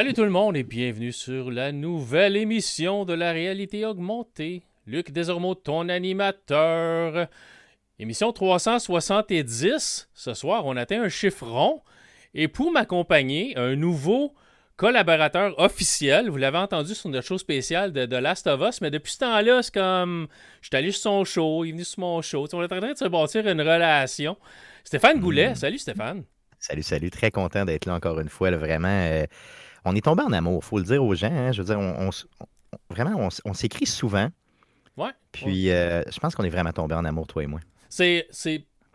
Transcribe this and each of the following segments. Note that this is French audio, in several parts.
Salut tout le monde et bienvenue sur la nouvelle émission de la réalité augmentée. Luc Desormeaux, ton animateur. Émission 370. Ce soir, on atteint un chiffre rond. Et pour m'accompagner, un nouveau collaborateur officiel. Vous l'avez entendu sur notre show spécial de, The Last of Us, mais depuis ce temps-là, c'est comme. Je suis allé sur son show, il est venu sur mon show. on est en train de se bâtir une relation. Stéphane Goulet. Salut Stéphane. Salut, salut. Très content d'être là encore une fois. vraiment, euh, on est tombé en amour, faut le dire aux gens. Hein. Je veux dire, on, vraiment, on, s'écrit souvent. Ouais. Puis, euh, je pense qu'on est vraiment tombé en amour, toi et moi. C'est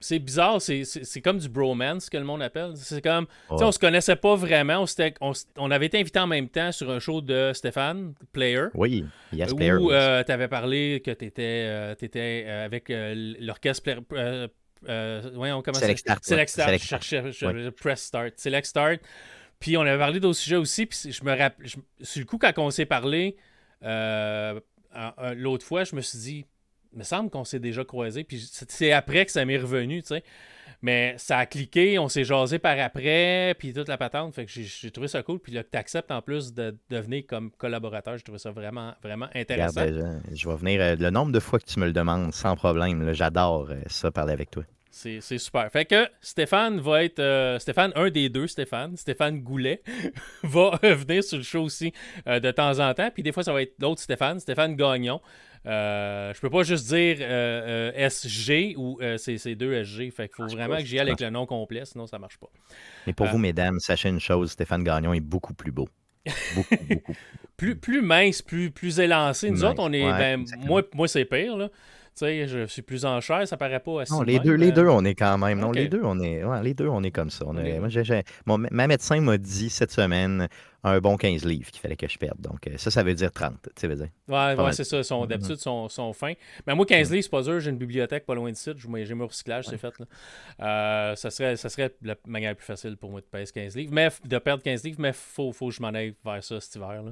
c'est bizarre, c'est comme du bromance que le monde appelle. C'est comme, sais, on se connaissait pas vraiment, on, on, avait été invité en même temps sur un show de Stéphane, Player. Oui, Yes Player. Où euh, tu avais parlé que tu étais, euh, étais euh, avec l'orchestre. on commence Select Start. Select Start, je cherchais, Press Start. Select Start. Puis on avait parlé d'autres sujets aussi, puis je me rappelle, sur le coup, quand on s'est parlé l'autre fois, je me suis dit, il me semble qu'on s'est déjà croisé. Puis c'est après que ça m'est revenu, tu sais. Mais ça a cliqué, on s'est jasé par après, puis toute la patente. Fait que j'ai trouvé ça cool. Puis là, que tu acceptes en plus de, devenir comme collaborateur, j'ai trouvé ça vraiment, vraiment intéressant. Euh, je, vais venir euh, le nombre de fois que tu me le demandes, sans problème. J'adore euh, ça, parler avec toi. C'est super. Fait que Stéphane va être. Stéphane, un des deux Stéphane, Stéphane Goulet, va venir sur le show aussi de temps en temps. Puis des fois, ça va être d'autres Stéphane, Stéphane Gagnon. Euh, je peux pas juste dire euh, euh, SG ou c'est deux SG. Fait qu'il faut ah, vraiment que j'y aille avec le nom complet, sinon ça marche pas. Mais pour vous, mesdames, sachez une chose, Stéphane Gagnon est beaucoup plus beau. Beaucoup, beaucoup. plus, plus mince, plus, plus élancé. Nous autres, on est. ben, moi, moi c'est pire. Là. Tu sais, je suis plus en chair, ça paraît pas assez. Non, les, deux, les deux, on est quand même. Non, les deux, on est. les deux, on est comme ça. moi, ma médecin m'a dit cette semaine un bon 15 livres qu'il fallait que je perde. Donc, euh, ça, ça veut dire 30. Tu dire. Ouais, ouais c'est ça. Mm-hmm. D'habitude, sont, sont fins. Mais moi, 15 livres, c'est pas sûr. J'ai une bibliothèque pas loin de site. J'ai mon recyclage, c'est fait. Euh, ça, serait, ça serait la manière la plus facile pour moi de perdre 15 livres. Mais de perdre 15 livres, mais il faut, faut que je m'en aille vers ça cet hiver. Là.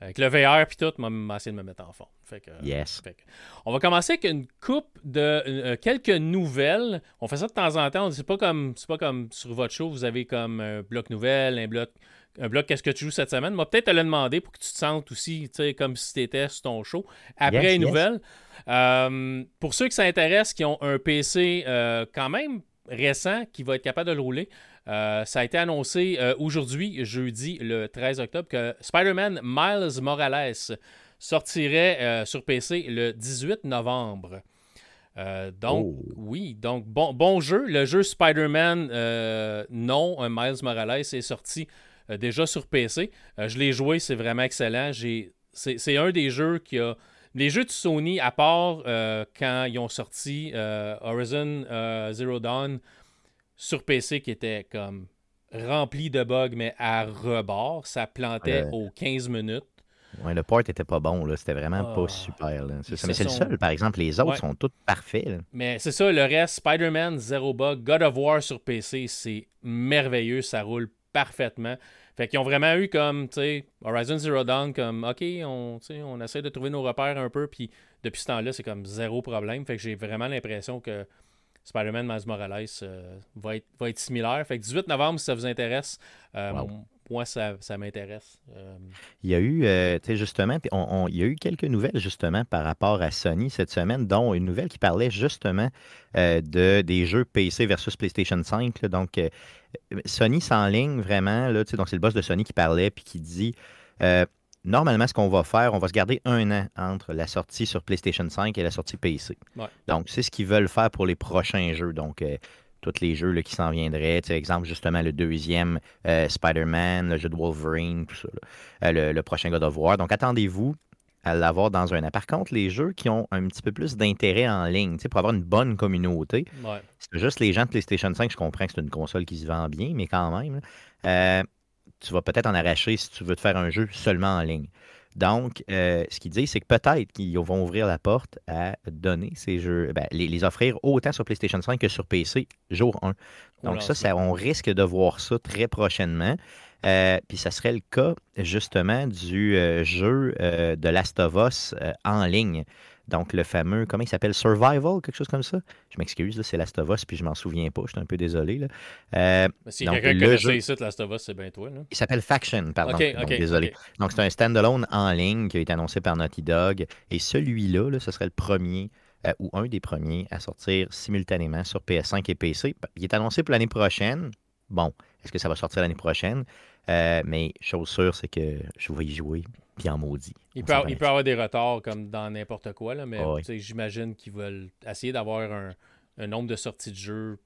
Avec le VR puis tout, m'a essayé de me mettre en forme. Fait que, yes. on va commencer avec une coupe de euh, quelques nouvelles. On fait ça de temps en temps. C'est pas comme c'est pas comme sur votre show, vous avez comme un bloc nouvelle, un bloc un bloc qu'est-ce que tu joues cette semaine? Moi peut-être te le demander pour que tu te sentes aussi comme si tu étais sur ton show. Après une nouvelle. Euh, pour ceux qui s'intéressent, qui ont un PC euh, quand même récent qui va être capable de le rouler. Euh, ça a été annoncé euh, aujourd'hui, jeudi, le 13 octobre, que Spider-Man Miles Morales sortirait euh, sur PC le 18 novembre. donc, oh. oui, donc bon, bon jeu. Le jeu Spider-Man, non, Miles Morales est sorti déjà sur PC. je l'ai joué, c'est vraiment excellent. C'est un des jeux qui a. Les jeux de Sony, à part quand ils ont sorti Horizon Zero Dawn, sur PC qui était comme rempli de bugs, mais à rebord. Ça plantait aux 15 minutes. Ouais, le port était pas bon, là. C'était vraiment pas ah. super. Là. Mais c'est le seul, par exemple. Les autres sont tous parfaits. Mais c'est ça, le reste, Spider-Man, zéro bug. God of War sur PC, c'est merveilleux. Ça roule parfaitement. Fait qu'ils ont vraiment eu comme, tu sais, Horizon Zero Dawn, comme, OK, on, on essaie de trouver nos repères un peu, puis depuis ce temps-là, c'est comme zéro problème. Fait que j'ai vraiment l'impression que Spider-Man Miles Morales euh, va, être, va être similaire. Fait que 18 novembre, si ça vous intéresse, euh, moi, ça, m'intéresse. Euh, il y a eu, tu sais, justement, il y a eu quelques nouvelles, justement, par rapport à Sony cette semaine, dont une nouvelle qui parlait, justement, de, des jeux PC versus PlayStation 5. donc, Sony s'enligne vraiment, là, donc c'est le boss de Sony qui parlait, puis qui dit Normalement, ce qu'on va faire, on va se garder un an entre la sortie sur PlayStation 5 et la sortie PC. Donc, c'est ce qu'ils veulent faire pour les prochains jeux. Donc, euh, tous les jeux qui s'en viendraient. Exemple, justement, le deuxième euh, Spider-Man, le jeu de Wolverine, tout ça. Euh, le, prochain God of War. Donc, attendez-vous à l'avoir dans un an. Par contre, les jeux qui ont un petit peu plus d'intérêt en ligne, pour avoir une bonne communauté, c'est juste les gens de PlayStation 5, je comprends que c'est une console qui se vend bien, mais quand même, tu vas peut-être en arracher si tu veux te faire un jeu seulement en ligne. Donc, euh, ce qu'ils disent, c'est que peut-être qu'ils vont ouvrir la porte à donner ces jeux, ben, les, offrir autant sur PlayStation 5 que sur PC, jour 1. Donc ça, ça, on risque de voir ça très prochainement. Euh, puis ça serait le cas justement du euh, jeu de Last of Us en ligne. Donc le fameux, comment il s'appelle, Survival, quelque chose comme ça? Je m'excuse, c'est Last of Us, puis je m'en souviens pas, je suis un peu désolé. Là. si quelqu'un connaît jeu... ici, Last of Us, c'est bien toi. Là. Il s'appelle Faction, pardon. désolé. Donc c'est un standalone en ligne qui a été annoncé par Naughty Dog. Et celui-là, là, ce serait le premier ou un des premiers à sortir simultanément sur PS5 et PC. Il est annoncé pour l'année prochaine. Bon, est-ce que ça va sortir l'année prochaine? Euh, mais chose sûre, c'est que je vais y jouer, puis en maudit. Il peut, il peut avoir des retards comme dans n'importe quoi, là, mais j'imagine qu'ils veulent essayer d'avoir un, nombre de sorties de jeux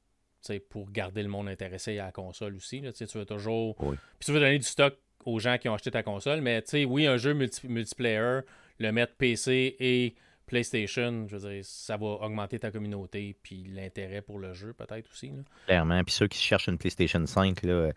pour garder le monde intéressé à la console aussi. Là, tu veux toujours. Puis tu veux donner du stock aux gens qui ont acheté ta console, mais oui, un jeu multiplayer, le mettre PC et PlayStation, je veux dire, ça va augmenter ta communauté puis l'intérêt pour le jeu peut-être aussi. Clairement. Puis ceux qui cherchent une PlayStation 5, là,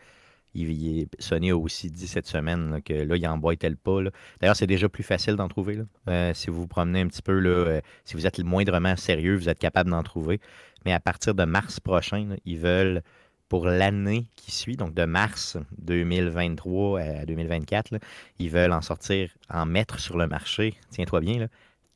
il, Sony a aussi dit cette semaine que là, il emboîtait le pas. D'ailleurs, c'est déjà plus facile d'en trouver. Euh, si vous vous promenez un petit peu, là, euh, si vous êtes moindrement sérieux, vous êtes capable d'en trouver. Mais à partir de mars prochain, ils veulent, pour l'année qui suit, donc de mars 2023 à 2024, ils veulent en sortir, en mettre sur le marché, tiens-toi bien, là,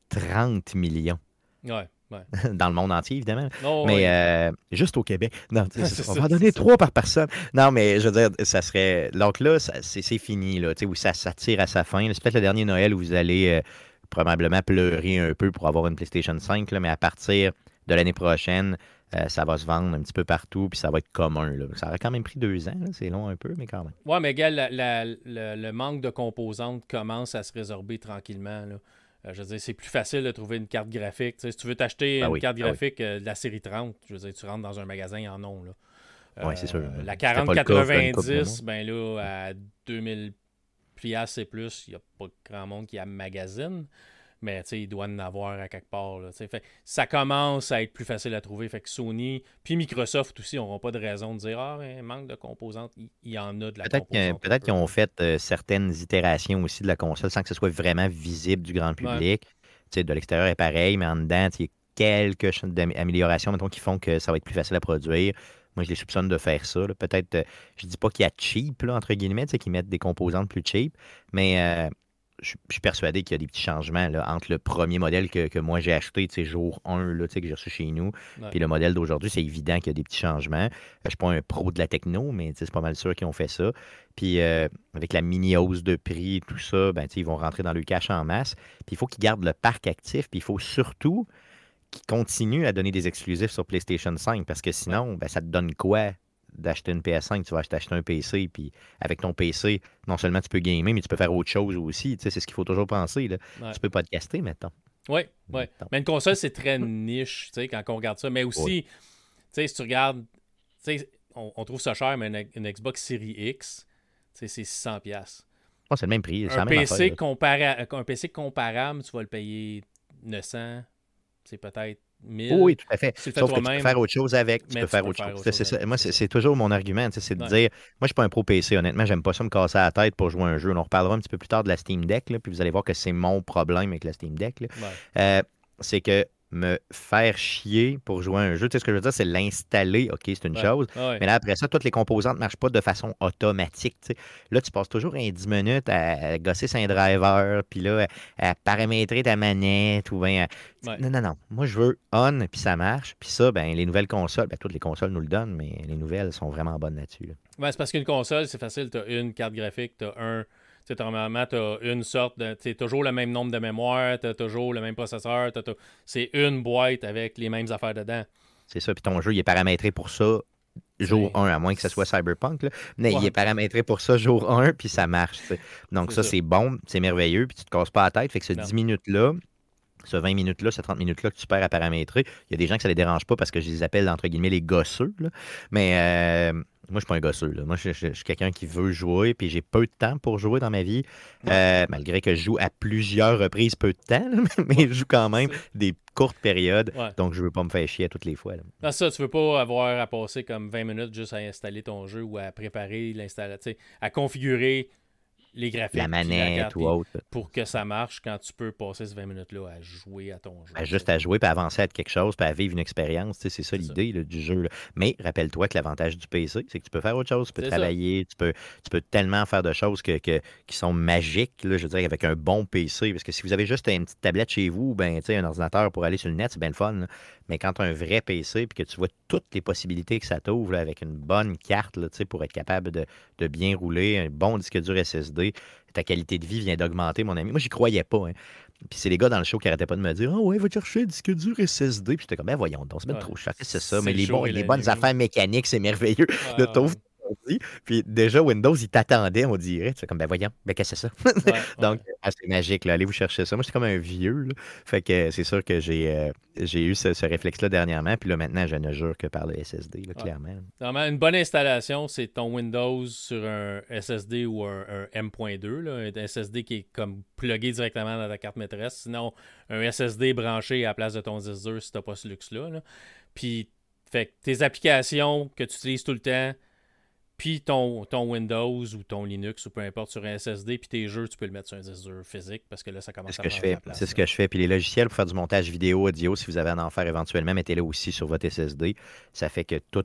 30 millions. Ouais. dans le monde entier, évidemment. Oh, mais euh, juste au Québec. Non, on va en donner trois par personne. Non, mais je veux dire, ça serait. Donc là, c'est fini, là, où ça, ça tire à sa fin. C'est peut-être le dernier Noël où vous allez euh, probablement pleurer un peu pour avoir une PlayStation 5, là, mais à partir de l'année prochaine, euh, ça va se vendre un petit peu partout, puis ça va être commun. Là. Ça aurait quand même pris deux ans, c'est long un peu, mais quand même. Oui, mais gars, le manque de composantes commence à se résorber tranquillement. Là. Euh, je veux dire, c'est plus facile de trouver une carte graphique. si tu veux t'acheter ben une carte ben graphique euh, de la série 30, je veux dire, tu rentres dans un magasin en nom. oui, c'est sûr. Euh, la 4090, ben là, à 2000 piastres et plus, il n'y a pas grand monde qui a magazine mais il doit en avoir à quelque part. fait, ça commence à être plus facile à trouver. Fait que Sony, puis Microsoft aussi, n'auront pas de raison de dire Ah, mais manque de composantes. Il, y en a de la composante. Peut-être qu'ils ont fait euh, certaines itérations aussi de la console sans que ce soit vraiment visible du grand public. De l'extérieur est pareil, mais en dedans, il y a quelques améliorations qui font que ça va être plus facile à produire. Moi, je les soupçonne de faire ça. Peut-être, euh, je dis pas qu'il y a cheap, là, entre guillemets, qu'ils mettent des composantes plus cheap, mais euh, je, suis persuadé qu'il y a des petits changements là, entre le premier modèle que, moi j'ai acheté, jour 1, là, que j'ai reçu chez nous, puis le modèle d'aujourd'hui, c'est évident qu'il y a des petits changements. Euh, je ne suis pas un pro de la techno, mais c'est pas mal sûr qu'ils ont fait ça. Puis euh, avec la mini hausse de prix et tout ça, ben, ils vont rentrer dans le cash en masse. Puis il faut qu'ils gardent le parc actif, puis il faut surtout qu'ils continuent à donner des exclusifs sur PlayStation 5, parce que sinon, ben, ça te donne quoi? D'acheter une PS5, tu vas acheter un PC, puis avec ton PC, non seulement tu peux gamer, mais tu peux faire autre chose aussi. C'est ce qu'il faut toujours penser. Là. Tu peux podcaster maintenant. Oui, oui. Mais une console, c'est très niche quand on regarde ça. Mais aussi, si tu regardes, on, on, trouve ça cher, mais une, Xbox Series X, c'est 600$. Oh, c'est le même prix. Un PC, un PC comparable, tu vas le payer 900, c'est peut-être oui, tout à fait. Sauf que tu peux faire autre chose avec. Tu peux faire autre chose. Moi, c'est toujours mon argument. C'est de dire, moi, je ne suis pas un pro PC. Honnêtement, j'aime pas ça me casser la tête pour jouer un jeu. On reparlera un petit peu plus tard de la Steam Deck. puis vous allez voir que c'est mon problème avec la Steam Deck. Euh, c'est que me faire chier pour jouer à un jeu. Tu sais, ce que je veux dire, c'est l'installer. OK, c'est une chose. Mais là, après ça, toutes les composantes ne marchent pas de façon automatique. Là, tu passes toujours un 10 minutes à, gosser sur un driver, puis là, à, paramétrer ta manette ou bien. Non, non, non. Moi, je veux on, puis ça marche. Puis ça, ben, les nouvelles consoles, ben, toutes les consoles nous le donnent, mais les nouvelles sont vraiment bonnes là-dessus. c'est parce qu'une console, c'est facile. Tu as une carte graphique, tu as un normalement, tu as une sorte de. Tu toujours le même nombre de mémoire, tu as toujours le même processeur. C'est une boîte avec les mêmes affaires dedans. C'est ça. Puis ton jeu, il est paramétré pour ça jour 1, à moins que ce soit Cyberpunk. Mais il est paramétré pour ça jour 1, puis ça marche. Donc ça, c'est bon, c'est merveilleux, puis tu te casses pas la tête. Fait que ce 10 minutes-là, ce 20 minutes-là, ce 30 minutes-là que tu perds à paramétrer, il y a des gens que ça les dérange pas parce que je les appelle, entre guillemets, les gosseux. Mais euh, moi, je suis pas un gosseux. Moi, je, suis quelqu'un qui veut jouer, puis j'ai peu de temps pour jouer dans ma vie, euh, malgré que je joue à plusieurs reprises peu de temps, mais je joue quand même des courtes périodes, donc je veux pas me faire chier à toutes les fois. Là. ça, tu veux pas avoir à passer comme 20 minutes juste à installer ton jeu ou à préparer l'installation, à configurer les graphiques. La manette ou autre. Pour que ça marche quand tu peux passer ces 20 minutes-là à jouer à ton jeu. Ben, juste à jouer, puis avancer à quelque chose, puis à vivre une expérience. C'est ça l'idée du jeu. Mais rappelle-toi que l'avantage du PC, c'est que tu peux faire autre chose. Tu peux travailler, tu peux, tu peux tellement faire de choses que, qui sont magiques, là, je veux dire, avec un bon PC. Parce que si vous avez juste une petite tablette chez vous, ben, un ordinateur pour aller sur le net, c'est bien le fun. Mais quand tu as un vrai PC, puis que tu vois toutes les possibilités que ça t'ouvre avec une bonne carte pour être capable de, de bien rouler, un bon disque dur SSD, ta qualité de vie vient d'augmenter, mon ami. Moi, j'y croyais pas. Hein. Puis c'est les gars dans le show qui arrêtaient pas de me dire Ah oh ouais, va chercher un disque dur SSD. Puis j'étais comme, ben voyons donc, c'est trop cher. C'est ça. Mais les, les bonnes affaires mécaniques, c'est merveilleux. Puis déjà, Windows, il t'attendait, on dirait. C'est comme, ben voyons, ben qu'est-ce que c'est ça? Donc, ah, c'est magique, là. allez vous chercher ça. Moi, c'est comme un vieux. Fait que c'est sûr que j'ai euh, j'ai eu ce, réflexe-là dernièrement. Puis là, maintenant, je ne jure que par le SSD, clairement. une bonne installation, c'est ton Windows sur un SSD ou un, M.2, un SSD qui est comme plugué directement dans ta carte maîtresse. Sinon, un SSD branché à la place de ton disque dur si tu n'as pas ce luxe-là. Puis, fait tes applications que tu utilises tout le temps, puis ton, ton Windows ou ton Linux ou peu importe sur un SSD, puis tes jeux, tu peux le mettre sur un disque physique parce que là, ça commence à ce que je fais. C'est ce que je fais. Puis les logiciels pour faire du montage vidéo, audio, si vous avez à en faire éventuellement, mettez-le aussi sur votre SSD. Ça fait que tout,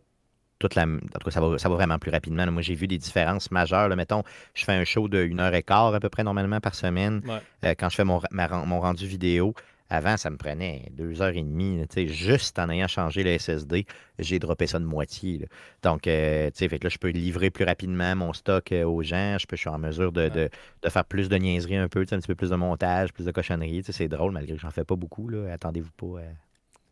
toute la. En tout cas, ça va, ça va vraiment plus rapidement. Moi, j'ai vu des différences majeures. Mettons, je fais un show de 1 heure et quart à peu près normalement par semaine. Euh, quand je fais mon, mon rendu vidéo, avant, ça me prenait deux heures et demie. Juste en ayant changé le SSD, j'ai droppé ça de moitié. Donc, euh, fait là, je peux livrer plus rapidement mon stock euh, aux gens. Je, peux, je suis en mesure de, faire plus de niaiseries un peu, un petit peu plus de montage, plus de cochonneries. C'est drôle, malgré que j'en fais pas beaucoup. Attendez-vous pas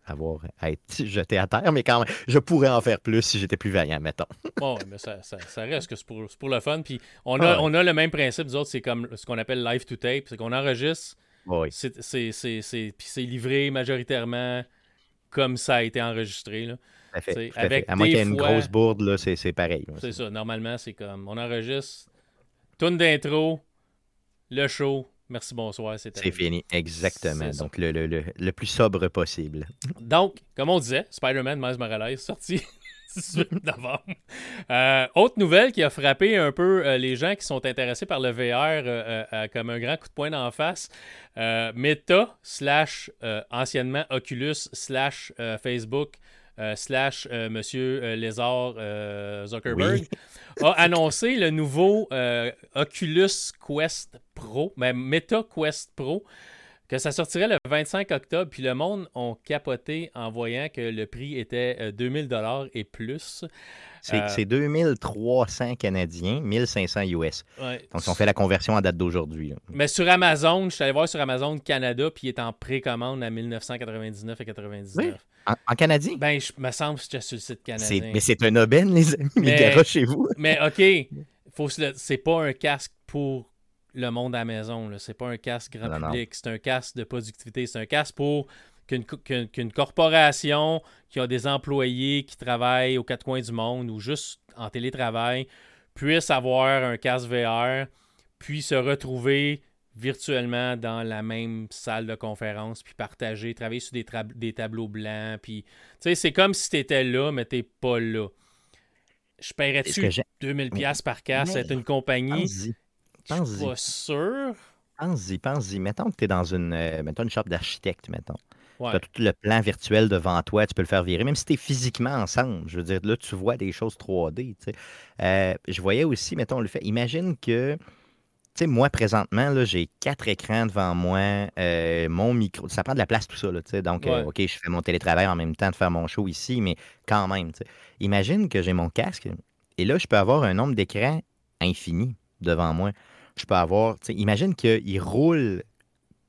à avoir à être jeté à terre, mais quand même, je pourrais en faire plus si j'étais plus vaillant, mettons. bon, mais ça, reste que c'est pour, pour, le fun. Puis on a, on a le même principe, nous autres, c'est comme ce qu'on appelle live to tape, c'est qu'on enregistre oui. C'est livré majoritairement comme ça a été enregistré. Là. Fait, avec à, moins qu'il y ait une grosse bourde, c'est pareil. C'est ça. Normalement, c'est comme on enregistre, tune d'intro, le show, merci, bonsoir, c'est fini. Exactement. Donc, le, le, le, plus sobre possible. Donc, comme on disait, Spider-Man Miles Morales sorti 18 novembre. Euh, autre nouvelle qui a frappé un peu euh, les gens qui sont intéressés par le VR euh, comme un grand coup de poing d'en face. Meta, slash anciennement Oculus, slash Facebook, slash Monsieur Lézard Zuckerberg, a annoncé le nouveau Oculus Quest Pro, mais ben, Meta Quest Pro que ça sortirait le 25 octobre, puis le monde ont capoté en voyant que le prix était 2000 euh, dollars et plus. C'est 2300 euh, canadiens, 1500 US. Donc, si on fait la conversion en date d'aujourd'hui. Mais sur Amazon, je suis allé voir sur Amazon Canada, puis il est en précommande à 1999 et 99. En, canadien? Ben, je me semble que c'est sur le site canadien. Mais c'est un aubaine, les amis. Mais, chez vous. Mais OK, c'est pas un casque pour le monde à la maison. C'est pas un casque grand public, c'est un casque de productivité. C'est un casque pour qu'une corporation qui a des employés qui travaillent aux quatre coins du monde ou juste en télétravail puisse avoir un casque VR, puis se retrouver virtuellement dans la même salle de conférence, puis partager, travailler sur des, des tableaux blancs. Puis, c'est comme si tu étais là, mais tu pas là. Je paierais-tu 2000$ par casque? C'est une compagnie je suis pas sûr. Pense-y, pense-y. Mettons que tu es dans une, euh, mettons une shop d'architecte, mettons. Tu as tout le plan virtuel devant toi, tu peux le faire virer, même si tu es physiquement ensemble. Je veux dire, là, tu vois des choses 3D. Euh, je voyais aussi, mettons, le fait. Imagine que, tu sais, moi, présentement, j'ai quatre écrans devant moi, euh, mon micro. Ça prend de la place, tout ça. Là, donc, OK, je fais mon télétravail en même temps de faire mon show ici, mais quand même. Imagine que j'ai mon casque et là, je peux avoir un nombre d'écrans infini devant moi je peux avoir. Imagine qu'il roule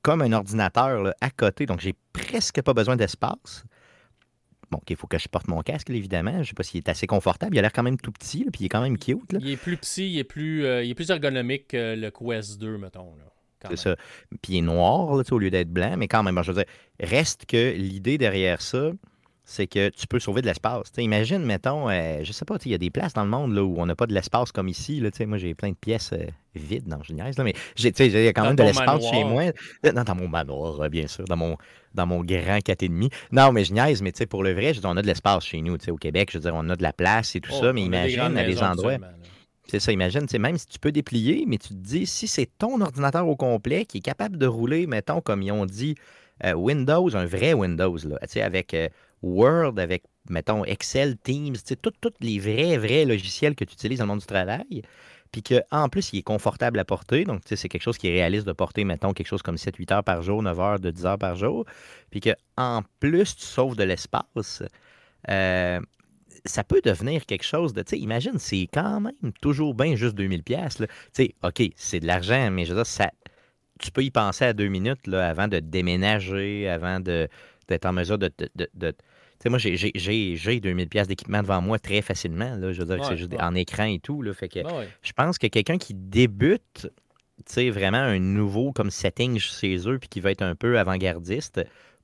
comme un ordinateur à côté, donc j'ai presque pas besoin d'espace. Bon, il faut que je porte mon casque, évidemment. Je ne sais pas s'il est assez confortable. Il a l'air quand même tout petit, puis il est quand même cute. Il est plus petit, il est plus, euh, il est plus ergonomique que le Quest 2, mettons. C'est ça. Puis il est noir au lieu d'être blanc, mais quand même, je veux dire, reste que l'idée derrière ça, c'est que tu peux sauver de l'espace. Imagine, mettons, euh, je sais pas, il y a des places dans le monde là, où on n'a pas de l'espace comme ici. Là, moi, j'ai plein de pièces euh, vides dans le là, mais j'ai quand même de l'espace chez moi. Dans, dans, mon manoir, bien sûr, dans mon, dans mon grand 4,5. Non, mais je niaise, mais pour le vrai, on a de l'espace chez nous. Au Québec, je veux dire, on a de la place et tout ça, mais imagine à des endroits. C'est ça, imagine, même si tu peux déplier, mais tu te dis, si c'est ton ordinateur au complet qui est capable de rouler, mettons, comme ils ont dit, euh, Windows, un vrai Windows, là, avec euh, Word, avec, mettons, Excel, Teams, tous les vrais, vrais logiciels que tu utilises dans le monde du travail, puis qu'en plus, il est confortable à porter. Donc, c'est quelque chose qui est réaliste de porter, mettons, quelque chose comme 7-8 heures par jour, 9 heures, de 10 heures par jour. Puis qu'en plus, tu sauves de l'espace. Euh, ça peut devenir quelque chose de, tu sais, imagine, c'est quand même toujours bien juste 2000 pièces. Tu sais, OK, c'est de l'argent, mais je veux dire, ça, tu peux y penser à deux minutes là, avant de déménager, avant d'être en mesure de... de, sais, moi, j'ai 2000 pièces d'équipement devant moi très facilement. Là, je veux dire, c'est juste en écran et tout. Là, fait que je pense que quelqu'un qui débute, tu sais, vraiment un nouveau comme setting chez eux, puis qui va être un peu avant-gardiste,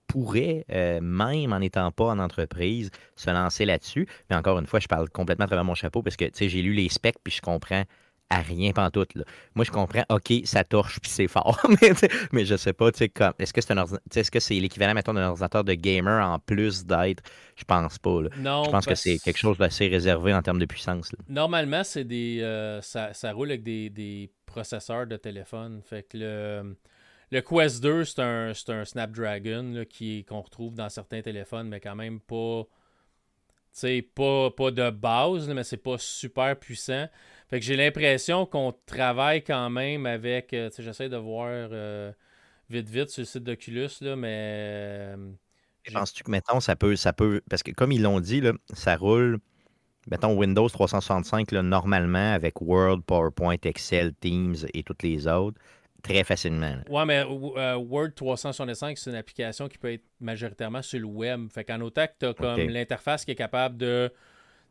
pourrait, euh, même en n'étant pas en entreprise, se lancer là-dessus. Mais encore une fois, je parle complètement à travers mon chapeau parce que j'ai lu les specs puis je comprends à rien pantoute. Là. Moi, je comprends, OK, ça torche puis c'est fort. mais, mais je sais pas, est-ce que c'est un est-ce que c'est l'équivalent, mettons, d'un ordinateur de gamer en plus d'être? Je pense pas. Non. Je pense que c'est quelque chose d'assez réservé en termes de puissance. Normalement, c'est des. Euh, ça, ça, roule avec des, des, processeurs de téléphone. Fait que le. Le Quest 2, c'est un, un, Snapdragon qu'on retrouve dans certains téléphones, mais quand même pas. Pas, pas de base, mais c'est pas super puissant. Fait que j'ai l'impression qu'on travaille quand même avec. Euh, j'essaie de voir euh, vite vite sur le site d'Oculus, mais. Euh, Penses-tu que, mettons, ça peut, ça peut. Parce que comme ils l'ont dit, là, ça roule. Mettons Windows 365 là, normalement avec Word, PowerPoint, Excel, Teams et toutes les autres très facilement. Ouais, mais euh, Word 365, c'est une application qui peut être majoritairement sur le web. Fait qu'en autant que tu as comme l'interface qui est capable de.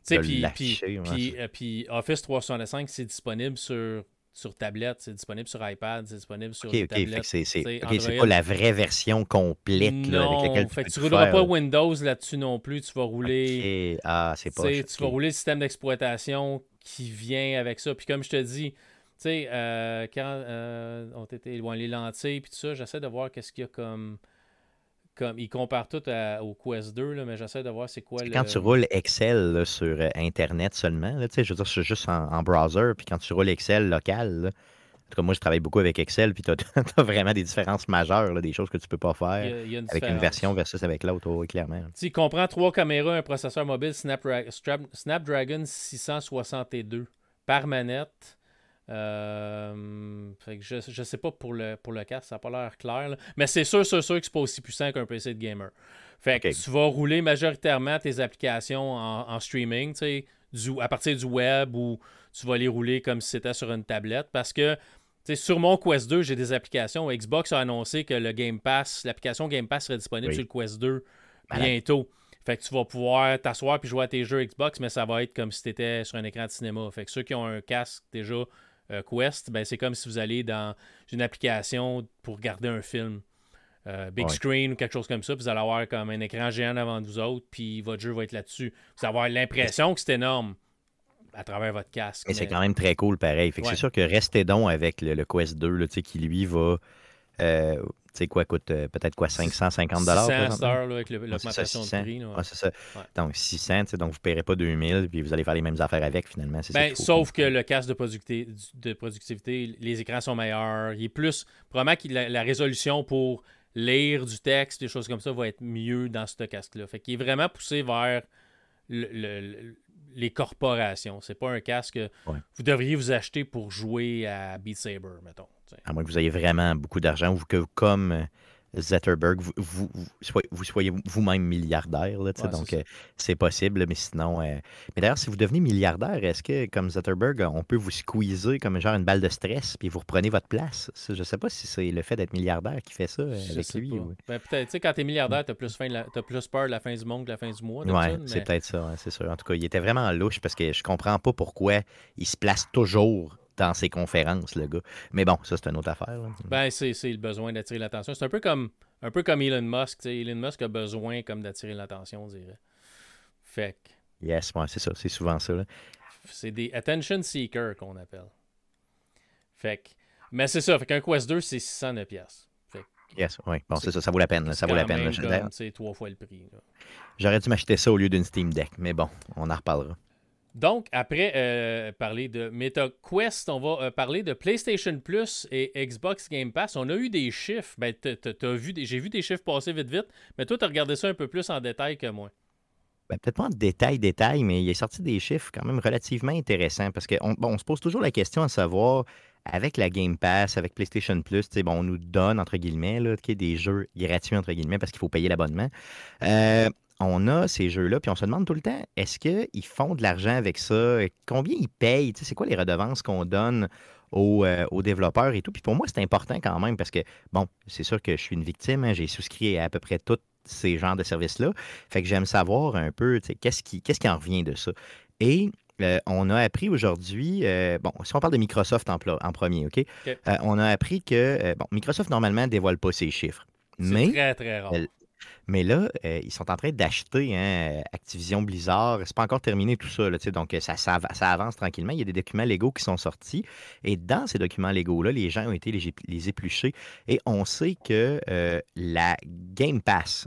Tu sais, puis, euh, puis, Office 365, c'est disponible sur sur tablette, c'est disponible sur iPad, c'est disponible sur okay, tablette. c'est pas la vraie version complète non, avec laquelle fait tu ne rouleras pas Windows là-dessus non plus, tu vas rouler ah, c'est pas tu vas rouler le système d'exploitation qui vient avec ça. Puis comme je te dis, tu sais, euh, quand euh, on était loin les lentilles puis tout ça, j'essaie de voir qu'est-ce qu'il y a comme. Comme, ils comparent tout au Quest 2, là, mais j'essaie de voir c'est quoi le... Quand tu roules Excel sur euh, Internet seulement, là, je veux dire, c'est juste en, browser, puis quand tu roules Excel local, en tout cas, moi, je travaille beaucoup avec Excel, puis tu as, vraiment des différences majeures, là, des choses que tu peux pas faire avec une version versus avec l'autre, clairement. Tu comprends trois caméras, un processeur mobile Snapdragon 662 par manette. Euh, fait que je, je sais pas pour le, pour le casque, ça n'a pas l'air clair. Mais c'est sûr, sûr, sûr que c'est pas aussi puissant qu'un PC de gamer. Fait que tu vas rouler majoritairement tes applications en, streaming, du, à partir du web ou tu vas les rouler comme si c'était sur une tablette. Parce que sur mon Quest 2, j'ai des applications. Xbox a annoncé que le Game Pass, l'application Game Pass serait disponible sur le Quest 2 bientôt. Fait que tu vas pouvoir t'asseoir puis jouer à tes jeux Xbox, mais ça va être comme si tu étais sur un écran de cinéma. Fait que ceux qui ont un casque déjà euh, Quest, ben, c'est comme si vous allez dans une application pour regarder un film. Euh, big screen ou quelque chose comme ça, vous allez avoir comme un écran géant devant vous autres, puis votre jeu va être là-dessus. Vous allez avoir l'impression que c'est énorme à travers votre casque. Mais, c'est quand même très cool pareil. Fait que c'est sûr que restez donc avec le, Quest 2, là, qui lui va euh, sais quoi, coûte euh, peut-être quoi, 550 dollars 600 avec l'augmentation de prix. c'est ça. Donc 600, donc vous ne paierez pas 2000 puis vous allez faire les mêmes affaires avec finalement. Ben, sauf que le casque de productivité, de productivité, les écrans sont meilleurs. Il est plus, probablement que la, résolution pour lire du texte, des choses comme ça, va être mieux dans ce casque-là. Fait qu'il est vraiment poussé vers les corporations. C'est pas un casque que vous devriez vous acheter pour jouer à Beat Saber, mettons. À moins que vous ayez vraiment beaucoup d'argent ou que, comme euh, Zetterberg, vous, vous, soyez vous-même milliardaire. Là, donc, euh, c'est possible, mais sinon. Euh, mais d'ailleurs, si vous devenez milliardaire, est-ce que, comme Zetterberg, on peut vous squeezer comme genre une balle de stress puis vous reprenez votre place? Je ne sais pas si c'est le fait d'être milliardaire qui fait ça avec lui. Ben, peut-être. Tu sais, quand tu es milliardaire, tu as, plus plus peur de la fin du monde que de la fin du mois. Oui, c'est peut-être ça, c'est sûr. En tout cas, il était vraiment louche parce que je comprends pas pourquoi il se place toujours dans ses conférences, le gars. Mais bon, ça, c'est une autre affaire. Ben, c'est le besoin d'attirer l'attention. C'est un peu comme un peu comme Elon Musk. Elon Musk a besoin comme d'attirer l'attention, on dirait. Fait Yes, ouais, c'est ça. C'est souvent ça. C'est des attention seekers qu'on appelle. Fait que... Mais c'est ça. Fait qu'un Quest 2, c'est 609 pièces. Yes, oui. Bon, c'est ça, ça vaut la peine. Ça vaut la peine. C'est trois fois le prix. J'aurais dû m'acheter ça au lieu d'une Steam Deck, mais bon, on en reparlera. Donc, après euh, parler de MetaQuest, on va euh, parler de PlayStation Plus et Xbox Game Pass. On a eu des chiffres. Ben, j'ai vu des chiffres passer vite, vite. Mais toi, tu as regardé ça un peu plus en détail que moi. Ben, peut-être pas en détail, détail, mais il est sorti des chiffres quand même relativement intéressants parce qu'on on se pose toujours la question à savoir, avec la Game Pass, avec PlayStation Plus, bon, on nous donne, entre guillemets, là, des jeux gratuits, entre guillemets, parce qu'il faut payer l'abonnement. Euh, on a ces jeux-là, puis on se demande tout le temps, est-ce qu'ils font de l'argent avec ça? Combien ils payent? C'est quoi les redevances qu'on donne euh, aux, développeurs et tout? Puis pour moi, c'est important quand même parce que, bon, c'est sûr que je suis une victime, hein, j'ai souscrit à à peu près tous ces genres de services-là. Fait que j'aime savoir un peu, qu'est-ce qui, qu'est-ce qui en revient de ça? Et euh, on a appris aujourd'hui, euh, bon, si on parle de Microsoft en, en premier, OK? on a appris que, bon, Microsoft normalement ne dévoile pas ses chiffres. C'est très, très rare. Mais là, euh, ils sont en train d'acheter hein, Activision Blizzard. C'est pas encore terminé tout ça. donc, ça, ça, avance tranquillement. Il y a des documents légaux qui sont sortis. Et dans ces documents légaux-là, les gens ont été les, les épluchés. Et on sait que euh, la Game Pass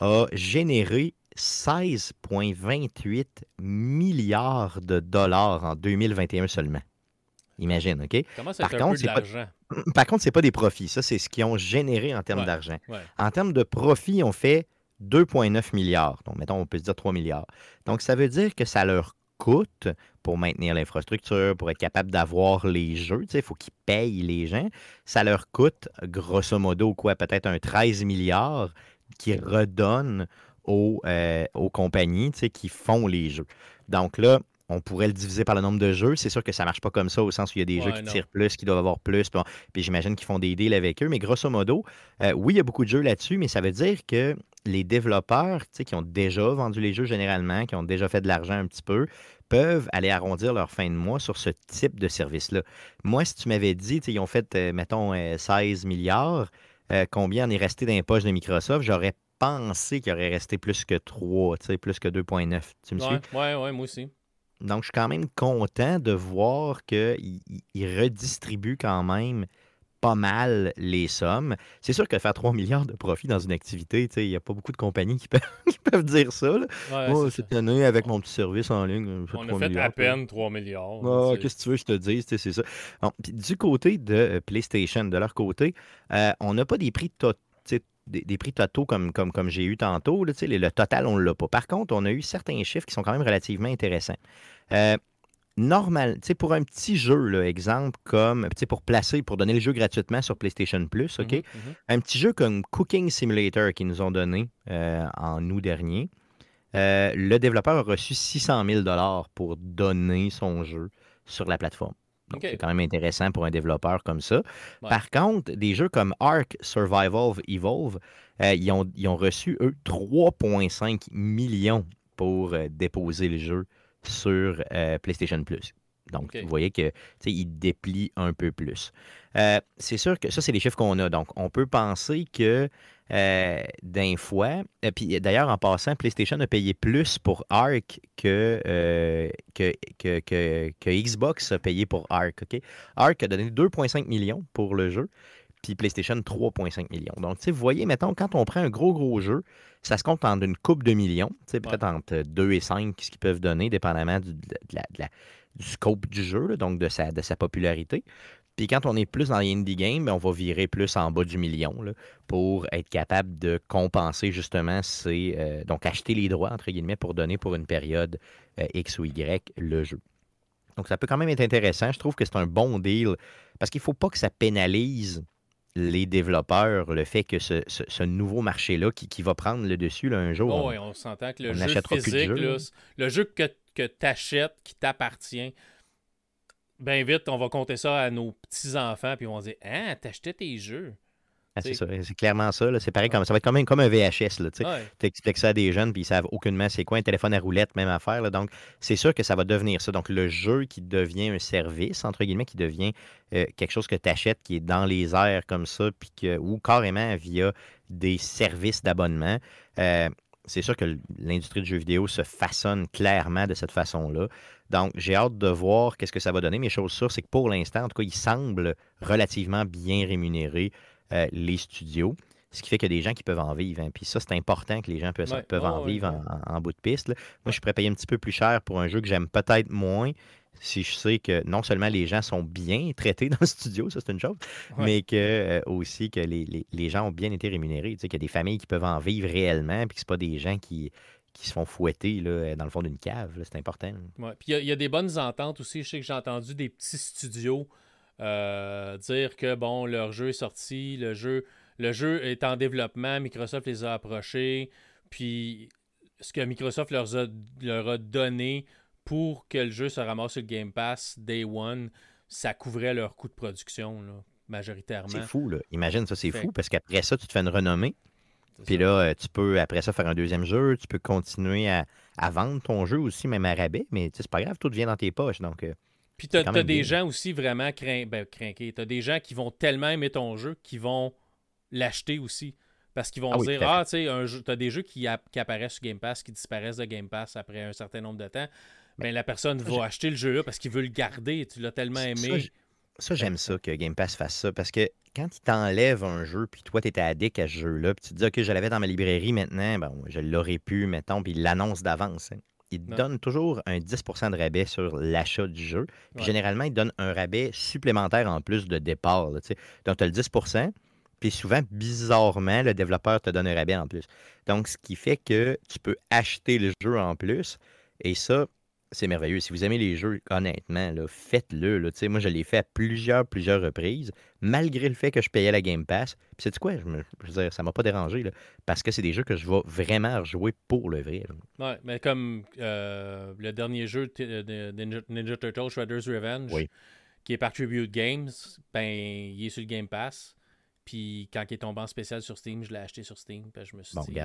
a généré 16,28 milliards de dollars en 2021 seulement. Imagine, OK? Comment ça Par contre, c'est pas... Par contre, ce n'est pas des profits. Ça, c'est ce qu'ils ont généré en termes d'argent. En termes de profits, on fait 2,9 milliards. Donc, mettons, on peut se dire 3 milliards. Donc, ça veut dire que ça leur coûte pour maintenir l'infrastructure, pour être capable d'avoir les jeux. Il faut qu'ils payent les gens. Ça leur coûte, grosso modo, quoi, peut-être un 13 milliards qui redonnent aux, euh, aux compagnies qui font les jeux. Donc là, on pourrait le diviser par le nombre de jeux. C'est sûr que ça ne marche pas comme ça, au sens où il y a des jeux qui tirent plus, qui doivent avoir plus. Puis, j'imagine qu'ils font des deals avec eux. Mais grosso modo, euh, oui, il y a beaucoup de jeux là-dessus, mais ça veut dire que les développeurs qui ont déjà vendu les jeux généralement, qui ont déjà fait de l'argent un petit peu, peuvent aller arrondir leur fin de mois sur ce type de service-là. Moi, si tu m'avais dit, ils ont fait, euh, mettons, 16 euh, milliards, combien en est resté dans les poches de Microsoft, j'aurais pensé qu'il aurait resté plus que 3, plus que 2,9. Tu me suis? Oui, ouais, moi aussi. Donc, je suis quand même content de voir qu'ils redistribuent quand même pas mal les sommes. C'est sûr que faire 3 milliards de profit dans une activité, il n'y a pas beaucoup de compagnies qui peuvent, dire ça. Là. cette année, avec mon petit service en ligne, on a fait à peine 3 milliards. Qu'est-ce que tu veux que je te dise? C'est ça. du côté de PlayStation, de leur côté, euh, on n'a pas des prix totaux des, prix totaux comme, comme, comme j'ai eu tantôt. le total, on ne l'a pas. Par contre, on a eu certains chiffres qui sont quand même relativement intéressants. Euh, normal, pour un petit jeu, là, exemple, comme pour placer, pour donner le jeu gratuitement sur PlayStation Plus, OK? Mm-hmm, mm-hmm. Un petit jeu comme Cooking Simulator qu'ils nous ont donné euh, en août dernier. Euh, le développeur a reçu 600 000 pour donner son jeu sur la plateforme. C'est quand même intéressant pour un développeur comme ça. Par contre, des jeux comme Ark Survival Evolve, euh, ils, ont, ont, reçu, eux, 3,5 millions pour euh, déposer le jeu sur euh, PlayStation Plus. Donc, vous voyez qu'il déplie un peu plus. c'est sûr que ça, c'est les chiffres qu'on a. Donc, on peut penser que euh, d'un fois. Et puis d'ailleurs, en passant, PlayStation a payé plus pour Ark euh, que, que, Xbox a payé pour Ark. Ark a donné 2,5 millions pour le jeu, puis PlayStation 3,5 millions. Donc, vous voyez, mettons, quand on prend un gros, gros jeu, ça se compte en une coupe de millions, peut-être entre 2 et 5, ce qu'ils peuvent donner, dépendamment du, du scope du jeu, donc de sa, de sa popularité. Puis quand on est plus dans les indie games, ben, on va virer plus en bas du million pour être capable de compenser justement ces. Euh, donc acheter les droits, entre guillemets, pour donner pour une période euh, X ou Y le jeu. Donc ça peut quand même être intéressant. Je trouve que c'est un bon deal parce qu'il ne faut pas que ça pénalise les développeurs, le fait que ce, nouveau marché-là qui, va prendre le dessus un jour. Oh, oui, on s'entend que le jeu physique, le jeu que, que tu achètes, qui t'appartient, ben vite, on va compter ça à nos petits-enfants, puis on va dire Hein, t'achetais tes jeux. Ah, c'est ça, c'est clairement ça. C'est pareil, comme, ça va être comme, comme un VHS. Tu expliques ça à des jeunes, puis ils savent aucunement c'est quoi un téléphone à roulette, même affaire. Là. Donc, c'est sûr que ça va devenir ça. Donc, le jeu qui devient un service, entre guillemets, qui devient euh, quelque chose que tu achètes, qui est dans les airs comme ça, puis que, ou carrément via des services d'abonnement. Euh, c'est sûr que l'industrie du jeu vidéo se façonne clairement de cette façon-là. Donc, j'ai hâte de voir qu'est-ce que ça va donner. Mais chose sûre, c'est que pour l'instant, en tout cas, il semble relativement bien rémunérer euh, les studios. Ce qui fait qu'il y a des gens qui peuvent en vivre. Hein. Puis ça, c'est important que les gens peuvent, peuvent en vivre en, bout de piste. Moi, je suis prêt à payer un petit peu plus cher pour un jeu que j'aime peut-être moins, si je sais que non seulement les gens sont bien traités dans le studio, ça c'est une chose, mais que euh, aussi que les, gens ont bien été rémunérés. Tu sais, qu'il y a des familles qui peuvent en vivre réellement, puis que ce pas des gens qui, qui se font fouetter là, dans le fond d'une cave. C'est important. Ouais. Puis il y, a des bonnes ententes aussi. Je sais que j'ai entendu des petits studios euh, dire que bon, leur jeu est sorti, le jeu, le jeu est en développement, Microsoft les a approchés, puis ce que Microsoft leur a, leur a donné pour que le jeu se ramasse sur le Game Pass Day One, ça couvrait leur coût de production, majoritairement. C'est fou, là. Imagine ça, c'est fou, parce qu'après ça, tu te fais une renommée. Puis là, euh, tu peux, après ça, faire un deuxième jeu. Tu peux continuer à, vendre ton jeu aussi, même à rabais. Mais c'est pas grave, tout devient dans tes poches. Donc, euh, Puis tu as, des gens aussi vraiment crain... ben. Tu as des gens qui vont tellement aimer ton jeu qui vont l'acheter aussi. Parce qu'ils vont ah dire, ah, tu sais, tu as des jeux qui, qui, apparaissent sur Game Pass, qui disparaissent de Game Pass après un certain nombre de temps ben, la personne va acheter le jeu là parce qu'il veut le garder. Tu l'as tellement aimé. Ça, j'aime ça que Game Pass fasse ça parce que quand il t'enlève un jeu, puis toi, tu étais addict à ce jeu-là, puis tu te dis, OK, je l'avais dans ma librairie maintenant, bon, je l'aurais pu, mettons, puis il l'annonce d'avance. Hein. Il te donne toujours un 10% de rabais sur l'achat du jeu. Puis généralement, il donne un rabais supplémentaire en plus de départ. Donc, tu as le 10% puis souvent, bizarrement, le développeur te donne un rabais en plus. Donc, ce qui fait que tu peux acheter le jeu en plus. Et ça, c'est merveilleux. Si vous aimez les jeux, honnêtement, faites-le. Moi, je l'ai fait à plusieurs, plusieurs reprises, malgré le fait que je payais la Game Pass. Puis c'est quoi? Je, me, veux dire, ça m'a pas dérangé, parce que c'est des jeux que je vais vraiment rejouer pour le vrai. Ouais, mais comme euh, le dernier jeu de Ninja, Turtle, Shredder's Revenge, qui est par Tribute Games, ben, il est sur le Game Pass. Puis quand il est tombé en spécial sur Steam, je l'ai acheté sur Steam. Puis je me suis dit,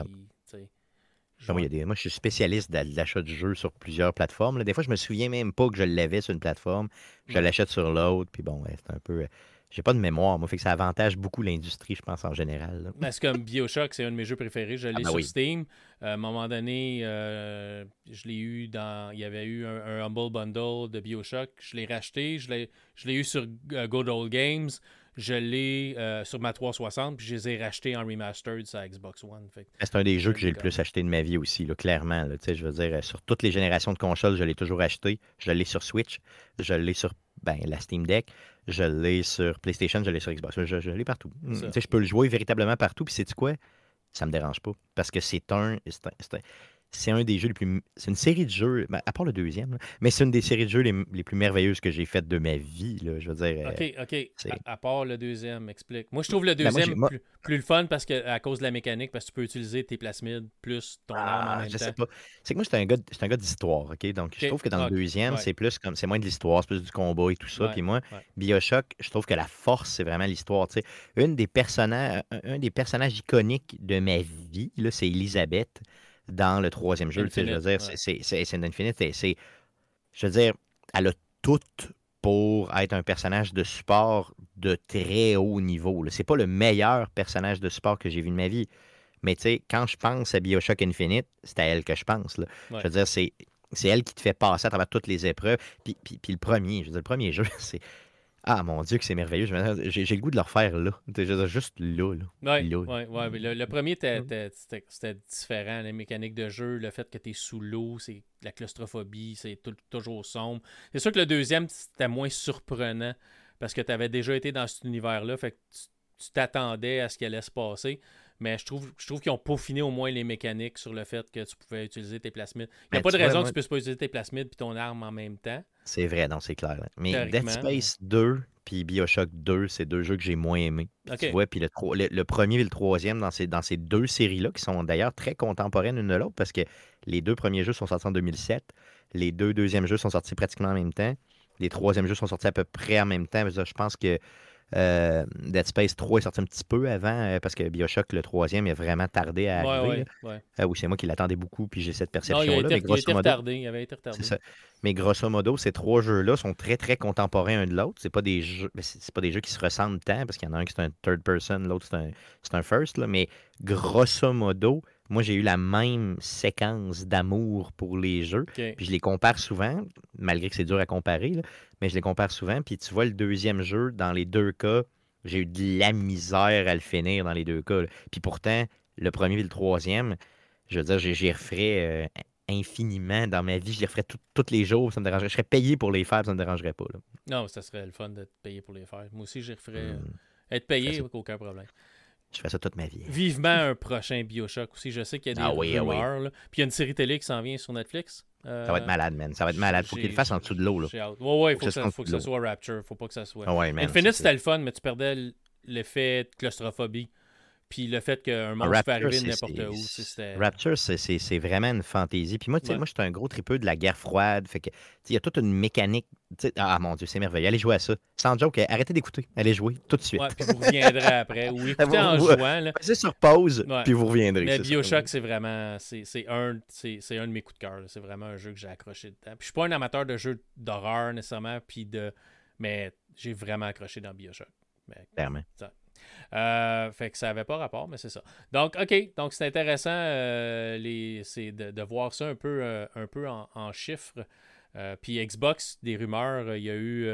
moi, je suis spécialiste de l'achat de jeux sur plusieurs plateformes. Des fois, je me souviens même pas que je l'avais sur une plateforme. Je l'achète sur l'autre. Puis bon, c'est un peu. Euh, j'ai pas de mémoire, moi, fait que ça avantage beaucoup l'industrie, je pense, en général. Ben, c'est comme Bioshock, c'est un de mes jeux préférés. Je l'ai ah, ben sur Steam. Euh, à un moment donné, euh, je l'ai eu dans. Il y avait eu un, Humble Bundle de Bioshock. Je l'ai racheté. Je l'ai eu sur Good Old Games je l'ai euh, sur ma 360, puis je les ai rachetés en remastered sur Xbox One. C'est un des jeux que j'ai le plus acheté de ma vie aussi, là, clairement. Là, je veux dire, sur toutes les générations de consoles, je l'ai toujours acheté. Je l'ai sur Switch, je l'ai sur ben, la Steam Deck, je l'ai sur PlayStation, je l'ai sur Xbox. Je, l'ai partout. Je peux le jouer véritablement partout, puis c'est quoi? Ça me dérange pas. Parce que c'est un, c'est un des jeux les plus. C'est une série de jeux, ben, à part le deuxième, mais c'est une des séries de jeux les, plus merveilleuses que j'ai faites de ma vie. Là, je veux dire. OK, euh, OK. À, part le deuxième, explique. Moi, je trouve le ben, deuxième plus, le fun parce que, à cause de la mécanique, parce que tu peux utiliser tes plasmides plus ton arme en ah, même je Sais pas. C'est que moi, c'est un gars, un gars d'histoire, OK? Donc, je trouve que dans le deuxième, c'est plus comme. C'est moins de l'histoire, c'est plus du combat et tout ça. Puis moi, Bioshock, je trouve que la force, c'est vraiment l'histoire. Une des personnages, un, des personnages iconiques de ma vie, c'est Elisabeth dans le troisième jeu. je veux dire, c'est Infinite. C'est, je veux dire, elle a tout pour être un personnage de support de très haut niveau. C'est pas le meilleur personnage de support que j'ai vu de ma vie. Mais tu sais, quand je pense à Bioshock Infinite, c'est à elle que je pense. Je veux dire, c'est, c'est elle qui te fait passer à travers toutes les épreuves. Puis, puis, puis le premier, je veux dire, le premier jeu, c'est ah mon Dieu, que c'est merveilleux. J'ai le goût de le refaire là. Juste là. là. Oui, ouais, ouais, le, premier, c'était différent. Les mécaniques de jeu, le fait que tu es sous l'eau, c'est la claustrophobie, c'est toujours sombre. C'est sûr que le deuxième, c'était moins surprenant parce que tu avais déjà été dans cet univers-là. Fait que tu t'attendais à ce qui allait se passer. Mais je trouve, je trouve qu'ils ont peaufiné au moins les mécaniques sur le fait que tu pouvais utiliser tes plasmides. Il n'y a ben, pas de raison que tu puisses pas utiliser tes plasmides et ton arme en même temps. C'est vrai, non, c'est clair. Mais Dead Space 2 puis Bioshock 2, c'est deux jeux que j'ai moins aimés. Tu vois, puis le, premier et le troisième dans ces, dans ces deux séries-là, qui sont d'ailleurs très contemporaines l'une de l'autre, parce que les deux premiers jeux sont sortis en 2007, les deux deuxièmes jeux sont sortis pratiquement en même temps, les troisièmes jeux sont sortis à peu près en même temps. Je pense que euh, Dead Space 3 est sorti un petit peu avant euh, parce que Bioshock, le troisième, est vraiment tardé à arriver. Euh, oui, c'est moi qui l'attendais beaucoup, puis j'ai cette perception-là. Mais grosso modo, Mais grosso modo, ces trois jeux-là sont très, très contemporains un de l'autre. C'est pas des jeux, c'est pas des jeux qui se ressemblent tant parce qu'il y en a un qui est un third person, l'autre c'est un, un, first. Là, mais grosso modo, moi, j'ai eu la même séquence d'amour pour les jeux. Puis je les compare souvent, malgré que c'est dur à comparer, mais je les compare souvent. Puis tu vois, le deuxième jeu, dans les deux cas, J'ai eu de la misère à le finir dans les deux cas. Puis pourtant, le premier et le troisième, je veux dire, j'y referais euh, infiniment dans ma vie. Je les referais tous les jours, ça me dérangerait. Je serais payé pour les faire, ça me dérangerait pas. Non, ça serait le fun d'être payé pour les faire. Moi aussi, j'y referais. Hmm. Être payé, aucun problème. Je fais ça toute ma vie. Vivement un prochain Bioshock aussi. Je sais qu'il y a des ah, oui, ah rumeurs. Puis il y a une série télé qui s'en vient sur Netflix. ça va être euh, malade, man. Ça va être malade. Faut qu'il le fasse en dessous de l'eau. Ouais, ouais, il faut, que, ça, faut que ça soit Rapture. Faut pas que ça soit. Ah ouais, Infinite, c'était le fun, mais tu perdais l'effet de claustrophobie. Puis le fait qu'un monstre peut arriver n'importe où. Rapture, c'est vraiment une fantaisie. Puis moi, moi, je suis un gros tripeux de la guerre froide. Fait que, il y a toute une mécanique. Ah mon Dieu, c'est merveilleux. Allez jouer à ça. Sans joke, arrêtez d'écouter. Allez jouer tout de suite. Ouais, puis vous reviendrez après. Ou écoutez en jouant. C'est sur pause, puis vous reviendrez. Mais Bioshock, c'est vraiment. C'est un, un de mes coups de cœur. C'est vraiment un jeu que j'ai accroché dedans. Puis je suis pas un amateur de jeux d'horreur nécessairement. Puis de... Mais j'ai vraiment accroché dans Bioshock. Clairement. Euh, fait que ça n'avait pas rapport, mais c'est ça. Donc, OK. Donc, c'est intéressant euh, les, de, de, voir ça un peu, euh, un peu en, chiffres. puis Xbox, des rumeurs, il y a eu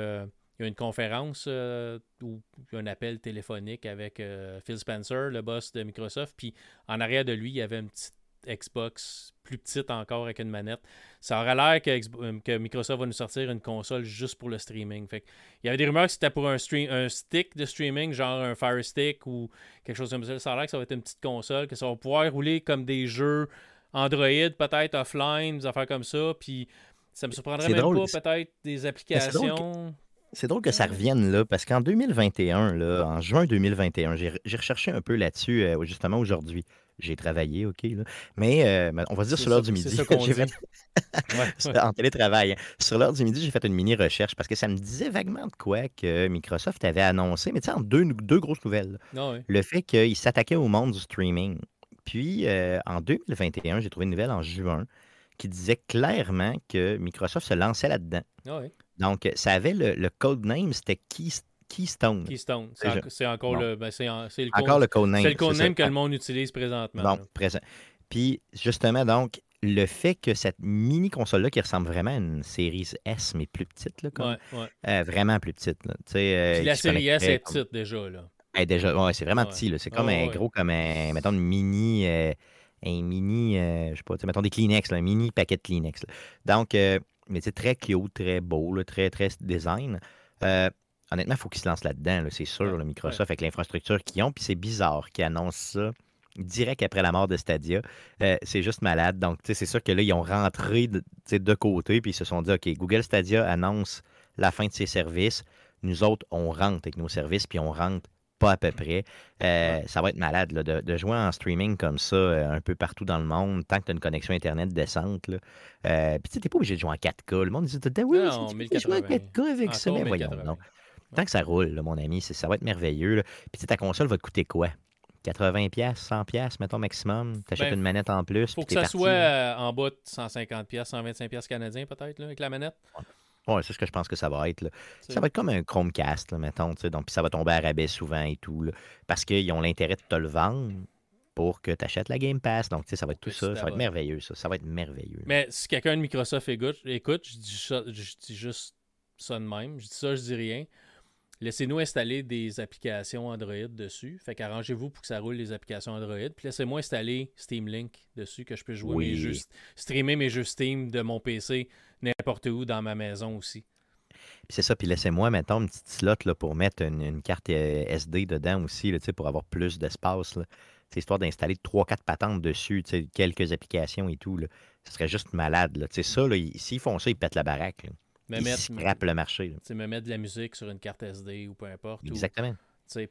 une conférence ou un appel téléphonique avec Phil Spencer, le boss de Microsoft. Puis en arrière de lui, il y avait une petite Xbox plus petite encore avec une manette. Ça aurait l'air que, que, Microsoft va nous sortir une console juste pour le streaming. Fait il y avait des rumeurs que c'était pour un, stream, un stick de streaming, genre un Fire Stick ou quelque chose comme ça. Ça a l'air que ça va être une petite console, que ça va pouvoir rouler comme des jeux Android, peut-être offline, des affaires comme ça. Puis ça me surprendrait même pas, peut-être des applications. C'est drôle que ça revienne là, parce qu'en 2021, là, en juin 2021, j'ai recherché un peu là-dessus, euh, justement aujourd'hui. J'ai travaillé, OK. Là. Mais euh, on va dire sur l'heure du midi. en télétravail. Sur l'heure du midi, j'ai fait une mini-recherche parce que ça me disait vaguement de quoi que Microsoft avait annoncé, mais tu sais, en deux, deux grosses nouvelles. Ah Le fait qu'il s'attaquait au monde du streaming. Puis, euh, en 2021, j'ai trouvé une nouvelle en juin qui disait clairement que Microsoft se lançait là-dedans. Ah Donc, ça avait le, le code name, c'était Keystone. Keystone. Keystone. C'est encore, le, ben, c'est le, encore le codename. C'est le codename que le monde utilise présentement. Donc, présent. Puis, justement, donc, le fait que cette mini console-là, qui ressemble vraiment à une série S, mais plus petite, là, comme, euh, vraiment plus petite. Là, euh, Puis la série S est petite déjà. Là. est déjà, ouais, c'est vraiment petit. C'est comme un gros, comme un, mettons, une mini, euh, un mini, je sais pas, mettons des Kleenex, un mini paquet de Kleenex. Donc, mais c'est très cute, très beau, très, très design honnêtement, il faut qu'ils se lancent là-dedans, c'est sûr, le Microsoft, avec l'infrastructure qu'ils ont. Puis c'est bizarre qu'ils annoncent ça direct après la mort de Stadia. Euh, c'est juste malade. Donc, c'est sûr que là, ils ont rentré de, de côté, puis ils se sont dit, OK, Google Stadia annonce la fin de ses services. Nous autres, on rentre avec nos services, puis on rentre pas à peu près. Euh, ça va être malade de, jouer en streaming comme ça euh, un peu partout dans le monde, tant que tu as une connexion Internet décente. Là. puis tu n'es pas obligé de jouer en 4K. Le monde dit Oui, tu peux jouer en 4K avec ça. Mais voyons, non. Tant que ça roule, mon ami, ça va être merveilleux. Puis ta console va te coûter quoi? 80$, 100$, mettons maximum? Tu achètes ben, une manette en plus. Faut que ça soit euh, en bas de 150$, 125$ canadiens peut-être, avec la manette. Oui, c'est ce que je pense que ça va être. Ça va être comme un Chromecast, là, mettons. Donc, puis ça va tomber à rabais souvent et tout. parce qu'ils ont l'intérêt de te le vendre pour que tu achètes la Game Pass. Donc, ça va être tout ça. Ça va être merveilleux, ça. Ça va être merveilleux. Mais si quelqu'un de Microsoft écoute, écoute je, dis je dis juste ça de même. Je dis ça, je dis rien. Laissez-nous installer des applications Android dessus. Fait qu'arrangez-vous pour que ça roule les applications Android. Puis laissez-moi installer Steam Link dessus, que je peux jouer mes jeux, streamer mes jeux Steam de mon PC n'importe où dans ma maison aussi. c'est ça, puis laissez-moi maintenant une petite slot là, pour mettre une, carte euh, SD dedans aussi, là, pour avoir plus d'espace. C'est histoire d'installer 3-4 patentes dessus, quelques applications et tout. Là. Ce serait juste malade. Là. Ça, s'ils font ça, ils pètent la baraque me mettre, le marché. Me mettre de la musique sur une carte SD ou peu importe. Exactement.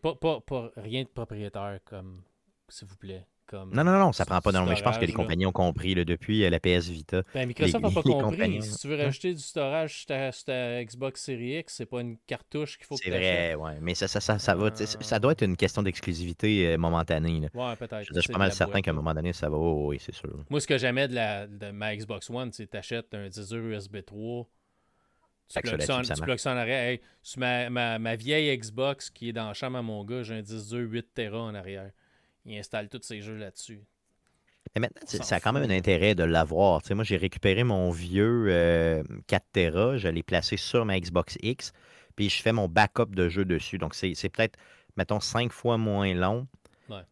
pas, pas, pas, rien de propriétaire comme, s'il vous plaît. Comme non, non, non, ça prend pas mais je pense que les compagnies ont compris depuis euh, la PS Vita. Ben, Microsoft n'a pas compris. Si tu veux rajouter du storage sur ta, Xbox Series X, c'est pas une cartouche qu'il faut que tu C'est vrai, ouais. Mais ça, ça, ça, ça, va, ça doit être une question d'exclusivité euh, momentanée. Là. Ouais, peut-être. Je, suis pas mal certain qu'à un moment donné, ça va. oui, c'est sûr. Moi, ce que j'aimais de, la, de ma Xbox One, c'est que tu achètes un 10 USB 3 tu bloques ça, en arrière. sur ma, ma, vieille Xbox qui est dans la chambre à mon gars, j'ai un 10 8 Tera en arrière. Il installe tous ses jeux là-dessus. Mais maintenant, ça a quand même un intérêt de l'avoir. moi, j'ai récupéré mon vieux 4 euh, Tera, je l'ai placé sur ma Xbox X, puis je fais mon backup de jeux dessus. Donc, c'est peut-être mettons, cinq fois moins long Ouais.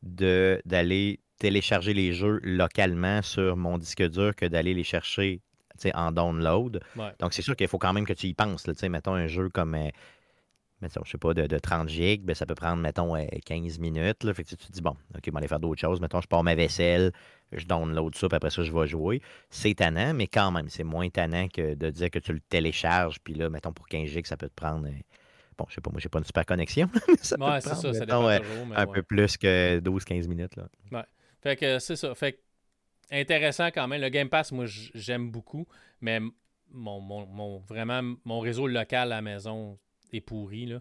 d'aller télécharger les jeux localement sur mon disque dur que d'aller les chercher en download. Ouais. Donc, c'est sûr qu'il faut quand même que tu y penses. là. Mettons un jeu comme, euh, mettons, je sais pas, de, de 30 gigs, ben, ça peut prendre, mettons, euh, 15 minutes. Là. Fait que tu te dis, bon, OK, je vais aller faire d'autres choses. Mettons, je pars ma vaisselle, je download ça, puis après ça, je vais jouer. C'est tannant, mais quand même, c'est moins tannant que de dire que tu le télécharges, puis là, mettons, pour 15 gigs, ça peut te prendre... euh, Bon, je sais pas, moi, j'ai pas une super connexion, mais ça peut Ouais, prendre, ça, ça mettons, dépend euh, toujours. mais un ouais. peu plus que 12-15 minutes. Là. Fait que c'est ça. Fait que intéressant quand même. Le Game Pass, moi, j'aime beaucoup, mais mon, mon, mon- vraiment, mon réseau local à la maison est pourri. Là.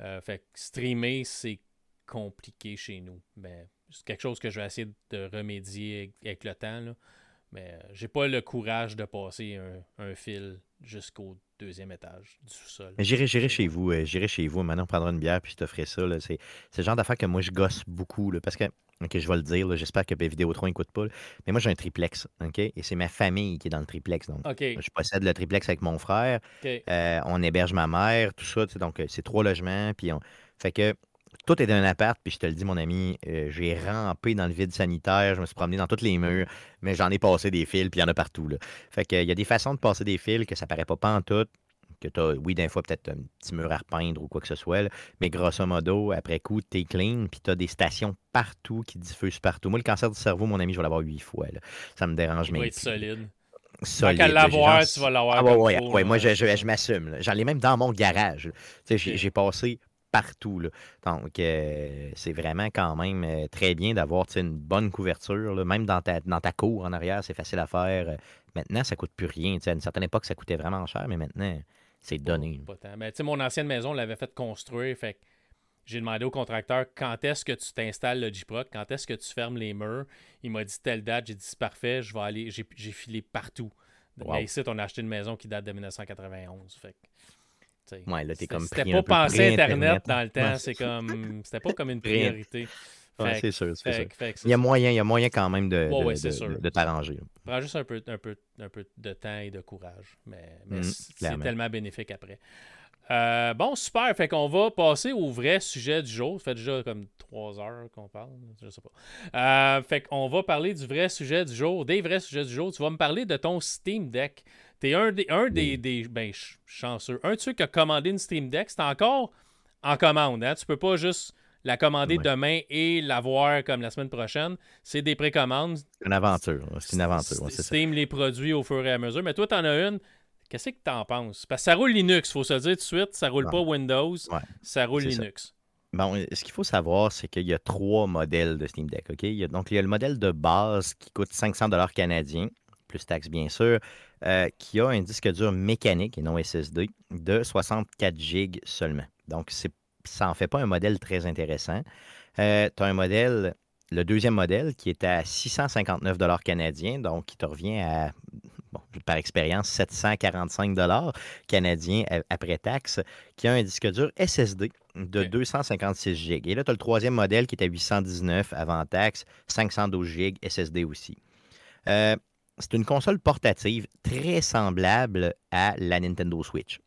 Euh, fait que streamer, c'est compliqué chez nous. Mais c'est quelque chose que je vais essayer de remédier avec, avec le temps. Là. Mais euh, j'ai pas le courage de passer un, un fil jusqu'au deuxième étage du sous-sol. J'irai, chez vous, euh, j'irai chez vous. Maintenant, on prendra une bière puis je t'offrirai ça. C'est, le genre d'affaire que moi, je gosse beaucoup. là, parce que, OK, je vais le dire, j'espère que Vidéotron n'écoute pas. là, mais moi, j'ai un triplex. OK? Et c'est ma famille qui est dans le triplex. Donc, je possède le triplex avec mon frère. Euh, on héberge ma mère, tout ça. Donc, euh, c'est trois logements. Puis on... Fait que tout est dans un appart. Puis je te le dis, mon ami, euh, j'ai rampé dans le vide sanitaire. Je me suis promené dans tous les murs. Mais j'en ai passé des fils. Puis il y en a partout. Là. Fait que, il y a des façons de passer des fils que ça paraît pas en tout. Que tu as, oui, d'un fois, peut-être un petit mur à repeindre ou quoi que ce soit. là, mais grosso modo, après coup, tu es clean. Puis tu as des stations partout qui diffusent partout. Moi, le cancer du cerveau, mon ami, je vais l'avoir huit fois. là. Ça me dérange même. être solide. Tant Solide, qu'à là, j'ai l'avoir, genre- tu vas l'avoir. ah ouais, moi, là. je, je, je m'assume. J'en ai même dans mon garage. j'ai passé partout. là. Donc, euh, c'est vraiment quand même euh, très bien d'avoir une bonne couverture. là. Même dans ta, dans ta cour en arrière, c'est facile à faire. Maintenant, ça coûte plus rien. À une certaine époque, ça coûtait vraiment cher, mais maintenant, c'est donné. Pas tant. Mais tu sais, mon ancienne maison, on l'avait fait construire. Fait j'ai demandé au contracteur quand est-ce que tu t'installes le J-Proc, quand est-ce que tu fermes les murs? Il m'a dit telle date. J'ai dit c'est parfait, je vais aller. J'ai filé partout. Wow. Mais ici, on a acheté une maison qui date de 1991. Fait Ouais, là, t'es comme C'était pas pensé Internet dans le temps. Ouais, c'est comme. C'était pas comme une priorité. Ouais, c'est sûr, c'est Fait sûr. Il y a moyen, il y a moyen quand même de, Ouais, de, de- t'arranger. là. prend juste un peu, un peu, un peu de temps et de courage. Mais, mais Mhm, c'est tellement bénéfique après. Euh, bon, super. Fait qu'on va passer au vrai sujet du jour. Ça fait déjà comme trois heures qu'on parle. Je sais pas. Euh, fait qu'on va parler du vrai sujet du jour, des vrais sujets du jour. Tu vas me parler de ton Steam Deck. T'es un des, un des, des- ben, ch- chanceux. Un de ceux qui a commandé une Steam Deck, c'est encore en commande. Hein? Tu peux pas juste la commander Ouais. demain et l'avoir comme la semaine prochaine. C'est des précommandes. C'est une aventure. C'est une aventure. ouais, ça. Steam les produits au fur et à mesure. Mais toi, tu en as une. Qu'est-ce que tu en penses? Parce que ça roule Linux, faut se le dire tout de suite. Ça roule Ouais. pas Windows, Ouais, ça roule ça. Linux. Bon, euh, ce qu'il faut savoir, c'est qu'il y a trois modèles de Steam Deck. OK? Il y a, donc, il y a le modèle de base qui coûte 500 canadiens, plus taxes bien sûr, euh, qui a un disque dur mécanique et non SSD de 64 GB seulement. Donc, ça en fait pas un modèle très intéressant. tu as un modèle, le deuxième modèle, qui est à 659 canadiens, donc qui te revient à, bon, par expérience, 745 canadiens a- après taxe, qui a un disque dur SSD de Ok. 256 GB. Et là, tu as le troisième modèle qui est à 819 avant taxe, 512 GB SSD aussi. Euh, c'est une console portative très semblable à la Nintendo Switch,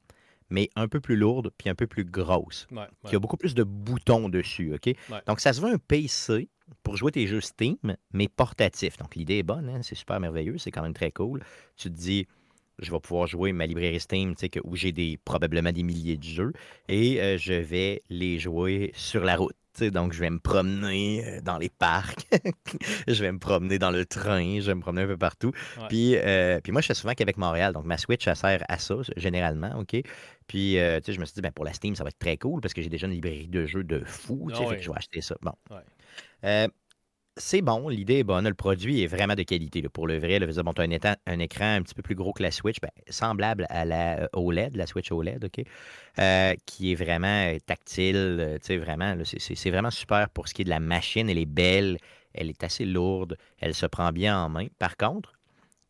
mais un peu plus lourde puis un peu plus grosse, Ouais, ouais. qui a beaucoup plus de boutons dessus. OK? Ouais. Donc, ça se veut un PC pour jouer tes jeux Steam, mais portatif. Donc, l'idée est bonne, hein, c'est super merveilleux, c'est quand même très cool. Tu te dis, je vais pouvoir jouer ma librairie Steam, où j'ai des, probablement des milliers de jeux, et euh, je vais les jouer sur la route. Donc, je vais me promener euh, dans les parcs, je vais me promener dans le train, je vais me promener un peu partout. Ouais. Puis, euh, puis moi, je fais souvent Québec-Montréal, donc ma Switch, ça sert à ça, généralement, OK? Puis, euh, tu sais, je me suis dit, ben, pour la Steam, ça va être très cool parce que j'ai déjà une librairie de jeux de fou, tu sais, Ah je vais acheter ça. Bon. Ouais. Euh, c'est bon, l'idée est bonne, le produit est vraiment de qualité. Pour le vrai, dire, bon, tu as un, écran un petit peu plus gros que la Switch, ben, semblable à la euh, OLED, la Switch OLED, OK? Euh, qui est vraiment tactile, c'est- vraiment super pour ce qui est de la machine. Elle est belle, elle est assez lourde, elle se prend bien en main. Par contre,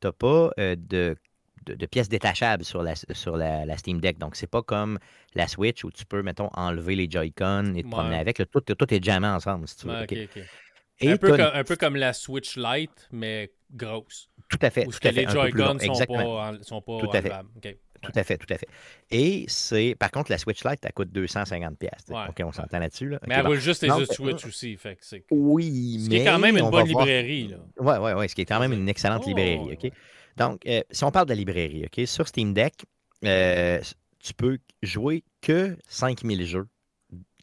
tu n'as pas de, de, de pièces détachables sur la, sur la, la Steam Deck. Donc, c'est pas comme la Switch où tu peux, mettons, enlever les Joy-Con et te promener Ouais. avec. là. tout, tout est jamais ensemble, si tu veux. Ouais. Et Un peu, comme, un peu comme la Switch Lite, mais grosse. Tout à fait. Où tout que à fait, les. Joy-Con sont Exactement. pas, sont pas Tout à fait. enlevables. Ok. Tout à fait, tout à fait. Et c'est. Par contre, la Switch Lite, elle coûte 250$. pièces. OK, on s'entend là-dessus. Là. Mais elle bon. roule juste les autres Switch aussi. Fait que c'est... Oui, Ce mais. qui est quand même une bonne voir- librairie. Là. Oui, oui, oui, ce qui est quand même une excellente Oh, librairie. ouais, OK? Donc, euh, si on parle de la librairie, OK, sur Steam Deck, euh, tu peux jouer que 5000 jeux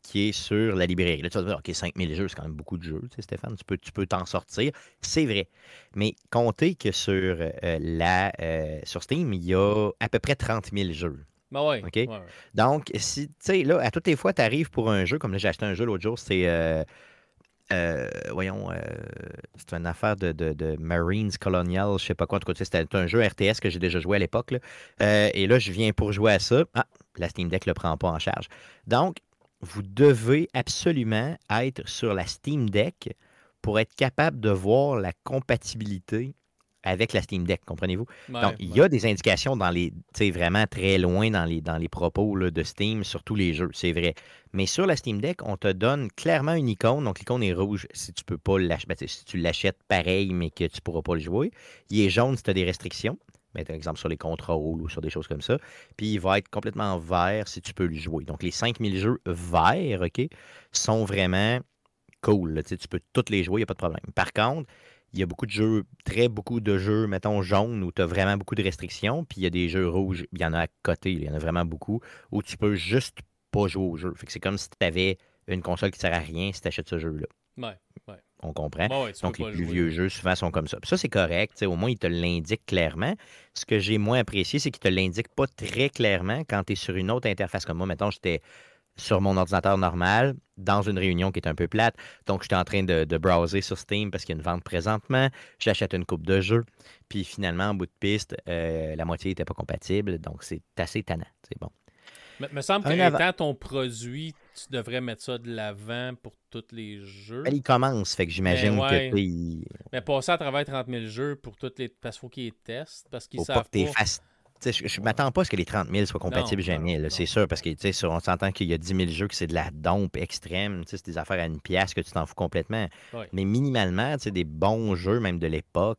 qui est sur la librairie. Là, tu vas te dire, OK, 5000 jeux, c'est quand même beaucoup de jeux, tu sais, Stéphane, tu peux tu peux t'en sortir. C'est vrai. Mais comptez que sur, euh, la, sur Steam, il y a à peu près 30 000 jeux. Ben ouais. OK? ouais, ouais. Donc, si, tu sais, là, à toutes les fois, tu arrives pour un jeu, comme là, j'ai acheté un jeu l'autre jour, c'est, euh, voyons, euh, c'est une affaire de, Marines Colonial, je sais pas quoi, en tout cas, c'était un jeu RTS que j'ai déjà joué à l'époque. Euh, et là, je viens pour jouer à ça. Ah, la Steam Deck ne le prend pas en charge. Donc, vous devez absolument être sur la Steam Deck pour être capable de voir la compatibilité avec la Steam Deck, comprenez-vous? Ouais, Donc, il y a des indications dans les, tu sais, vraiment très loin dans les, dans les propos là, de Steam sur tous les jeux, c'est vrai. Mais sur la Steam Deck, on te donne clairement une icône. Donc, l'icône est rouge si tu peux pas l'acheter. Ben, si tu l'achètes pareil, mais que tu pourras pas le jouer. Il est jaune si tu as des restrictions. Mais par exemple sur les contrôles ou sur des choses comme ça. Puis il va être complètement vert si tu peux le jouer. Donc les 5000 jeux verts, OK, sont vraiment cool. là. Tu peux tous les jouer, il n'y a pas de problème. Par contre, il y a beaucoup de jeux, très beaucoup de jeux, mettons, jaunes, où tu as vraiment beaucoup de restrictions. Puis il y a des jeux rouges, il y en a à côté, il y en a vraiment beaucoup, où tu peux juste pas jouer au jeu. Fait que c'est comme si tu avais une console qui ne sert à rien si tu achètes ce jeu-là. Ouais. On comprend. Ouais, Donc, les plus jouer. vieux jeux, souvent, sont comme ça. Puis ça, c'est correct. Au moins, il te l'indique clairement. Ce que j'ai moins apprécié, c'est qu'il te l'indique pas très clairement quand tu es sur une autre interface comme moi. Mettons, j'étais sur mon ordinateur normal, dans une réunion qui est un peu plate. Donc, j'étais en train de, de browser sur Steam parce qu'il y a une vente présentement. J'achète une coupe de jeux. Puis finalement, en bout de piste, euh, la moitié n'était pas compatible. Donc, c'est assez tannant. C'est bon. Me, me semble Un qu'étant ton produit, tu devrais mettre ça de l'avant pour tous les jeux. Elle, il commence. Fait que j'imagine Ben ouais. que Mais passer à travers 30 000 jeux pour toutes les. Parce qu'il faut qu'ils les testent. Parce qu'ils pas savent que pas. Je ne m'attends pas à ce que les 30 000 soient compatibles Non, jamais. là. C'est sûr, parce que on s'entend qu'il y a 10 000 jeux que c'est de la dompe extrême. C'est des affaires à une pièce que tu t'en fous complètement. Mais minimalement, des bons jeux, même de l'époque,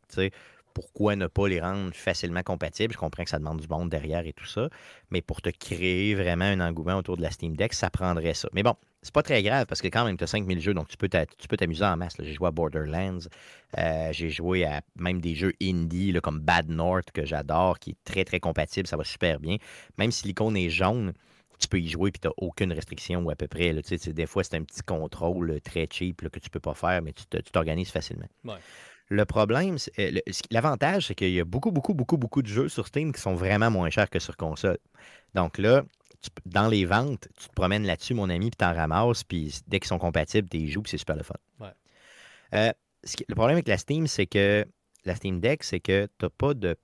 pourquoi ne pas les rendre facilement compatibles? Je comprends que ça demande du monde derrière et tout ça. Mais pour te créer vraiment un engouement autour de la Steam Deck, ça prendrait ça. Mais bon, c'est pas très grave parce que quand même, tu as 5000 jeux, donc tu peux t'a- tu peux t'amuser en masse. J'ai joué à Borderlands, euh, j'ai joué à même des jeux indie là, comme Bad North que j'adore, qui est très très compatible, ça va super bien. Même si l'icône est jaune, tu peux y jouer et tu n'as aucune restriction ou à peu près. là. Des fois, c'est un petit contrôle euh, très cheap là, que tu peux pas faire, mais tu t'organises facilement. Ouais. Le problème, euh, l'avantage, c'est qu'il y a beaucoup, beaucoup, beaucoup, beaucoup de jeux sur Steam qui sont vraiment moins chers que sur console. Donc là, dans les ventes, tu te promènes là-dessus, mon ami, puis t'en ramasses, puis dès qu'ils sont compatibles, tu joues, puis c'est super le fun. Ouais. Euh, ce qui- le problème avec la Steam, c'est que la Steam Deck, c'est que tu n'as pas de,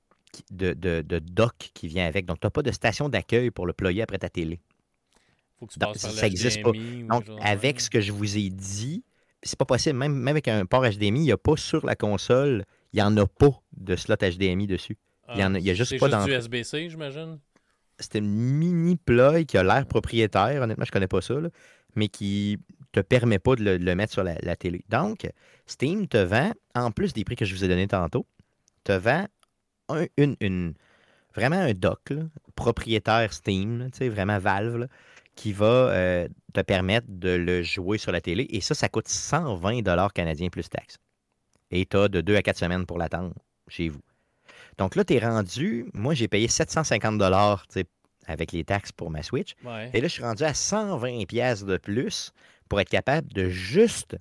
de, de- de dock qui vient avec. Donc, tu n'as pas de station d'accueil pour le ployer après ta télé. faut que tu Donc, ça existe pas. Donc, avec ce que je vous ai dit, c'est pas possible. Même, même avec un port HDMI, il n'y a pas sur la console, il n'y en a pas de slot HDMI dessus. il y en a- a juste pas juste dans- du USB-C, j'imagine? C'est une mini plug qui a l'air propriétaire. Honnêtement, je connais pas ça, mais qui te permet pas de le, mettre sur la, télé. Donc, Steam te vend, en plus des prix que je vous ai donnés tantôt, te vend un- une, vraiment un dock là, propriétaire Steam, vraiment Valve, qui va euh, te permettre de le jouer sur la télé. Et ça, ça coûte 120 canadiens plus taxes. Et tu as de 2 à 4 semaines pour l'attendre chez vous. Donc là, tu es rendu, moi j'ai payé 750 dollars avec les taxes pour ma Switch. Ouais. Et là, je suis rendu à 120 pièces de plus pour être capable de juste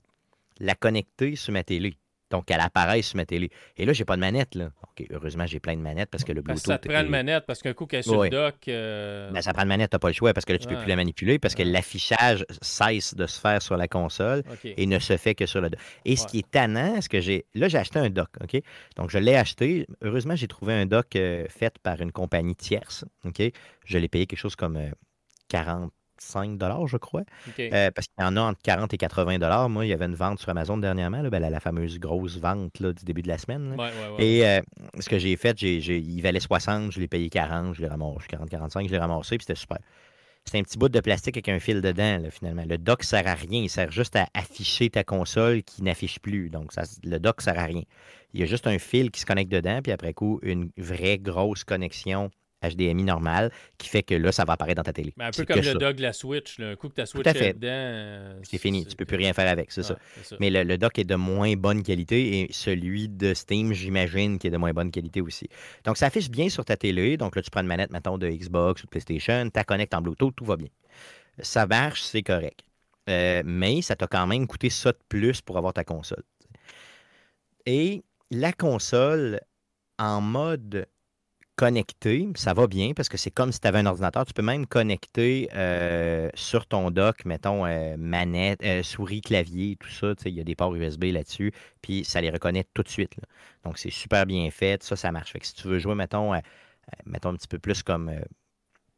la connecter sur ma télé. Donc, elle apparaît sur ma télé. Et là, j'ai pas de manette, là. OK, heureusement, j'ai plein de manettes parce que le Parce Bluetooth... que ça te prend est- une manette, parce qu'un coup qu'elle est sur le dock. euh, Ben, ça prend une manette, t'as pas le choix parce que là, tu peux Ouais. plus la manipuler parce que Ouais. l'affichage cesse de se faire sur la console et ne se fait que sur le dock. Et ce qui est tannant, ce que j'ai. Là, j'ai acheté un dock, OK? Donc, je l'ai acheté. Heureusement, j'ai trouvé un dock euh, fait par une compagnie tierce, OK? Je l'ai payé quelque chose comme euh, 45 je crois. Euh, parce qu'il y en a entre 40 et 80 Moi, il y avait une vente sur Amazon dernièrement, là, ben, la, la fameuse grosse vente là, du début de la semaine. là. Ouais, ouais, ouais. Et euh, ce que j'ai fait, j'ai, j'ai- il valait 60, je l'ai payé 40, je l'ai ramassé, 40-45, je l'ai ramassé, puis c'était super. C'est un petit bout de plastique avec un fil dedans, là, finalement. Le dock sert à rien, il sert juste à afficher ta console qui n'affiche plus. Donc, ça, le dock sert à rien. Il y a juste un fil qui se connecte dedans, puis après coup, une vraie grosse connexion HDMI normal qui fait que là, ça va apparaître dans ta télé. Mais un peu comme le dock de la Switch. Un coup que ta Switch est dedans. Euh, c'est fini. Tu peux plus rien faire avec, c'est ça. Mais le, dock est de moins bonne qualité et celui de Steam, j'imagine, qui est de moins bonne qualité aussi. Donc, ça affiche bien sur ta télé. Donc là, tu prends une manette, mettons, de Xbox ou de PlayStation, tu connectes en Bluetooth, tout va bien. Ça marche, c'est correct. Euh, mais ça t'a quand même coûté ça de plus pour avoir ta console. Et la console en mode connecté, ça va bien parce que c'est comme si tu avais un ordinateur. Tu peux même connecter euh, sur ton dock, mettons, euh, manette, souris, clavier, tout ça. Il y a des ports USB là-dessus, puis ça les reconnaît tout de suite. Donc, c'est super bien fait. Ça, ça marche. Fait que si tu veux jouer, mettons, mettons un petit peu plus comme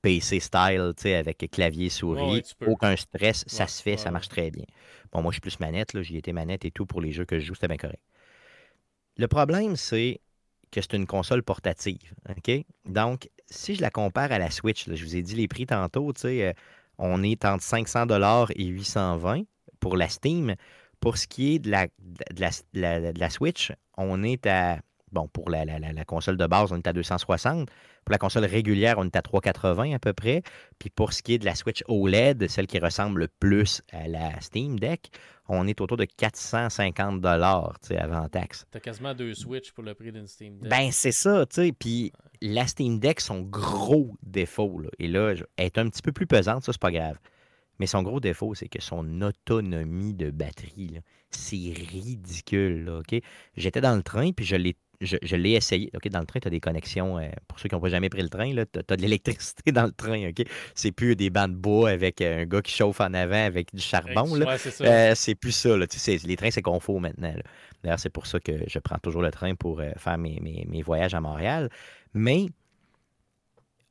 PC style, avec clavier, souris, aucun stress, ça se fait, ça marche très bien. Bon, moi, je suis plus manette, j'y étais manette et tout pour les jeux que je joue, c'était bien correct. Le problème, c'est que c'est une console portative? Donc, si je la compare à la Switch, je vous ai dit les prix tantôt, euh, on est entre 500 et 820 pour la Steam. Pour ce qui est de la Switch, on est à Bon, pour la, console de base, on est à 260. Pour la console régulière, on est à 380 à peu près. Puis pour ce qui est de la Switch OLED, celle qui ressemble le plus à la Steam Deck, on est autour de 450 dollars avant taxe. T'as quasiment deux Switch pour le prix d'une Steam Deck. Ben, c'est ça, tu sais. Puis la Steam Deck, son gros défaut, et là, elle est un petit peu plus pesante, ça, c'est pas grave. Mais son gros défaut, c'est que son autonomie de batterie, c'est ridicule. J'étais dans le train, puis je l'ai je, l'ai essayé. OK, dans le train, tu as des connexions. Euh, pour ceux qui n'ont pas jamais pris le train, tu as, de l'électricité dans le train. OK? C'est plus des bancs de bois avec euh, un gars qui chauffe en avant avec du charbon. Euh, c'est plus ça. Là. les trains, c'est confort maintenant. D'ailleurs, c'est pour ça que je prends toujours le train pour faire mes, mes, voyages à Montréal. Mais.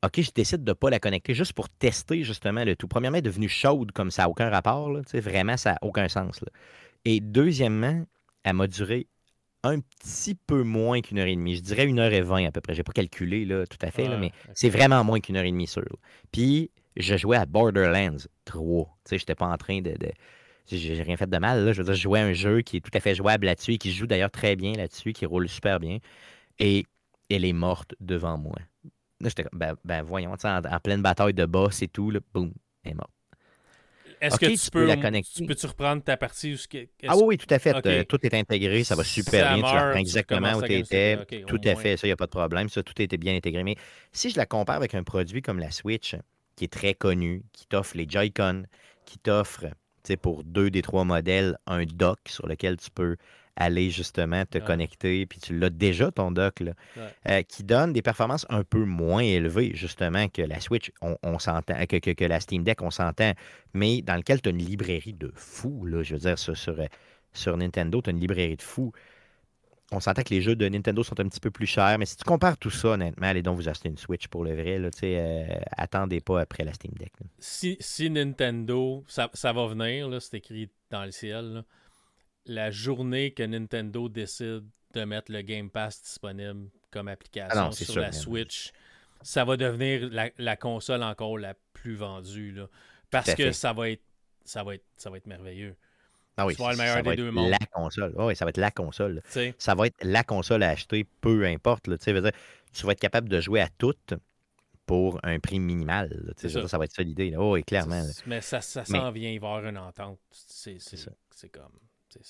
OK, je décide de ne pas la connecter juste pour tester justement le tout. Premièrement, elle est devenue chaude comme ça n'a aucun rapport. Là, vraiment, ça n'a aucun sens. Et deuxièmement, elle m'a duré un petit peu moins qu'une heure et demie. Je dirais une heure et vingt à peu près. J'ai pas calculé là, tout à fait, mais c'est vraiment moins qu'une heure et demie sûr. Puis je jouais à Borderlands 3. Tu sais, j'étais pas en train de. J'ai rien fait de mal. Là. Je veux dire, je jouais à un jeu qui est tout à fait jouable là-dessus et qui joue d'ailleurs très bien là-dessus, qui roule super bien. Et elle est morte devant moi. Là, j'étais comme, ben, ben voyons, en, en, pleine bataille de boss et tout, là, boum, elle est morte. Est-ce que tu, peux, la connecter. Peux-tu reprendre ta partie? Ah oui, tout à fait. Euh, tout est intégré, ça va super bien. tu la exactement où tu étais. tout à fait, ça, il n'y a pas de problème. Ça, tout était bien intégré. Mais si je la compare avec un produit comme la Switch, qui est très connu, qui t'offre les Joy-Con, qui t'offre pour deux des trois modèles, un dock sur lequel tu peux aller justement te connecter, puis tu l'as déjà ton dock, là, euh, qui donne des performances un peu moins élevées, justement, que la Switch, on, s'entend, que, que, la Steam Deck, on s'entend, mais dans lequel tu as une librairie de fou, là, je veux dire, sur, sur, sur Nintendo, tu as une librairie de fou. On s'entend que les jeux de Nintendo sont un petit peu plus chers, mais si tu compares tout ça, honnêtement, allez donc vous acheter une Switch pour le vrai. Là, euh, attendez pas après la Steam Deck. Si, si, Nintendo, ça, ça va venir, c'est écrit dans le ciel, là, la journée que Nintendo décide de mettre le Game Pass disponible comme application ah sur la Switch, ça va devenir la, console encore la plus vendue. Là, parce que ça va, être, ça, va être, ça va être merveilleux. Ah oui, le meilleur des deux mondes. La console. oui, ça va être la console. Ça va être la console à acheter, peu importe. Là, tu vas être capable de jouer à toutes pour un prix minimal. Ça. ça. va être ça l'idée. Oh, oui, clairement. Mais ça, ça s'en vient, il va y avoir une entente. C'est comme.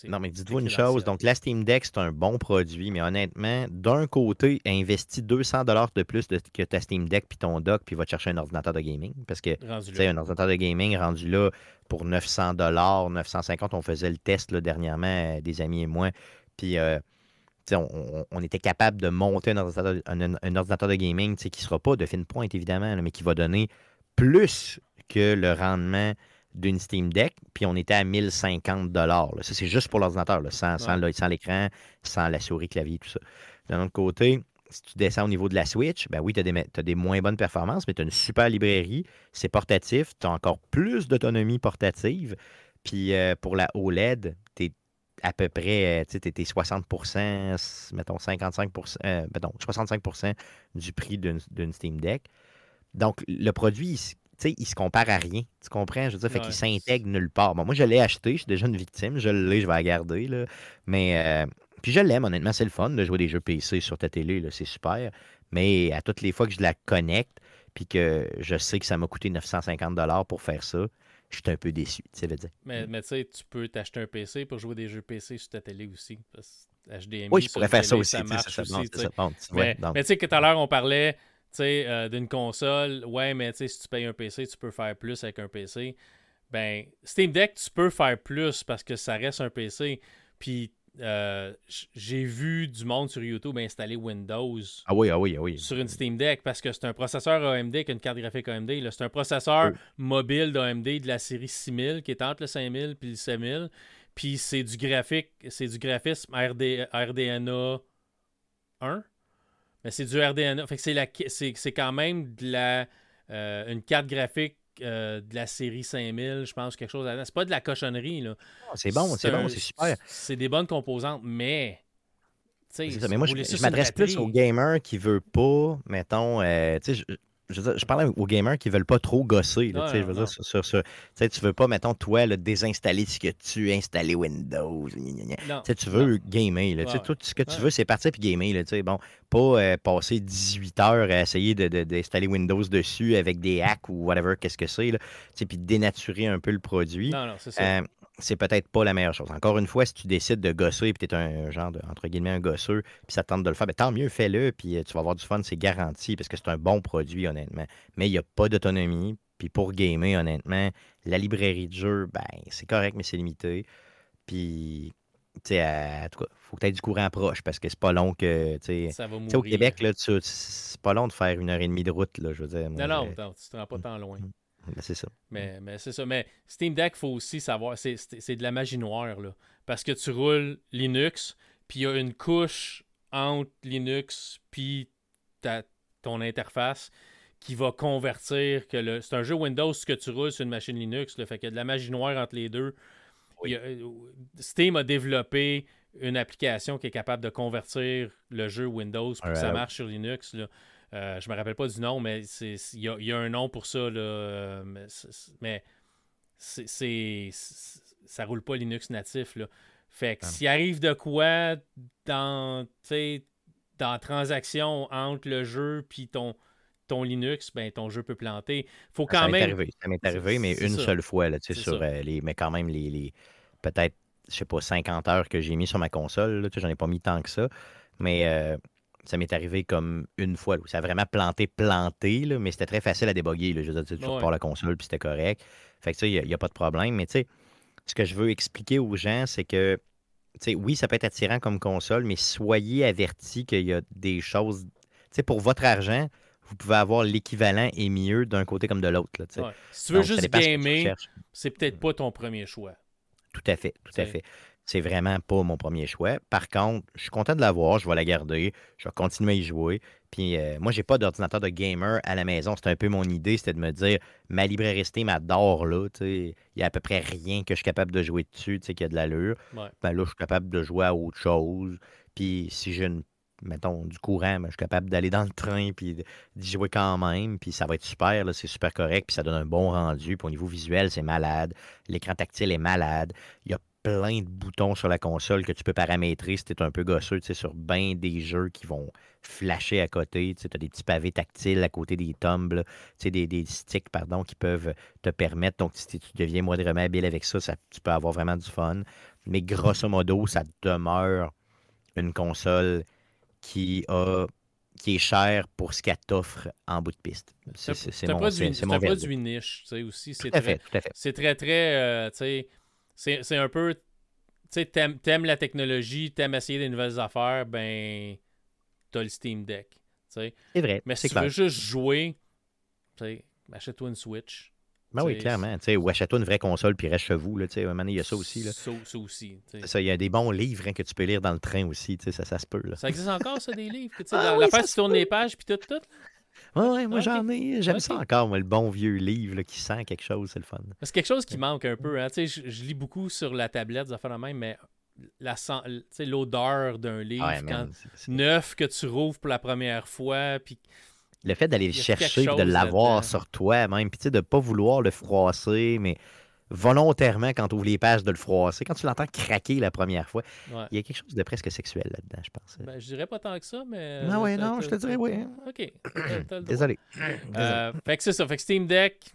Non, mais dites-vous une chose. Donc, la Steam Deck, c'est un bon produit, mais honnêtement, d'un côté, investis 200 de plus que ta Steam Deck puis ton dock, puis va te chercher un ordinateur de gaming. Parce que, tu sais, un ordinateur de gaming rendu là pour 900 950 on faisait le test là, dernièrement, euh, des amis et moi. Puis, euh, on, on, était capable de monter un ordinateur, un, ordinateur de gaming qui ne sera pas de fine pointe, évidemment, mais qui va donner plus que le rendement d'une Steam Deck, puis on était à 1050 dollars. Ça, c'est juste pour l'ordinateur, sans, sans l'écran, sans la souris, clavier, tout ça. D'un autre côté, si tu descends au niveau de la Switch, ben oui, tu as, des moins bonnes performances, mais tu as une super librairie, c'est portatif, tu as encore plus d'autonomie portative. Puis euh, pour la OLED, tu es à peu près, euh, tu es 60 mettons 55% euh, mettons 65% du prix d'une Steam Deck. Donc, le produit, sais, il se compare à rien. Tu comprends? Je veux dire, fait qu'il s'intègre nulle part. Bon, moi, je l'ai acheté, je suis déjà une victime, je l'ai, je vais la garder. Là. Mais, euh, puis je l'aime, honnêtement, c'est le fun de jouer des jeux PC sur ta télé, c'est super. Mais à toutes les fois que je la connecte, puis que je sais que ça m'a coûté 950 pour faire ça, je suis un peu déçu, tu sais, dire. Mais, mais tu sais, tu peux t'acheter un PC pour jouer des jeux PC sur ta télé aussi. HDMI, oui, je pourrais faire ça aussi. Ça marche aussi. mais, tu sais, tout à l'heure, on parlait euh, d'une console. Ouais, mais si tu payes un PC, tu peux faire plus avec un PC. Ben, Steam Deck, tu peux faire plus parce que ça reste un PC. Puis euh, j'ai vu du monde sur YouTube installer Windows ah oui, ah oui, ah oui. sur une Steam Deck parce que c'est un processeur AMD avec une carte graphique AMD. C'est un processeur mobile d'AMD de la série 6000 qui est entre le 5000 et le 7000. Puis c'est du graphique, c'est du graphisme RDNA 1. Mais c'est du RDNA. Fait que c'est, c'est, quand même de la, euh, une carte graphique euh, de la série 5000, je pense, quelque chose. C'est pas de la cochonnerie. Là. c'est bon, c'est, bon, c'est super. C'est des bonnes composantes, mais. mais moi, je, m'adresse plus aux gamers qui veulent pas, mettons, euh, je, je, parle aux gamers qui veulent pas trop gosser. Là, je veux dire, sur, sur, tu veux pas, mettons, toi, le désinstaller ce que tu installé Windows. tu veux gamer. Là, Tout ce que tu veux, c'est partir puis gamer. Là, bon, pas euh, passer 18 heures à essayer d'installer de, Windows dessus avec des hacks ou whatever, qu'est-ce que c'est. Puis dénaturer un peu le produit. Non, non, c'est ça. Euh, c'est peut-être pas la meilleure chose. Encore une fois, si tu décides de gosser et tu es un genre de, entre guillemets, un gosseux, puis ça tente de le faire, ben, tant mieux, fais-le, puis euh, tu vas avoir du fun, c'est garanti, parce que c'est un bon produit, honnêtement. Mais il n'y a pas d'autonomie. Puis pour gamer, honnêtement, la librairie de jeux, ben, c'est correct, mais c'est limité. Puis, tu sais, en tout cas, faut que tu aies du courant proche parce que c'est pas long que. Tu sais, au Québec, là, c'est pas long de faire une heure et demie de route, là, je veux dire. non, non, tu te rends pas tant loin. Ben, c'est ça. Mais, mais c'est ça. Mais Steam Deck, il faut aussi savoir, c'est de la magie noire. Là, parce que tu roules Linux, puis il y a une couche entre Linux puis ton interface qui va convertir que le. C'est un jeu Windows que tu roules sur une machine Linux. Là, fait qu'il y a de la magie noire entre les deux. Euh, Steam a développé une application qui est capable de convertir le jeu Windows pour que ça marche sur Linux. Là. Euh, je me rappelle pas du nom, mais il y, a un nom pour ça. Là, euh, mais c'est ça roule pas Linux natif. Là. Fait que ah. s'il arrive de quoi dans, dans transaction entre le jeu puis ton, ton Linux, ben ton jeu peut planter. Faut quand ça même. Arrivé, ça m'est arrivé, mais une seule fois là, sur euh, les. Mais quand même les, les peut-être, je sais pas, 50 heures que j'ai mis sur ma console. J'en ai pas mis tant que ça. Mais ça m'est arrivé comme une fois. ça a vraiment planté, planté, là, mais c'était très facile à déboguer. Je veux dire, tu ouais. la console, puis c'était correct. Fait que ça, il n'y a, pas de problème. Mais tu sais, ce que je veux expliquer aux gens, c'est que, tu sais, oui, ça peut être attirant comme console, mais soyez avertis qu'il y a des choses. Tu sais, pour votre argent, vous pouvez avoir l'équivalent et mieux d'un côté comme de l'autre. Si tu veux juste gamer, c'est peut-être pas ton premier choix. Tout à fait, tout à fait c'est vraiment pas mon premier choix. Par contre, je suis content de l'avoir, je vais la garder, je vais continuer à y jouer. Puis euh, moi, j'ai pas d'ordinateur de gamer à la maison. C'était un peu mon idée, c'était de me dire ma librairie Steam adore là. Il y a à peu près rien que je suis capable de jouer dessus, qui a de l'allure. Ben là, je suis capable de jouer à autre chose. Puis si j'ai une mettons, du courant, ben, je suis capable d'aller dans le train puis d'y jouer quand même. Puis ça va être super, c'est super correct. Puis ça donne un bon rendu. Puis au niveau visuel, c'est malade. L'écran tactile est malade. Il y a plein de boutons sur la console que tu peux paramétrer si tu es un peu gosseux, tu sais, sur bien des jeux qui vont flasher à côté. Tu as des petits pavés tactiles à côté des tumbles, tu sais, des, des, sticks, pardon, qui peuvent te permettre. Donc, si tu deviens moindrement habile avec ça, tu peux avoir vraiment du fun. Mais grosso modo, ça demeure une console qui a qui est chère pour ce qu'elle t'offre en bout de piste. C'est mon, c'est mon produit niche, tu sais, aussi. C'est très, C'est très, très, euh, tu sais, c'est un peu. Tu sais, t'aimes la technologie, t'aimes essayer des nouvelles affaires, ben. T'as le Steam Deck. C'est vrai. Mais si tu veux juste jouer, tu sais, achète-toi une Switch. Ben oui, clairement. ou achète-toi une vraie console puis reste chez vous. Là, il y a ça aussi. Là. Ça, aussi. Ça, il y a des bons livres hein, que tu peux lire dans le train aussi. Ça, ça se peut. Là. Ça existe encore, ça, des livres? Que, ah, la, face, tu tournes les pages puis tout, tout? Oui, moi j'en ai. J'aime ça encore, moi, le bon vieux livre qui sent quelque chose, c'est le fun. C'est quelque chose qui manque un peu. Hein. Je, je lis beaucoup sur la tablette, ça fait la même, mais l'odeur d'un livre neuf que tu rouvres pour la première fois, puis le fait d'aller chercher, de l'avoir sur toi même, puis de ne pas vouloir le froisser, mais volontairement, quand tu ouvres les pages, de le froisser. Quand tu l'entends craquer la première fois, Ouais. il y a quelque chose de presque sexuel là-dedans, je pense. Ben, je dirais pas tant que ça, mais. Ah ouais, t'as- non, je te dirais oui. Ok. le. Désolé. Euh, fait que c'est ça. Fait que Steam Deck,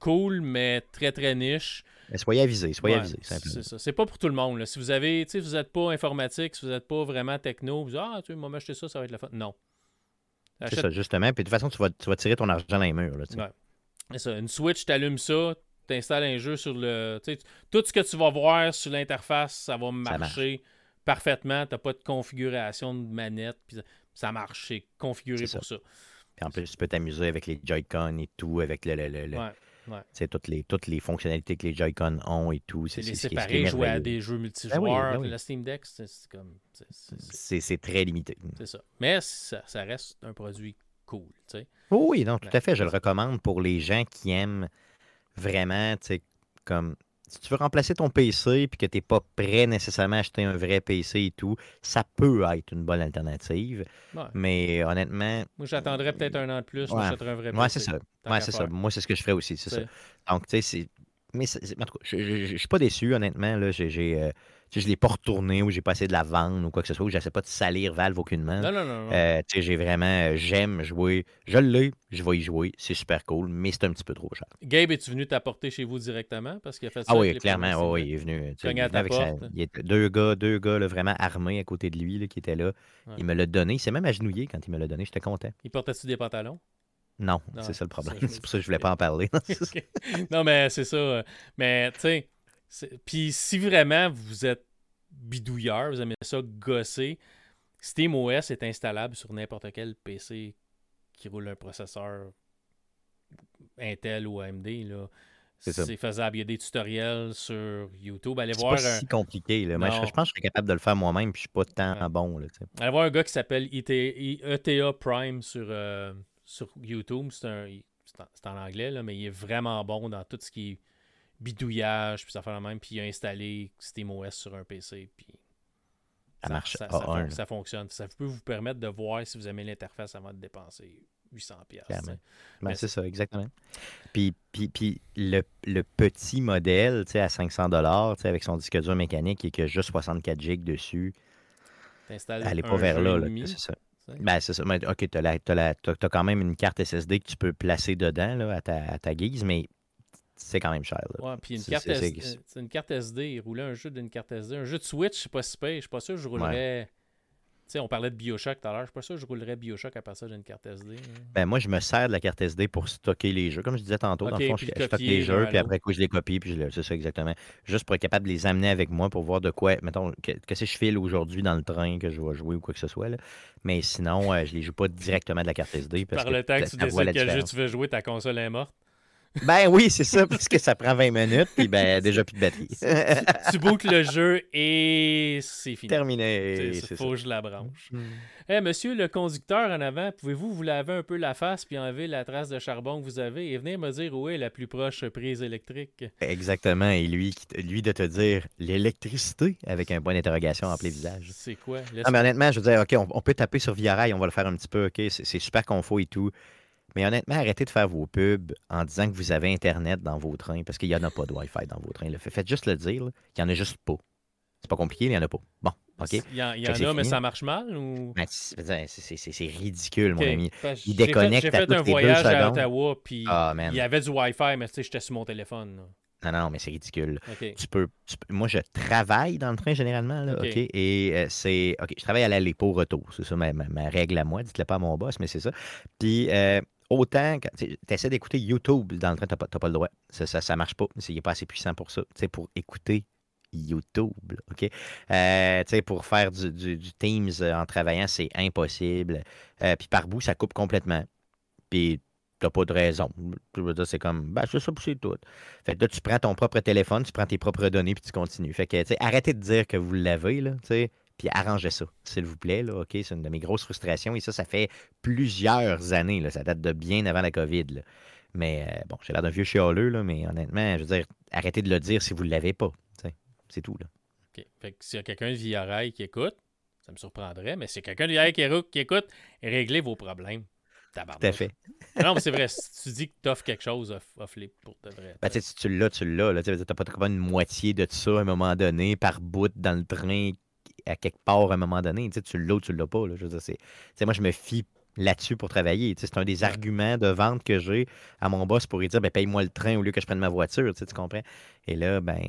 cool, mais très très niche. Mais soyez avisés, soyez Ouais, avisés, c'est ça. C'est pas pour tout le monde. là. Si vous avez, vous n'êtes pas informatique, si vous n'êtes pas vraiment techno, vous dites, ah, tu moi, m'acheter ça, ça va être la fun. Non. C'est ça, justement. Puis de toute façon, tu vas, tu vas tirer ton argent dans les murs. Là, tu. Ouais. C'est ça. Une Switch, t'allumes ça, t'installes un jeu sur le. tu Tout ce que tu vas voir sur l'interface, ça va marche. marcher parfaitement. T'as pas de configuration de manette. Puis ça, marche. C'est configuré pour ça. Puis en plus, tu peux t'amuser avec les Joy-Con et tout, avec le, le- le- le- Ouais. sais, toutes, les, toutes les fonctionnalités que les Joy-Con ont et tout. C'est C'est les c'est séparer, jouer à des jeux Ben oui, multijoueurs. ben oui. Le Steam Deck, c'est c'est comme. c'est- c'est- c'est- C'est c'est très limité. C'est ça. Mais ça, ça reste un produit cool, tu sais. Oui, non, tout à fait. Je le c'est recommande pour les gens qui aiment vraiment, tu sais, comme si tu veux remplacer ton PC puis que tu n'es pas prêt nécessairement à acheter un vrai PC et tout, ça peut être une bonne alternative. Ouais. Mais honnêtement, Moi, j'attendrai peut-être un an de plus. Ouais. m'achèterai un vrai ouais, PC, c'est ça. Ouais, c'est ça. Moi, c'est ce que je ferais aussi, c'est ça. Donc, tu sais, c'est. Mais en tout cas, je, je suis pas déçu, honnêtement. Là. J'ai, euh, je ne l'ai pas retourné ou j'ai pas essayé de la vendre ou quoi que ce soit, ou j'essaie pas de salir Valve aucunement. Non, non, non. non. Euh, j'ai vraiment. euh, J'aime jouer. Je l'ai, je vais y jouer. C'est super cool, mais c'est un petit peu trop cher. Gabe, es-tu venu t'apporter chez vous directement? Parce qu'il a fait ça. Ah oui, clairement. oui, il est venu. il est ta avec sa- il était deux gars, deux gars là, vraiment armés à côté de lui là, qui étaient là. Ouais. Il me l'a donné. Il s'est même agenouillé quand il me l'a donné. J'étais content. Il portait-tu des pantalons? Non, Non, c'est ça le problème. C'est pour ça que je voulais pas en parler. Non, mais c'est ça. euh, Mais, tu sais, puis si vraiment vous êtes bidouilleur, vous aimez ça gosser, SteamOS est installable sur n'importe quel PC qui roule un processeur Intel ou AMD. Là. C'est. C'est faisable. Il y a des tutoriels sur YouTube. Allez C'est voir, pas un, si compliqué. Là. Moi, je, pense que je serais capable de le faire moi-même, puis je suis pas tant Ouais. bon. Là, allez voir un gars qui s'appelle ETA Prime sur, euh, sur YouTube. C'est c'est en, c'est en anglais, là, mais il est vraiment bon dans tout ce qui est bidouillage, puis ça fait la même. Puis il a installé SteamOS sur un PC, puis Ça marche ça, ça fon- fonctionne. Ça peut vous permettre de voir si vous aimez l'interface avant de dépenser 800$. piastres, Clairement. tu sais. Ben, Mais c'est ça, exactement. Puis, puis, puis le, le petit modèle tu sais, à 500 tu sais, avec son disque dur mécanique et qui a juste 64 GB dessus, allez un pas vers là. là, c'est ça. Ben, c'est ça. Mais, OK, tu as, quand même une carte SSD que tu peux placer dedans là, à, ta, à ta guise, mais c'est quand même cher. là. Ouais, puis une carte, SD, euh, une carte SD, rouler un jeu d'une carte SD. Un jeu de Switch, c'est pas si pire. Je suis pas sûr que je roulerais. Tu sais, on parlait de Bioshock tout à l'heure. Je suis pas sûr que je roulerais Bioshock à partir d'une carte SD. hein. Ben, moi, je me sers de la carte SD pour stocker les jeux. Comme je disais tantôt, dans le fond, je, stocke les jeux, puis après coup, je les copie, puis c'est ça exactement. Juste pour être capable de les amener avec moi pour voir de quoi, mettons, que, que si je file aujourd'hui dans le train que je vais jouer ou quoi que ce soit. Là. Mais sinon, euh, je les joue pas directement de la carte SD. Parce Par le temps que tu décides quel jeu tu veux jouer, ta console est morte. Ben oui, c'est ça, parce que ça prend 20 minutes, puis ben déjà plus de batterie. tu bootes le jeu et c'est fini. Terminé. C'est faut que je la branche. Eh, monsieur le conducteur en avant, pouvez-vous vous laver un peu la face puis enlever la trace de charbon que vous avez et venir me dire où est la plus proche prise électrique? Exactement. Et lui, lui de te dire l'électricité avec un point d'interrogation en plein visage. C'est quoi? Non, Ah, mais honnêtement, je veux dire, OK, on, on peut taper sur Via Rail, on va le faire un petit peu, OK, c'est c'est super confort et tout. Mais honnêtement, arrêtez de faire vos pubs en disant que vous avez Internet dans vos trains, parce qu'il n'y en a pas de Wi-Fi dans vos trains. là. Faites juste le dire, là, qu'il n'y en a juste pas. C'est pas compliqué, il n'y en a pas. Bon, OK. Il y en, il y a, mais ça marche mal ou? Ben, c'est ridicule, mon ami. Il déconnecte J'ai à fait toutes un voyage à. Ottawa, puis Ah, man. il y avait du Wi-Fi, mais tu sais, j'étais sur mon téléphone. là. Non, non, mais c'est ridicule. Tu peux, tu peux- Moi, je travaille dans le train généralement, là? Et euh, c'est. OK, je travaille à l'aller pour retour. C'est ça ma, ma- ma règle à moi. Dites-le pas à mon boss, mais c'est ça. Puis, euh, autant. Tu essaies d'écouter YouTube dans le train, t'as pas, t'as pas le droit. Ça, ça marche pas. Il n'est pas assez puissant pour ça. Tu pour écouter YouTube, OK? Euh, tu pour faire du, du- Teams euh, en travaillant, c'est impossible. Euh, puis par bout, ça coupe complètement. Puis t'as pas de raison. C'est comme, ben, c'est ça, c'est tout. Fait que là, tu prends ton propre téléphone, tu prends tes propres données, puis tu continues. Fait que, tu arrêtez de dire que vous l'avez, là, tu puis arrangez ça, s'il vous plaît, là, OK? C'est une de mes grosses frustrations, et ça, ça fait plusieurs années, là. Ça date de bien avant la COVID, là. Mais, euh, bon, j'ai l'air d'un vieux chialeux, là, mais honnêtement, je veux dire, arrêtez de le dire si vous ne l'avez pas. C'est tout, là. OK. Fait que s'il y a quelqu'un de Via Rail qui écoute, ça me surprendrait, mais s'il y a quelqu'un de Via Rail qui, écoute- qui écoute, réglez vos problèmes. Tout à fait. non, mais c'est vrai, si tu dis que tu offres quelque chose, offre-les pour de vrai. Ben, si tu l'as, tu l'as. Tu n'as pas une moitié de ça à un moment donné, par bout dans le train, à quelque part à un moment donné. Tu l'as ou tu l'as pas. Là. Je veux dire, moi, je me fie là-dessus pour travailler. C'est un des arguments de vente que j'ai à mon boss pour lui dire ben, paye-moi le train au lieu que je prenne ma voiture. Tu comprends? Et là, ben.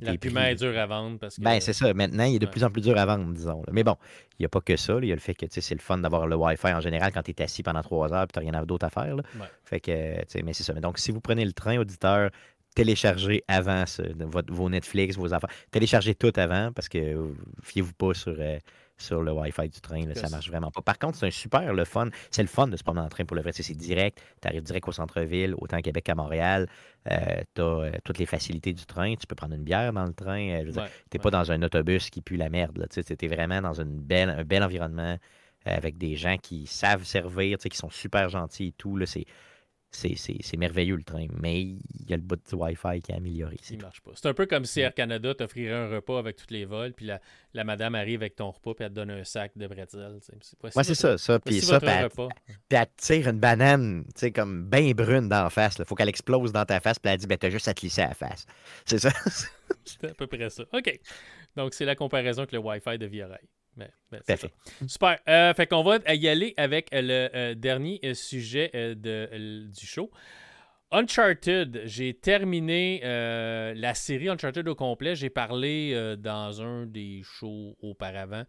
L'argument est dur à vendre parce que. Ben, c'est ça. Maintenant, il est de plus en plus dur à vendre, disons. Mais bon, il n'y a pas que ça. Il y a le fait que c'est le fun d'avoir le Wi-Fi en général quand tu es assis pendant trois heures et tu n'as rien d'autre à faire. Fait que, mais c'est ça. Donc, si vous prenez le train, auditeur, téléchargez avant vos Netflix, vos affaires. Téléchargez tout avant parce que fiez-vous pas sur. Euh, sur le Wi-Fi du train. Là, ça marche vraiment pas. Par contre, c'est un super le fun. C'est le fun de se promener en train pour le vrai. C'est direct. Tu arrives direct au centre-ville, autant à Québec qu'à Montréal. Euh, tu as euh, toutes les facilités du train. Tu peux prendre une bière dans le train. tu n'es pas dans un autobus qui pue la merde. Tu es vraiment dans une belle, un bel environnement avec des gens qui savent servir, qui sont super gentils et tout. C'est c'est merveilleux le train, mais il y a le bout du Wi-Fi qui est amélioré. Il marche pas. C'est un peu comme si Air Canada t'offrirait un repas avec tous les vols, puis la, la, madame arrive avec ton repas, puis elle te donne un sac de bretzel. Ouais, c'est ça, ça. Puis ça, puis elle, tire une banane, tu sais, comme bien brune dans la face. Il faut qu'elle explose dans ta face, puis elle dit, ben, t'as juste à te lisser à la face. C'est ça. c'est à peu près ça. OK. Donc, c'est la comparaison avec le Wi-Fi de Via ben, ben, Super. Euh, fait qu'on va y aller avec le euh, dernier euh, sujet de, du show. Uncharted, j'ai terminé la série Uncharted au complet. J'ai parlé dans un des shows auparavant.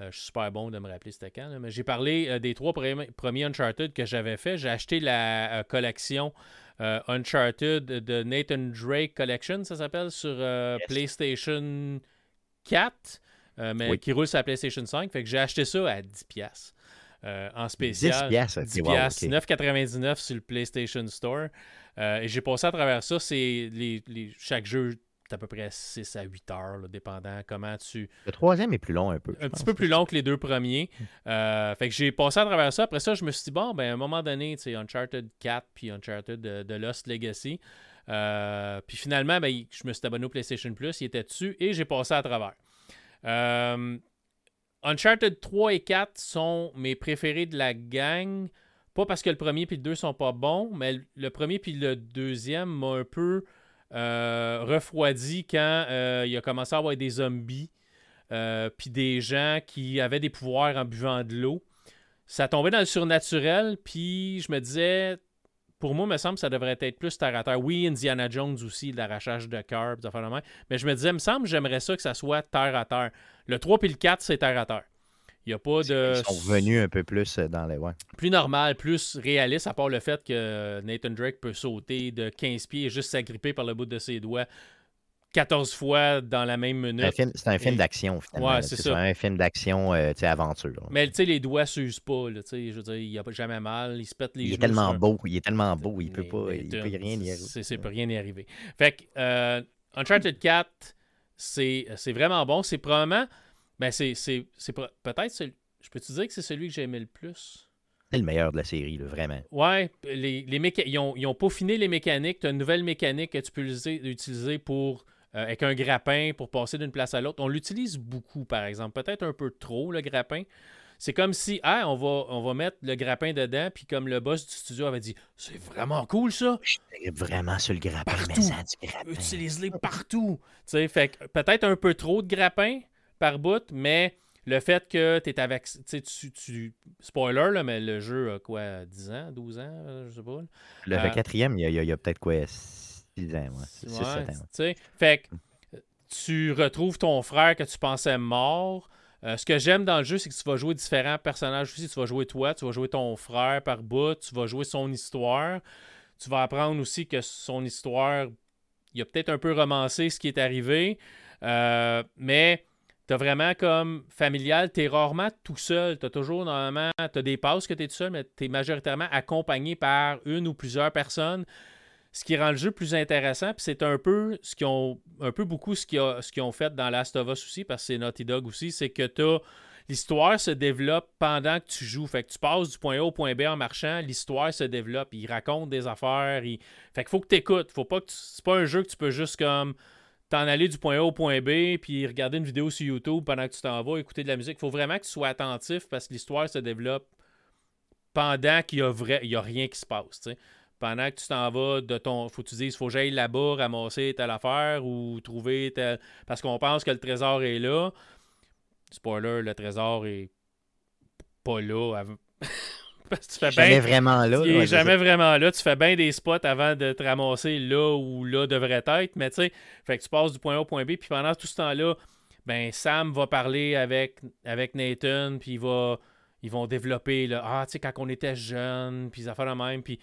je suis super bon de me rappeler c'était quand, mais j'ai parlé des trois premiers, Uncharted que j'avais fait. J'ai acheté la collection Uncharted de Nathan Drake Collection, ça s'appelle, sur PlayStation 4. Euh, mais qui roule sur la PlayStation 5. Fait que j'ai acheté ça à 10$. Euh, en spécial. 10$, 10 9,99$ sur le PlayStation Store. Euh, et j'ai passé à travers ça. C'est les, chaque jeu à peu près 6 à 8 heures, dépendant comment tu. Le troisième est plus long un peu. Un petit peu plus long que les deux premiers. fait que j'ai passé à travers ça. Après ça, je me suis dit, bon, ben, à un moment donné, tu Uncharted 4 puis Uncharted de, Lost Legacy. puis finalement, ben, je me suis abonné au PlayStation Plus, il était dessus et j'ai passé à travers. Euh, Uncharted 3 et 4 sont mes préférés de la gang. Pas parce que le premier et le 2 sont pas bons, mais le premier puis le deuxième m'a un peu euh, refroidi quand euh, il a commencé à avoir des zombies puis des gens qui avaient des pouvoirs en buvant de l'eau. Ça tombait dans le surnaturel, puis je me disais, pour moi, il me semble que ça devrait être plus terre à terre. Oui, Indiana Jones aussi, l'arrachage de cœur, mais je me disais, il me semble j'aimerais ça que ça soit terre à terre. Le 3 puis le 4, c'est terre à terre. Il n'y a pas de. Ils sont venus un peu plus euh, dans les. Ouais. Plus normal, plus réaliste, à part le fait que Nathan Drake peut sauter de 15 pieds et juste s'agripper par le bout de ses doigts. 14 fois dans la même minute. C'est un film, d'action, finalement. Ouais, c'est ça. un film d'action, euh, aventure. Mais tu sais, les doigts s'usent pas, tu sais, je veux dire, il n'y a jamais mal, il se pète les il Est tellement beau, il est tellement beau, il peut pas, il peut rien y arriver. C'est peut rien y arriver. Fait que euh, Uncharted 4, c'est vraiment bon. C'est probablement, ben c'est peut-être, je peux te dire que c'est celui que j'ai aimé le plus? C'est le meilleur de la série, vraiment. Ouais, les, les ils, ont, ils ont peaufiné les mécaniques. Tu as une nouvelle mécanique que tu peux utiliser pour euh, avec un grappin pour passer d'une place à l'autre. On l'utilise beaucoup, par exemple. Peut-être un peu trop, le grappin. C'est comme si, ah, on va, on va mettre le grappin dedans, puis comme le boss du studio avait dit, c'est vraiment cool ça. Je vraiment sur le grappin, partout. Utilise-les partout. sais, fait peut-être un peu trop de grappin par bout, mais le fait que tu es avec. Tu, tu, spoiler, là, mais le jeu a quoi, 10 ans, 12 ans, je sais pas. Le euh, quatrième, il y, y, a, peut-être quoi, fait que tu retrouves ton frère que tu pensais mort. Euh, ce que j'aime dans le jeu, c'est que tu vas jouer différents personnages aussi. Tu vas jouer toi, tu vas jouer ton frère par bout, tu vas jouer son histoire. Tu vas apprendre aussi que son histoire, il a peut-être un peu romancé ce qui est arrivé. Euh, mais t'as vraiment comme familial, t'es rarement tout seul. T'as toujours normalement, t'as des pauses que t'es tout seul, mais t'es majoritairement accompagné par une ou plusieurs personnes ce qui rend le jeu plus intéressant. Puis c'est un peu ce qu'ils ont un peu beaucoup ce qu'ils ont, fait dans Last of Us aussi, parce que c'est Naughty Dog aussi, c'est que tu L'histoire se développe pendant que tu joues. Fait que tu passes du point A au point B en marchant, l'histoire se développe. Il raconte des affaires. Fait qu'il faut que tu écoutes. Faut pas que C'est pas un jeu que tu peux juste comme t'en aller du point A au point B, puis regarder une vidéo sur YouTube pendant que tu t'en vas, écouter de la musique. Il faut vraiment que tu sois attentif parce que l'histoire se développe pendant qu'il y a vrai, il y a rien qui se passe, tu. Pendant que tu t'en vas de ton. Faut que tu dises, faut que j'aille là-bas ramasser telle affaire ou trouver tel. Parce qu'on pense que le trésor est là. Spoiler, le trésor est pas là. Parce que tu fais Jamais vraiment là. Il est ouais, jamais vraiment là. Tu fais bien des spots avant de te ramasser là où là devrait être. Mais tu sais, fait que tu passes du point A au point B. Puis pendant tout ce temps-là, ben Sam va parler avec, avec Nathan. Puis il va, ils vont développer là, ah, tu sais, quand on était jeune. Puis ça fait la même. Puis.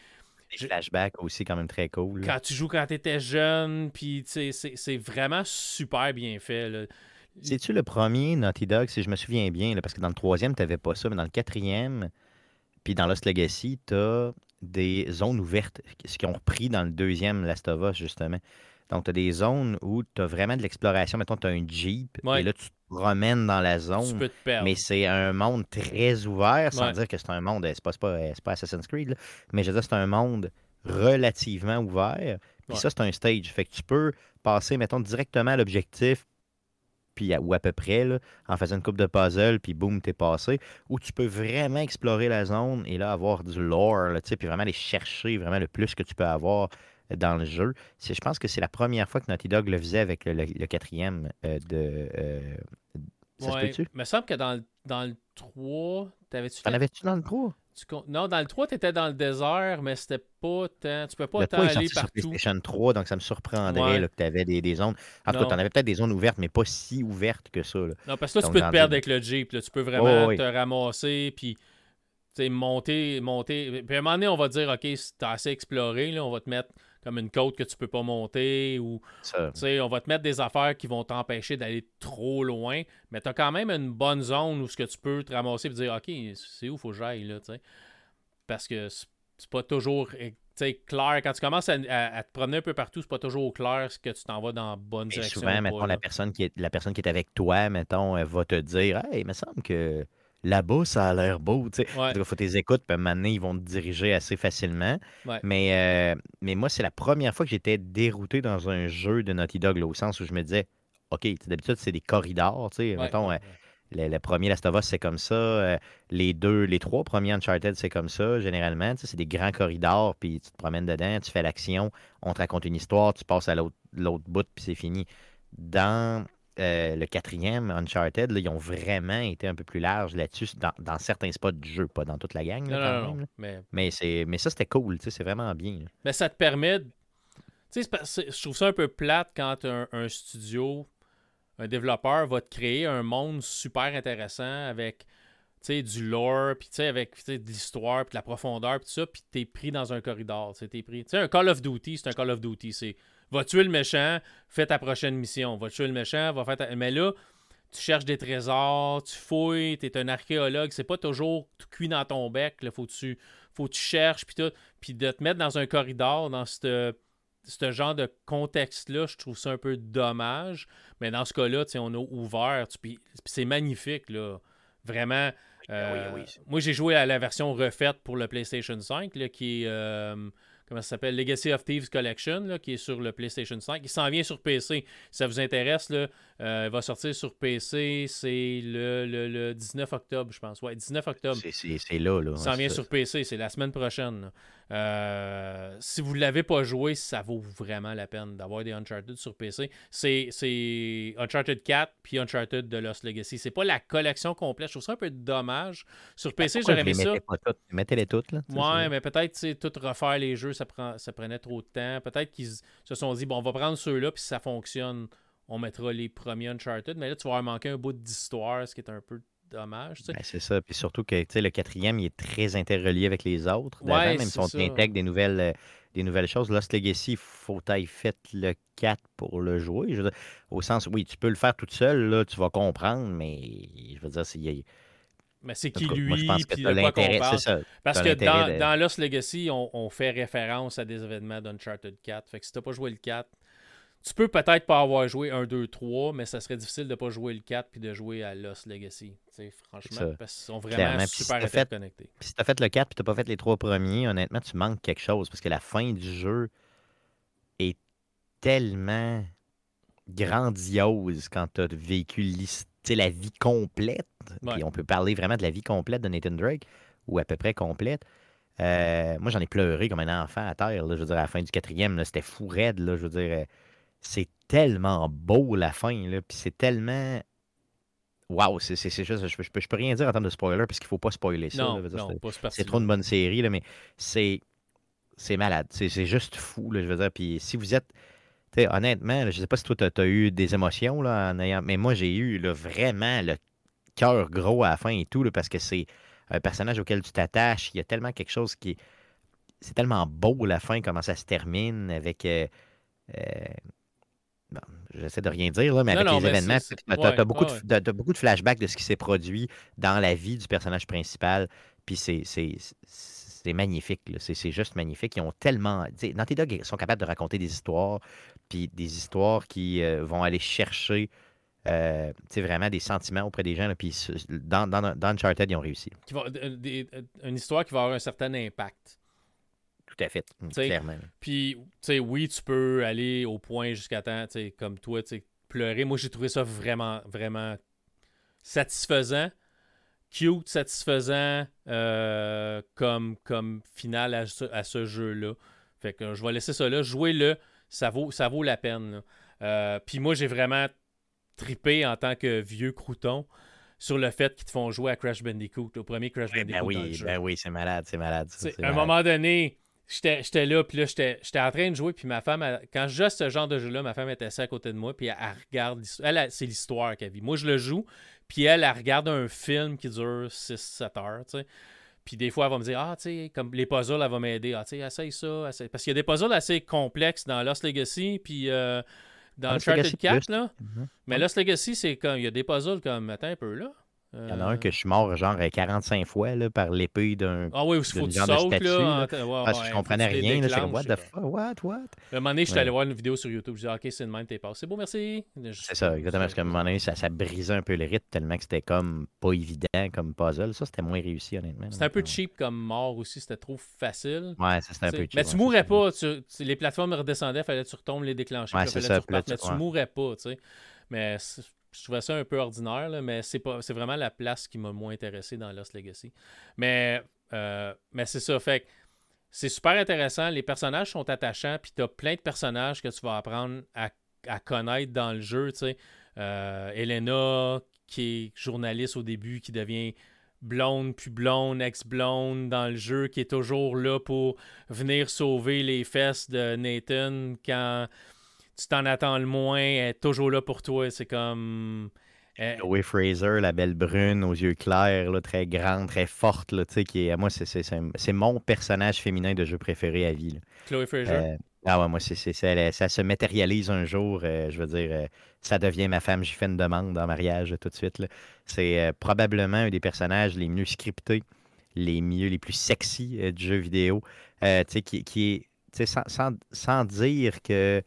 Des flashbacks aussi, quand même très cool. quand tu joues quand tu étais jeune. Puis c'est- c'est vraiment super bien fait. là. C'est-tu le premier Naughty Dog, si je me souviens bien, là, parce que dans le troisième, tu n'avais pas ça, mais dans le quatrième, puis dans Lost Legacy, tu as des zones ouvertes, ce qu'ils ont repris dans le deuxième Last of Us, justement. Donc, tu as des zones où tu as vraiment de l'exploration. Mettons, tu as un Jeep, Ouais. et là, tu promènes dans la Tu zone. peux te perdre. Mais c'est un monde très ouvert, sans Ouais. dire que c'est un monde, c'est pas, c'est pas, c'est pas Assassin's Creed, là, mais je veux dire, c'est un monde relativement ouvert. Puis Ouais. ça, c'est un stage. Fait que tu peux passer, mettons, directement à l'objectif, puis ou à peu près, là, en faisant une coupe de puzzle, puis boum, t'es passé. Ou tu peux vraiment explorer la zone et là, avoir du lore, là, puis vraiment aller chercher vraiment le plus que tu peux avoir dans le jeu. Je pense que c'est la première fois que Naughty Dog le faisait avec le, le- le quatrième euh, de... euh, ça Ouais. se peut-tu? Il me semble que dans, le- dans le 3, t'avais-tu T'en fait avais-tu dans le 3? Tu con- Non, dans le 3, tu étais dans le désert, mais c'était pas tant. Tu peux pas Le tant 3 est aller sorti sur partout. PlayStation 3, donc ça me surprendrait Ouais. là, que tu avais des, des zones. En tout cas, tu en avais peut-être des zones ouvertes, mais pas si ouvertes que ça. là. Non, parce que là, tu peux te perdre avec le Jeep. là. Tu peux vraiment te ramasser, puis monter, monter. Puis à un moment donné, on va te dire, OK, t'as assez exploré, là, on va te mettre comme une côte que tu peux pas monter, ou Ça. tu sais, on va te mettre des affaires qui vont t'empêcher d'aller trop loin, mais tu as quand même une bonne zone où ce que tu peux te ramasser et dire, OK, c'est où faut que j'aille, là, tu sais? Parce que c'est pas toujours clair. Quand tu commences à, à- à te promener un peu partout, c'est pas toujours clair ce que tu t'en vas dans la bonne Et direction. souvent, ou mettons, pas, la personne, qui est, la personne qui est avec toi, mettons, elle va te dire Hey, il me semble que là-bas, ça a l'air beau. tu sais. Ouais. Il faut tes écoutes, puis donné, ils vont te diriger assez facilement. Ouais. Mais, euh, mais moi, c'est la première fois que j'étais dérouté dans un jeu de Naughty Dog, là, au sens où je me disais OK, d'habitude, c'est des corridors. tu sais, Ouais, mettons, euh, Le, le premier Last of Us, c'est comme ça. euh, les deux, les trois premiers Uncharted, c'est comme ça, généralement. Tu sais, C'est des grands corridors, puis tu te promènes dedans, tu fais l'action, on te raconte une histoire, tu passes à l'autre l'autre bout, puis c'est fini. Dans euh, le quatrième Uncharted, là, ils ont vraiment été un peu plus larges là-dessus, dans, dans certains spots du jeu, pas dans toute la gang. là, Non, quand non, même. Mais Mais, c'est, mais ça, c'était cool, tu sais, c'est vraiment bien. là. Mais ça te permet. de- je trouve ça un peu plate quand un, un studio, un développeur va te créer un monde super intéressant avec sais, du lore, puis tu sais, avec tu sais, de l'histoire, puis de la profondeur, puis tout ça, puis t'es pris dans un corridor. tu t'es pris. Tu sais, un Call of Duty, c'est un Call of Duty. C'est va tuer le méchant, fais ta prochaine mission. Va tuer le méchant, va faire ta... Mais là, tu cherches des trésors, tu fouilles, t'es un archéologue, c'est pas toujours tout cuit dans ton bec. Là, faut que tu, faut que tu cherches, puis tout. Puis de te mettre dans un corridor, dans ce genre de contexte-là, je trouve ça un peu dommage. Mais dans ce cas-là, tu on a ouvert, tu- puis c'est magnifique, là. Vraiment. Euh, oui, oui. Moi, j'ai joué à la version refaite pour le PlayStation 5, là, qui est. euh, comment ça s'appelle Legacy of Thieves Collection, là, qui est sur le PlayStation 5. Il s'en vient sur PC. Si ça vous intéresse, là, euh, il va sortir sur PC. C'est le, le- le 19 octobre, je pense. Ouais, 19 octobre. C'est, là. là. Ça s'en vient sur PC, c'est la semaine prochaine. Euh, si vous ne l'avez pas joué, ça vaut vraiment la peine d'avoir des Uncharted sur PC. C'est, Uncharted 4 puis Uncharted de Lost Legacy. C'est pas la collection complète. Je trouve ça un peu dommage. Sur PC, j'aurais aimé ça. Mettez-les toutes? Là, Ouais, mais peut-être, tu sais, tout refaire les jeux, ça, prend, ça prenait trop de temps. Peut-être qu'ils se sont dit, bon, on va prendre ceux-là, puis si ça fonctionne, on mettra les premiers Uncharted. Mais là, tu vas avoir manqué un bout d'histoire, ce qui est un peu dommage. Ben, c'est ça. Puis surtout que le quatrième, il est très interrelié avec les autres. Ouais, d'avant, même c'est si on intègre des nouvelles, euh, des nouvelles choses. Lost Legacy, faut taille fait le 4 pour le jouer. Je veux dire, au sens, oui, tu peux le faire tout seul, là, tu vas comprendre, mais je veux dire, c'est. Mais c'est qui moi, je lui, pense que puis t'as de quoi qu'on l'intérêt, parle. c'est ça. Parce que l'intérêt dans, de- dans Lost Legacy, on, on fait référence à des événements d'Uncharted 4. Fait que si t'as pas joué le 4, tu peux peut-être pas avoir joué 1, 2, 3, mais ça serait difficile de pas jouer le 4 puis de jouer à Lost Legacy. Franchement, parce qu'ils sont vraiment Clairement. Si super t'as fait- interconnectés. Puis si t'as fait le 4 puis t'as pas fait les trois premiers, honnêtement, tu manques quelque chose parce que la fin du jeu est tellement grandiose quand tu as vécu la vie complète. Ouais. Puis on peut parler vraiment de la vie complète de Nathan Drake, ou à peu près complète. Euh, moi, j'en ai pleuré comme un enfant à terre. je veux dire, à la fin du quatrième, c'était fou raide. Là, je veux dire, euh, c'est tellement beau la fin. Là, puis c'est tellement. Waouh, c'est juste. Je, je, peux rien dire en termes de spoiler parce qu'il ne faut pas spoiler ça. Non, non, c'est trop une bonne série, là, mais c'est. C'est malade. C'est juste fou, là, je veux dire. Puis si vous êtes. honnêtement, je ne sais pas si toi, tu as, eu des émotions là, en ayant. Mais moi, j'ai eu là, vraiment le cœur gros à la fin et tout, là, parce que c'est un personnage auquel tu t'attaches. Il y a tellement quelque chose qui C'est tellement beau la fin, comment ça se termine avec. Euh, euh, j'essaie de rien dire, là, mais avec les événements, tu as, beaucoup, de, beaucoup de flashbacks de ce qui s'est produit dans la vie du personnage principal. Puis c'est magnifique. C'est juste magnifique. Ils ont tellement. Naughty Dog sont capables de raconter des histoires, puis des histoires qui euh, vont aller chercher euh, vraiment des sentiments auprès des gens. puis dans, dans, dans, Uncharted, ils ont réussi. Euh, euh, une histoire qui va avoir un certain impact. Tout à fait, clairement. Puis, tu sais, oui, tu peux aller au point jusqu'à temps, comme toi, tu pleurer. Moi, j'ai trouvé ça vraiment, vraiment satisfaisant, cute, satisfaisant comme, comme finale à ce, jeu-là. Fait que je vais laisser ça là. Jouez-le, ça vaut, ça vaut la peine. Puis moi, j'ai vraiment triper en tant que vieux crouton sur le fait qu'ils te font jouer à Crash Bandicoot, au premier Crash ben Bandicoot. Ben oui, ben oui, c'est malade, c'est malade. à un moment donné, j'étais là, puis là, j'étais en train de jouer, puis ma femme, quand je joue ce genre de jeu-là, ma femme était assise à côté de moi, puis elle, regarde, elle, c'est l'histoire qu'elle vit. Moi, je le joue, puis elle, elle regarde un film qui dure 6-7 heures, tu sais. Puis des fois, elle va me dire, ah, tu sais, comme les puzzles, elle va m'aider. Ah, tu sais, essaye ça. Parce qu'il y a des puzzles assez complexes dans Lost Legacy, puis euh, dans Uncharted 4, là. Mhm. Mais Lost Legacy, c'est comme. Il y a des puzzles comme. Attends un peu, là. Il y en a un que je suis mort genre 45 fois là, par l'épée d'un. Ah oui, il faut que tu sautes, là. parce que je comprenais rien. C'est comme, what the fuck, what, what? À un moment donné, je suis allé voir une vidéo sur YouTube. Je dis, OK, c'est une même, t'es passé. C'est beau, merci. C'est ça, exactement. Parce qu'à un moment donné, ça, ça brisait un peu le rythme tellement que c'était comme pas évident comme puzzle. Ça, c'était moins réussi, honnêtement. C'était un peu cheap comme mort aussi. C'était trop facile. Ouais, ça, c'était un peu cheap. Mais tu mourrais pas. Les plateformes redescendaient, fallait que tu retombes les déclencher. Ouais, c'est ça. Mais tu mourrais pas, tu sais. Mais je trouvais ça un peu ordinaire, mais c'est vraiment la place qui m'a moins intéressé dans Lost Legacy. Mais, euh, mais c'est ça, fait c'est super intéressant. Les personnages sont attachants, puis tu as plein de personnages que tu vas apprendre à, connaître dans le jeu. Euh, Elena, qui est journaliste au début, qui devient blonde, puis blonde, ex-blonde dans le jeu, qui est toujours là pour venir sauver les fesses de Nathan quand tu t'en attends le moins, elle est toujours là pour toi. C'est comme. Chloé Fraser, la belle brune aux yeux clairs, là, très grande, très forte, là, qui est, moi, c'est mon personnage féminin de jeu préféré à vie. Chloé Fraser? Euh, ah ouais, moi, c'est ça, ça se matérialise un jour. Euh, je veux dire, euh, ça devient ma femme. J'ai fait une demande en mariage tout de suite. C'est probablement un des personnages les mieux scriptés, les mieux, les plus sexy du jeu vidéo. qui, qui est, sans, sans, sans dire que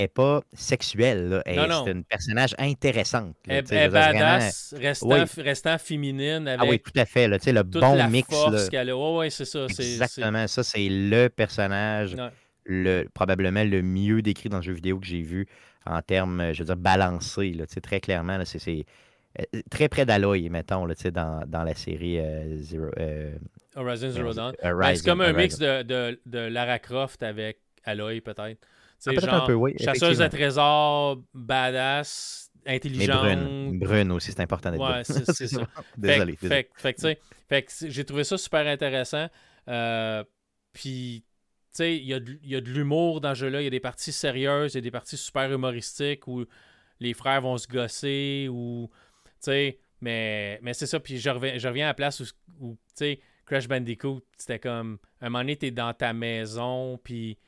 n'est pas sexuelle. Elle, c'est une personnage intéressante. elle, est badass, restant, féminine. Avec ah oui, tout à fait. Là, le bon la mix. Force qu'elle a. Ouais, c'est ça. Exactement. Ça, c'est le personnage le, probablement le mieux décrit dans le jeu vidéo que j'ai vu en termes, je veux dire, balancé. Là, très clairement, c'est euh, très près d'Aloy, mettons, là, dans, dans la série euh, Zero, euh, Horizon Zero Dawn. Ben, c'est comme un mix de, de, de Lara Croft avec Aloy, peut-être. C'est genre un peu, oui, chasseuse à trésors, badass, intelligente. Mais brune, brune aussi, c'est important d'être Ouais, c'est ça. désolé. Fait, fait, fait que j'ai trouvé ça super intéressant. Euh, puis, tu sais, il y a de, de l'humour dans ce jeu-là. Il y a des parties sérieuses, il y a des parties super humoristiques où les frères vont se gosser ou, tu sais, mais, mais c'est ça. Puis je reviens, je reviens à la place où, où tu sais, Crash Bandicoot, c'était comme, un moment donné, t'es dans ta maison, puis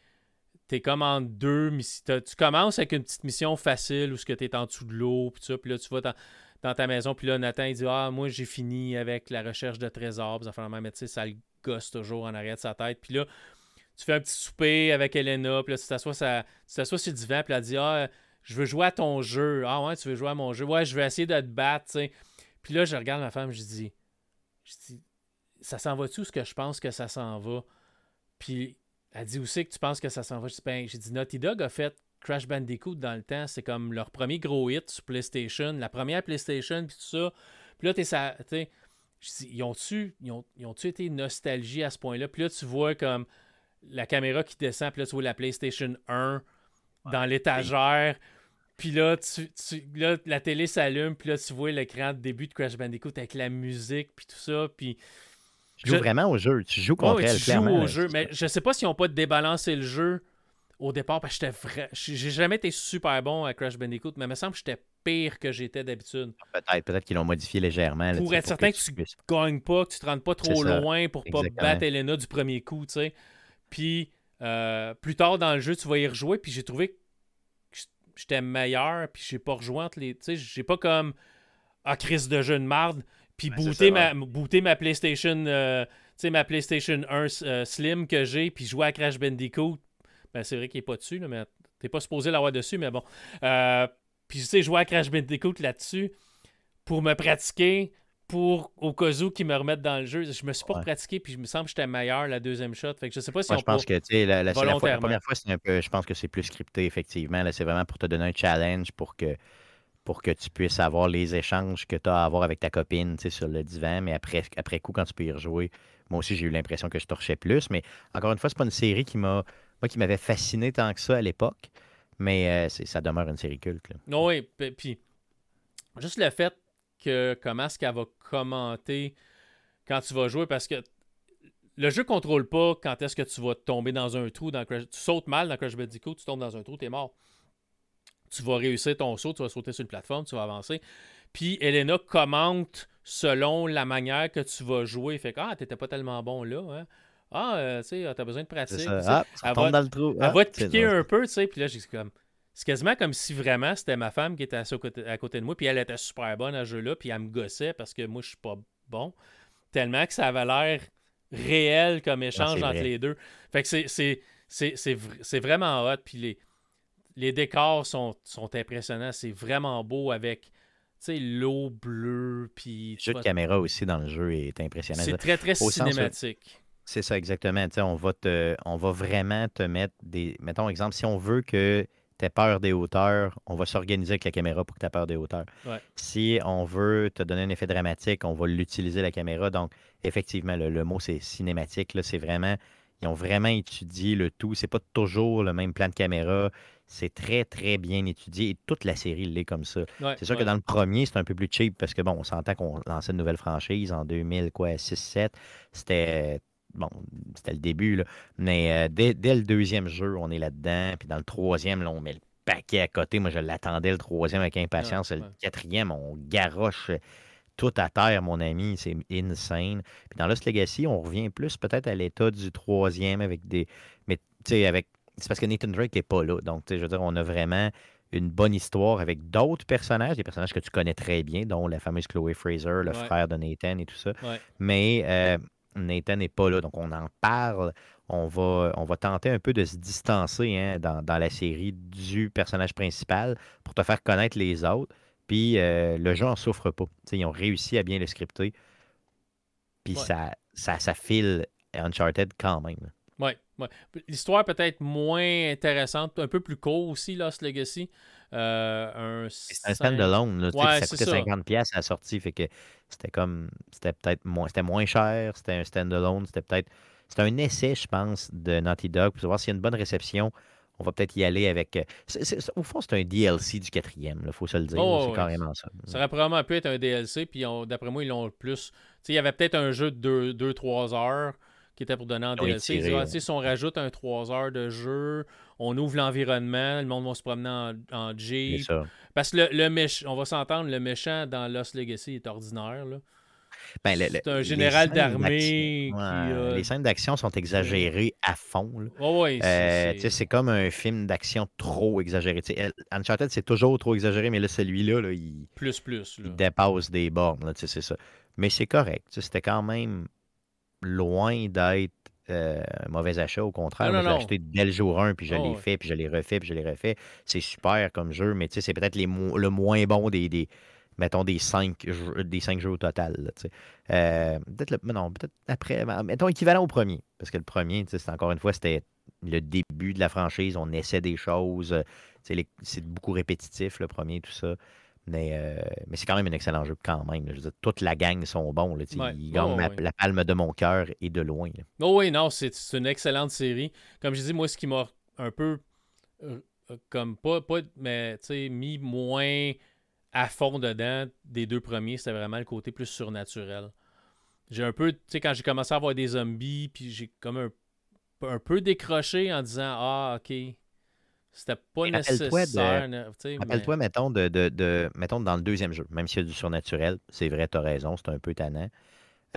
t'es comme en deux Tu commences avec une petite mission facile où ce que t'es en dessous de l'eau, puis ça, puis là, tu vas dans, ta maison, puis là, Nathan, il dit Ah, moi, j'ai fini avec la recherche de trésors, puis ça fait mais tu sais, ça le gosse toujours en arrière de sa tête. Puis là, tu fais un petit souper avec Elena, puis là, tu t'assois, sur le divan, puis elle dit Ah, je veux jouer à ton jeu. Ah, ouais, tu veux jouer à mon jeu. Ouais, je vais essayer de te battre, tu sais. Puis là, je regarde ma femme, je dis, je dis Ça s'en va-tu ce que je pense que ça s'en va? Puis elle dit aussi que tu penses que ça s'en va. Ben, j'ai dit Naughty Dog a fait Crash Bandicoot dans le temps. C'est comme leur premier gros hit sur PlayStation, la première PlayStation, puis tout ça. Puis là, t'es ça. ils ont-tu ils ont, ils ont été nostalgie à ce point-là? Puis là, tu vois comme la caméra qui descend, puis là, tu vois la PlayStation 1 dans l'étagère. Puis là, tu, là, la télé s'allume, puis là, tu vois l'écran de début de Crash Bandicoot avec la musique, puis tout ça. Puis. Tu joues vraiment au jeu. Tu joues contre elle, tu joues au jeu. Mais je sais pas s'ils n'ont pas débalancé le jeu au départ, parce que j'étais vrai. J'ai jamais été super bon à Crash Bandicoot, mais il me semble que j'étais pire que j'étais d'habitude. Peut-être, peut-être qu'ils l'ont modifié légèrement. pour être certain que, tu ne gagnes pas, que tu te rendes pas trop loin pour pas battre Elena du premier coup, tu sais. Puis euh, plus tard dans le jeu, tu vas y rejouer, puis j'ai trouvé que j'étais meilleur, puis j'ai pas rejoint les. Tu sais, j'ai pas comme. Ah, crise de jeu de marde, puis booter, ma, ma PlayStation. Euh, tu sais, ma PlayStation 1 euh, Slim que j'ai, puis jouer à Crash Bandicoot. Ben, c'est vrai qu'il est pas dessus, là, mais t'es pas supposé l'avoir dessus, mais bon. puis tu sais, jouer à Crash Bandicoot là-dessus pour me pratiquer pour au cas où qu'ils me remettent dans le jeu. Je me suis pas pratiqué puis je me semble que j'étais meilleur la deuxième shot. Fait que je sais pas si Moi, on je pense que la, la, la, première fois, c'est un peu. Je pense que c'est plus scripté, effectivement. C'est vraiment pour te donner un challenge pour que pour que tu puisses avoir les échanges que tu as à avoir avec ta copine sur le divan, mais après, coup, quand tu peux y rejouer, moi aussi j'ai eu l'impression que je torchais plus. Mais encore une fois, c'est pas une série qui m'a qui m'avait fasciné tant que ça à l'époque. Mais euh, ça demeure une série culte. Oui, puis juste le fait comment est-ce qu'elle va commenter quand tu vas jouer parce que le jeu contrôle pas quand est-ce que tu vas tomber dans un trou dans Tu sautes mal dans Crash Bandicoot, tu tombes dans un trou, tu es mort. Tu vas réussir ton saut, tu vas sauter sur une plateforme, tu vas avancer. Puis Elena commente selon la manière que tu vas jouer. Fait que ah, t'étais pas tellement bon là. Hein? Ah, euh, tu sais, t'as besoin de pratique. Ah, elle, va, dans le trou. elle va te ah, piquer un peu, tu sais. Puis là, j'ai comme c'est quasiment comme si vraiment c'était ma femme qui était à, côté, de moi, puis elle était super bonne à ce jeu-là, puis elle me gossait parce que moi, je suis pas bon. Tellement que ça avait l'air réel comme échange entre les deux. Fait que c'est vraiment hot, puis les, les décors sont, sont impressionnants. C'est vraiment beau avec l'eau bleue. Puis, le jeu de caméra aussi dans le jeu est impressionnant. C'est très, très cinématique. C'est ça, exactement. on va, te, on va vraiment te mettre des. Mettons, exemple, si on veut que tu peur des hauteurs, on va s'organiser avec la caméra pour que tu aies peur des hauteurs. Si on veut te donner un effet dramatique, on va l'utiliser la caméra. Donc, effectivement, le, mot c'est cinématique. C'est vraiment. Ils ont vraiment étudié le tout. C'est pas toujours le même plan de caméra. C'est très, très bien étudié. Et toute la série l'est comme ça. c'est sûr que dans le premier, c'est un peu plus cheap parce que bon, on s'entend qu'on lançait une nouvelle franchise en 2006-7. C'était bon, c'était le début, là. mais euh, dès, le deuxième jeu, on est là-dedans. Puis dans le troisième, là, on met le paquet à côté. Moi, je l'attendais le troisième avec impatience. le quatrième, on garoche tout à terre, mon ami. C'est insane. Puis dans Lost Legacy, on revient plus peut-être à l'état du troisième avec des. Mais tu sais, avec. C'est parce que Nathan Drake n'est pas là. Donc, je veux dire, on a vraiment une bonne histoire avec d'autres personnages, des personnages que tu connais très bien, dont la fameuse Chloé Fraser, le frère de Nathan et tout ça. Mais euh, Nathan n'est pas là, donc on en parle. On va, on va tenter un peu de se distancer hein, dans, la série du personnage principal pour te faire connaître les autres. Puis euh, le jeu en souffre pas. ils ont réussi à bien le scripter. Puis ça, ça, ça file Uncharted quand même. Oui, ouais. L'histoire peut-être moins intéressante, un peu plus court aussi, Lost Legacy. Euh, c'est un stand-alone. ça coûtait 50$ à la sortie. Fait que c'était comme. C'était peut-être moins. C'était moins cher. C'était un stand-alone. C'était peut-être. C'était un essai, je pense, de Naughty Dog pour savoir s'il y a une bonne réception. On va peut-être y aller avec. Euh, au fond, c'est un DLC du quatrième, il faut se le dire. Oh, c'est carrément ça. Ça aurait probablement pu être un DLC, puis d'après moi, ils l'ont plus. Il y avait peut-être un jeu de 2-3 heures qui était pour donner en DLC. si on rajoute un 3 heures de jeu, on ouvre l'environnement, le monde va se promener en, en Jeep. Parce que le, le méchant, on va s'entendre, le méchant dans Lost Legacy est ordinaire. Là. Ben, c'est un général d'armée. Les scènes d'action sont exagérées à fond. Euh, c'est comme un film d'action trop exagéré. Uncharted, c'est toujours trop exagéré, mais là, celui-là, là, il, plus, plus, il dépasse des bornes. C'est ça. Mais c'est correct. C'était quand même loin d'être euh, un mauvais achat. Au contraire, j'ai acheté dès le jour 1, puis je l'ai fait, puis je l'ai refait, puis je l'ai refait. C'est super comme jeu, mais c'est peut-être le moins bon des, des mettons, des cinq, jeux, des cinq jeux au total. Euh, peut-être non, peut-être après, mettons équivalent au premier. Parce que le premier, c'est encore une fois, c'était le début de la franchise. On essaie des choses. C'est beaucoup répétitif, le premier, tout ça. Mais, euh, mais c'est quand même un excellent jeu quand même. Je veux dire, toute la gang sont bons. Là, Ouais. ils gagnent ma- ouais. la palme de mon cœur et de loin. Oh oui, non, c'est une excellente série. Comme je dis, moi, ce qui m'a un peu euh, comme pas, pas mais tu sais, mis moins à fond dedans des deux premiers, c'était vraiment le côté plus surnaturel. J'ai un peu, tu sais, quand j'ai commencé à avoir des zombies, puis j'ai comme un, un peu décroché en disant Ah, ok, c'était pas Mais rappelle-toi nécessaire. Rappelle-toi, mettons, de, de, de- mettons, dans le deuxième jeu, même s'il y a du surnaturel, c'est vrai, tu as raison, c'est un peu tannant.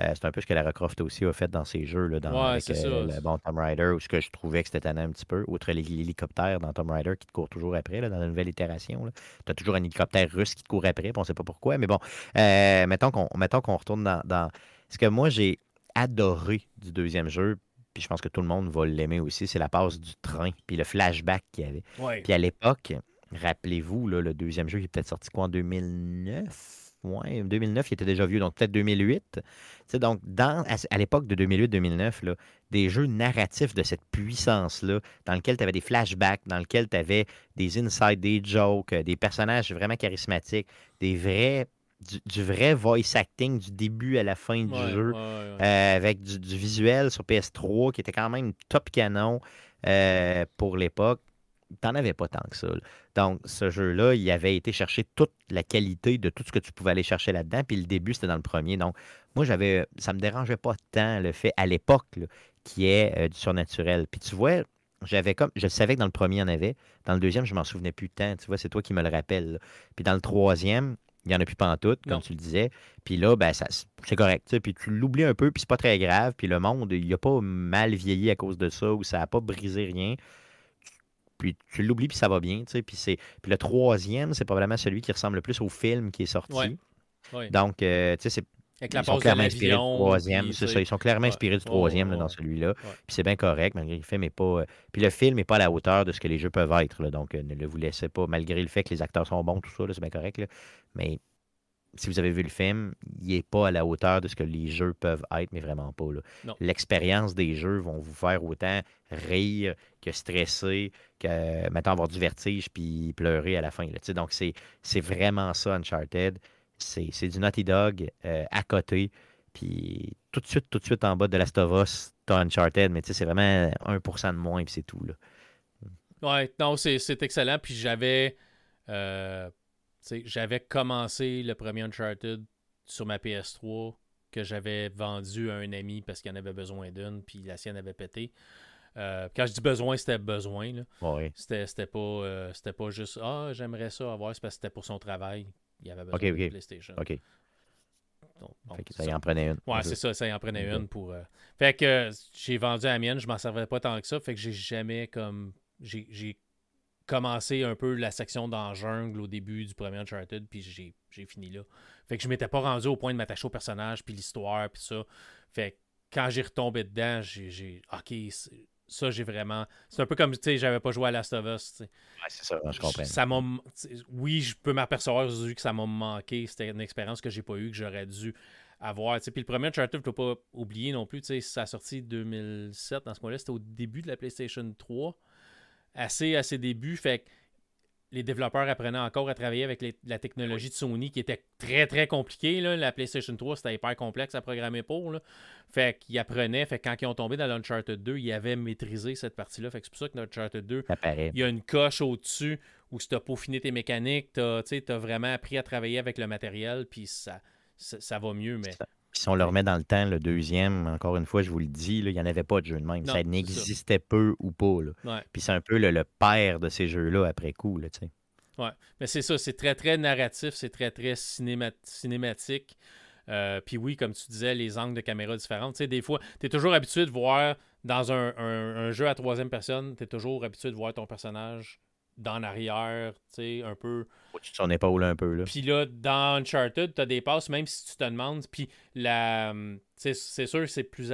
Euh, c'est un peu ce que Lara Croft aussi a fait dans ses jeux, là, dans, Ouais, avec euh, le bon Tomb Raider, où ce que je trouvais que c'était tannant un petit peu, outre les- l'hélicoptère dans Tomb Raider qui te court toujours après, là, dans la nouvelle itération. Tu as toujours un hélicoptère russe qui te court après, puis on ne sait pas pourquoi. Mais bon, euh, mettons qu'on mettons qu'on retourne dans, dans- Ce que moi, j'ai adoré du deuxième jeu, puis je pense que tout le monde va l'aimer aussi, c'est la passe du train, puis le flashback qu'il y avait. ouais. Puis à l'époque, rappelez-vous, là, le deuxième jeu, il est peut-être sorti quoi en 2009? Ouais, 2009, il était déjà vieux, donc peut-être 2008. Tu sais, donc, dans, à, à l'époque de 2008-2009, là, des jeux narratifs de cette puissance-là, dans lequel tu avais des flashbacks, dans lequel tu avais des insides, des jokes, euh, des personnages vraiment charismatiques, des vrais, du, du vrai voice acting du début à la fin du Ouais, jeu ouais, ouais. euh, avec du, du visuel sur PS3 qui était quand même top canon euh, pour l'époque. T'en avais pas tant que ça. là. Donc, ce jeu-là, il avait été chercher toute la qualité de tout ce que tu pouvais aller chercher là-dedans. Puis le début, c'était dans le premier. Donc, moi, j'avais. Ça me dérangeait pas tant le fait à l'époque y ait euh, du surnaturel. Puis tu vois, j'avais comme. Je savais que dans le premier, il y en avait. Dans le deuxième, je m'en souvenais plus tant. Tu vois, c'est toi qui me le rappelles. là. Puis dans le troisième, il n'y en a plus pantoute, comme Non. tu le disais. Puis là, ben, ça, c'est correct. Puis tu l'oublies un peu, puis c'est pas très grave. Puis le monde, il a pas mal vieilli à cause de ça, ou ça n'a pas brisé rien. Puis tu l'oublies, puis ça va bien. Puis, c'est... puis le troisième, c'est probablement celui qui ressemble le plus au film qui est sorti. Ouais. Donc, euh, tu sais, Avec ils la sont pause de clairement inspirés du troisième. C'est ça, ils sont clairement Ouais. inspirés du troisième ouais, là, dans celui-là. Puis c'est bien correct, malgré le film n'est pas. euh, Puis le film n'est pas à la hauteur de ce que les jeux peuvent être. là. donc, euh, ne le vous laissez pas, malgré le fait que les acteurs sont bons, tout ça, c'est bien correct. là. Mais si vous avez vu le film, il n'est pas à la hauteur de ce que les jeux peuvent être, mais vraiment pas. L'expérience des jeux vont vous faire autant rire que stresser, que maintenant avoir du vertige puis pleurer à la fin. là. Donc, c'est c'est vraiment ça, Uncharted. C'est c'est du Naughty Dog euh, à côté. Puis tout de suite, tout de suite en bas de Last of Us, t'as Uncharted, mais tu sais, c'est vraiment 1% de moins, puis c'est tout. Là. Ouais, non, c'est c'est excellent. Puis j'avais. euh, j'avais commencé le premier Uncharted sur ma PS3 que j'avais vendu à un ami parce qu'il en avait besoin d'une, puis la sienne avait pété. Euh, quand je dis besoin, c'était besoin. là. Ouais. C'était c'était pas, euh, c'était pas juste Ah, j'aimerais ça avoir, c'est parce que c'était pour son travail. Il avait besoin de. PlayStation. OK. Donc, bon, ça ça. y en prenait une. Ouais, c'est ça, ça y en prenait une pour. euh, Fait que euh, j'ai vendu la mienne, je m'en servais pas tant que ça, fait que j'ai jamais comme. J'ai commencé un peu la section dans jungle au début du premier Uncharted, puis j'ai fini là. Fait que je m'étais pas rendu au point de m'attacher au personnage, puis l'histoire, puis ça. Fait que quand j'ai retombé dedans, j'ai. j'ai- Ok, ça j'ai vraiment. C'est un peu comme, tu sais, j'avais pas joué à Last of Us, tu sais. Ouais, c'est ça, je comprends. Ça m'a. Oui, je peux m'apercevoir aujourd'hui que ça m'a manqué. C'était une expérience que j'ai pas eue, que j'aurais dû avoir. t'sais. Puis le premier Uncharted, je ne pas oublier non plus. t'sais, Ça a sorti 2007. Dans ce mois-là, c'était au début de la PlayStation 3. Assez à ses débuts. Fait que les développeurs apprenaient encore à travailler avec les- la technologie de Sony qui était très très compliquée. là. La PlayStation 3, c'était hyper complexe à programmer pour. là. Fait qu'ils apprenaient. Fait que quand ils ont tombé dans l'Uncharted 2, ils avaient maîtrisé cette partie-là. Fait que c'est pour ça que l'Uncharted 2 Ça paraît. il y a une coche au-dessus où tu as peaufiné tes mécaniques, tu as, vraiment appris à travailler avec le matériel, puis ça, ça, ça va mieux, mais Puis si on le remet dans le temps, le deuxième, encore une fois, je vous le dis, là, il n'y en avait pas de jeu de même. Non, ça n'existait peu ou pas. là. ouais. Puis c'est un peu le, le père de ces jeux-là après coup. Là. Ouais, mais c'est ça, c'est très très narratif, c'est très très cinéma- cinématique. Euh, Puis oui, comme tu disais, les angles de caméra différents. Tu sais, des fois, tu es toujours habitué de voir dans un, un- un jeu à troisième personne, tu es toujours habitué de voir ton personnage d'en arrière, tu sais, un peu. De son épaule un peu. Là. Puis là, dans Uncharted, tu as des passes, même si tu te demandes. Puis la, hum, tu c'est sûr que c'est plus,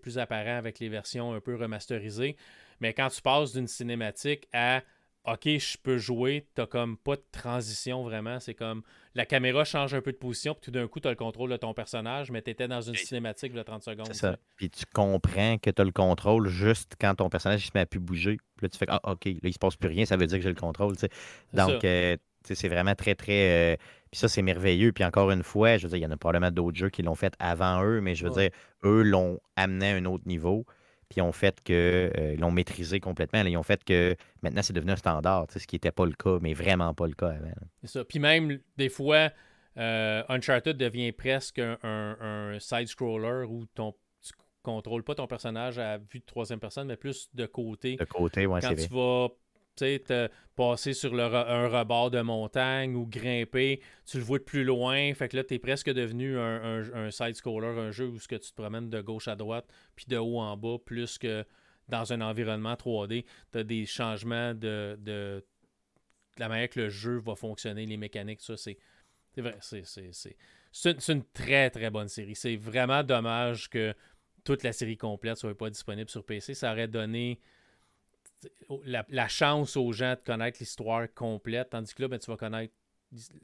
plus apparent avec les versions un peu remasterisées. Mais quand tu passes d'une cinématique à OK, je peux jouer, t'as comme pas de transition vraiment. C'est comme la caméra change un peu de position, puis tout d'un coup, tu as le contrôle de ton personnage, mais tu étais dans une cinématique de 30 secondes. C'est tu ça. sais. Puis tu comprends que tu as le contrôle juste quand ton personnage il se met à plus bouger. Puis là, tu fais Ah, OK, là, il se passe plus rien, ça veut dire que j'ai le contrôle. tu sais. C'est Donc, euh, C'est vraiment très, très. puis ça, c'est merveilleux. Puis encore une fois, je veux dire, il y en a probablement d'autres jeux qui l'ont fait avant eux, mais je veux dire, eux l'ont amené à un autre niveau. Puis ils ont fait que. ils l'ont maîtrisé complètement. ils ont fait que maintenant, c'est devenu un standard, ce qui n'était pas le cas, mais vraiment pas le cas avant. C'est ça. Puis même, des fois, Uncharted devient presque un, side-scroller où ton, tu contrôles pas ton personnage à vue de troisième personne, mais plus de côté. De côté, oui, c'est vrai. tu vas te passer sur un rebord de montagne ou grimper, tu le vois de plus loin. Fait que là, tu es presque devenu un, side-scroller, un jeu où ce que tu te promènes de gauche à droite, puis de haut en bas, plus que dans un environnement 3D. Tu as des changements de, de, la manière que le jeu va fonctionner, les mécaniques, ça, c'est. vrai, c'est une très très bonne série. C'est vraiment dommage que toute la série complète soit pas disponible sur PC. Ça aurait donné la, chance aux gens de connaître l'histoire complète, tandis que là, ben, tu vas connaître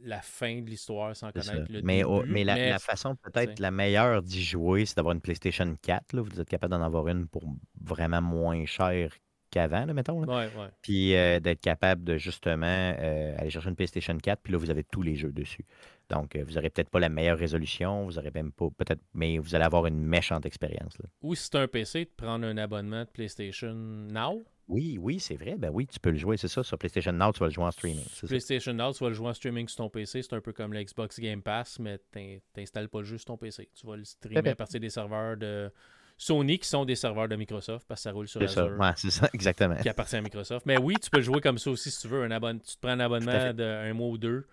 la fin de l'histoire sans connaître le mais, début. mais, la, façon peut-être la meilleure d'y jouer, c'est d'avoir une PlayStation 4. Là. Vous êtes capable d'en avoir une pour vraiment moins cher qu'avant, mettons. Là. Puis euh, d'être capable de justement euh, aller chercher une PlayStation 4, puis là, vous avez tous les jeux dessus. Donc, euh, vous n'aurez peut-être pas la meilleure résolution, vous aurez même pas, peut-être, mais vous allez avoir une méchante expérience. Ou si c'est un PC, de prendre un abonnement de PlayStation Now. Oui, oui, c'est vrai. Ben oui, tu peux le jouer, c'est ça. Sur PlayStation Now, tu vas le jouer en streaming. PlayStation Now, tu vas le jouer en streaming sur ton PC. C'est un peu comme l'Xbox Game Pass, mais tu n'installes pas juste ton PC. Tu vas le streamer à partir des serveurs de Sony qui sont des serveurs de Microsoft parce que ça roule sur Azure. Ça. c'est ça, exactement. Qui appartient à Microsoft. Mais oui, tu peux le jouer comme ça aussi si tu veux. Un abonne... Tu te prends un abonnement d'un mois ou deux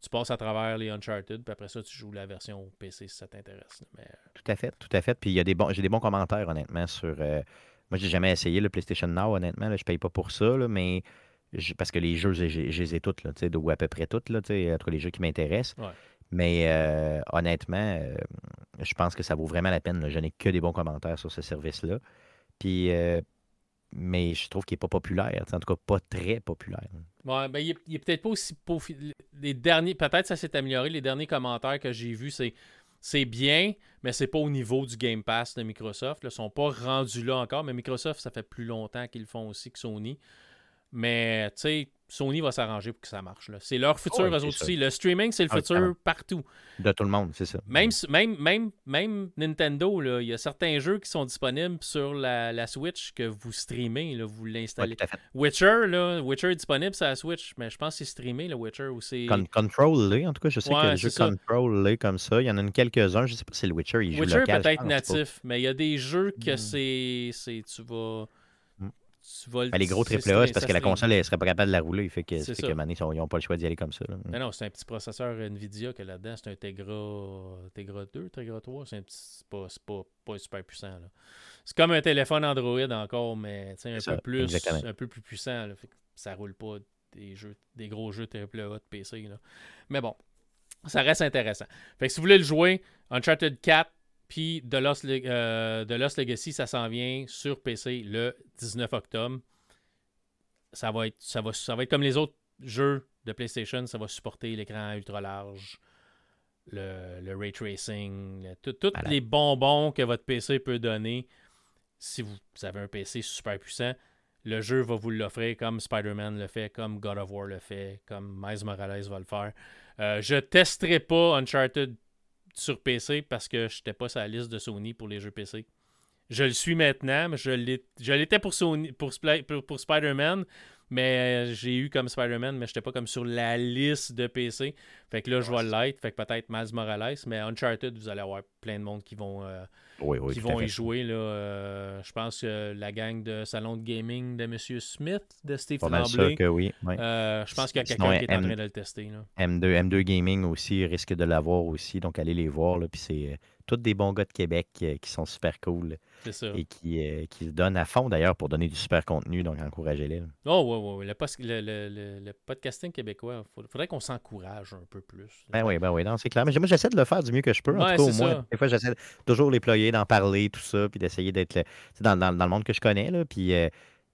tu passes à travers les Uncharted, puis après ça, tu joues la version PC si ça t'intéresse. Mais... Tout à fait, tout à fait. Puis il y a des bons, j'ai des bons commentaires, honnêtement, sur, euh, moi, j'ai jamais essayé le PlayStation Now, honnêtement. Là, je paye pas pour ça, mais parce que les jeux, je les ai toutes, là, ou à peu près toutes, là, entre les jeux qui m'intéressent. Mais euh, honnêtement, euh, je pense que ça vaut vraiment la peine. Je n'ai que des bons commentaires sur ce service-là. Puis, euh, mais je trouve qu'il n'est pas populaire. En tout cas, pas très populaire. Ouais, ben, il n'est peut-être pas aussi. Les derniers, peut-être ça s'est amélioré. Les derniers commentaires que j'ai vus, c'est c'est bien, mais c'est pas au niveau du Game Pass de Microsoft. Ils ne sont pas rendus là encore, mais Microsoft, ça fait plus longtemps qu'ils le font aussi que Sony. Mais tu sais, Sony va s'arranger pour que ça marche. C'est leur futur, eux aussi. Le streaming, c'est le ah, futur partout. De tout le monde, c'est ça. Même, même, même, même Nintendo, il y a certains jeux qui sont disponibles sur la, Switch que vous streamez, là, vous l'installez. Witcher, là, Witcher est disponible sur la Switch, mais je pense que c'est streamé, le Witcher. Ou Control, en tout cas, je sais que le jeu Control, comme ça, il y en a quelques-uns, je sais pas si c'est le Witcher, il joue Witcher local, peut-être natif, mais il y a des jeux que hmm. c'est, tu vas ben, les gros AAA, c'est parce que la console ne serait pas capable de la rouler. Fait que, c'est que ils n'ont pas le choix d'y aller comme ça. Mais non, c'est un petit processeur Nvidia que là-dedans, c'est un Tegra, Tegra 2, Tegra 3. C'est, pas, pas, pas, super puissant. C'est comme un téléphone Android encore, mais un, peu plus, un peu plus puissant. Là, fait que ça roule pas des, jeux, des gros jeux AAA de PC. Là. Mais bon, ça reste intéressant. Fait que si vous voulez le jouer, Uncharted 4, puis The Lost, euh, Lost Legacy, ça s'en vient sur PC le 19 octobre. Ça va, être, ça, va, ça va être comme les autres jeux de PlayStation. Ça va supporter l'écran ultra large, le, ray tracing, tous les bonbons que votre PC peut donner. Si vous, avez un PC super puissant, le jeu va vous l'offrir comme Spider-Man le fait, comme God of War le fait, comme Miles Morales va le faire. Euh, je testerai pas Uncharted sur PC parce que je n'étais pas sur la liste de Sony pour les jeux PC. Je le suis maintenant, mais je l'étais pour, Sony, Spider-Man, mais euh, j'ai eu comme Spider-Man, mais je n'étais pas comme sur la liste de PC. Fait que là, je vois le light, fait que peut-être Miles Morales, mais Uncharted, vous allez avoir plein de monde qui vont, euh, qui vont y jouer. Là, euh, je pense que la gang de salon de gaming de M. Smith, de Steve Tremblay. que oui. je pense qu'il y a quelqu'un qui est en train de le tester. M2, M2 Gaming aussi risque de l'avoir aussi, donc allez les voir. Là, puis c'est tous des bons gars de Québec qui sont super cool. Et qui, euh, qui se donnent à fond d'ailleurs pour donner du super contenu, donc encouragez-les. Oh, oui, oui. Le, le, le, podcasting québécois, il faudrait qu'on s'encourage un peu plus. Ben oui, ben oui, non, c'est clair. Mais moi, j'essaie de le faire du mieux que je peux. En tout cas, au moins, des fois, j'essaie toujours les ployer, d'en parler, tout ça, puis d'essayer d'être dans, dans, dans, le monde que je connais. Là, puis, euh,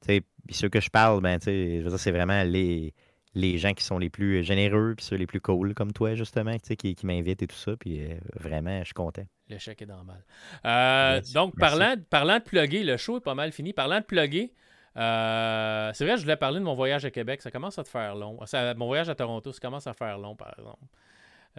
puis ceux que je parle, ben, je veux dire, c'est vraiment les les gens qui sont les plus généreux, puis ceux les plus cool, comme toi, justement, qui, qui m'invitent et tout ça. Puis euh, vraiment, je suis content. L'échec est dans le mal. Euh, donc, parlant, parlant de plugger, le show est pas mal fini. Parlant de plugger, Euh, c'est vrai, je voulais parler de mon voyage à Québec. Ça commence à te faire long. mon voyage à Toronto, ça commence à faire long, par exemple.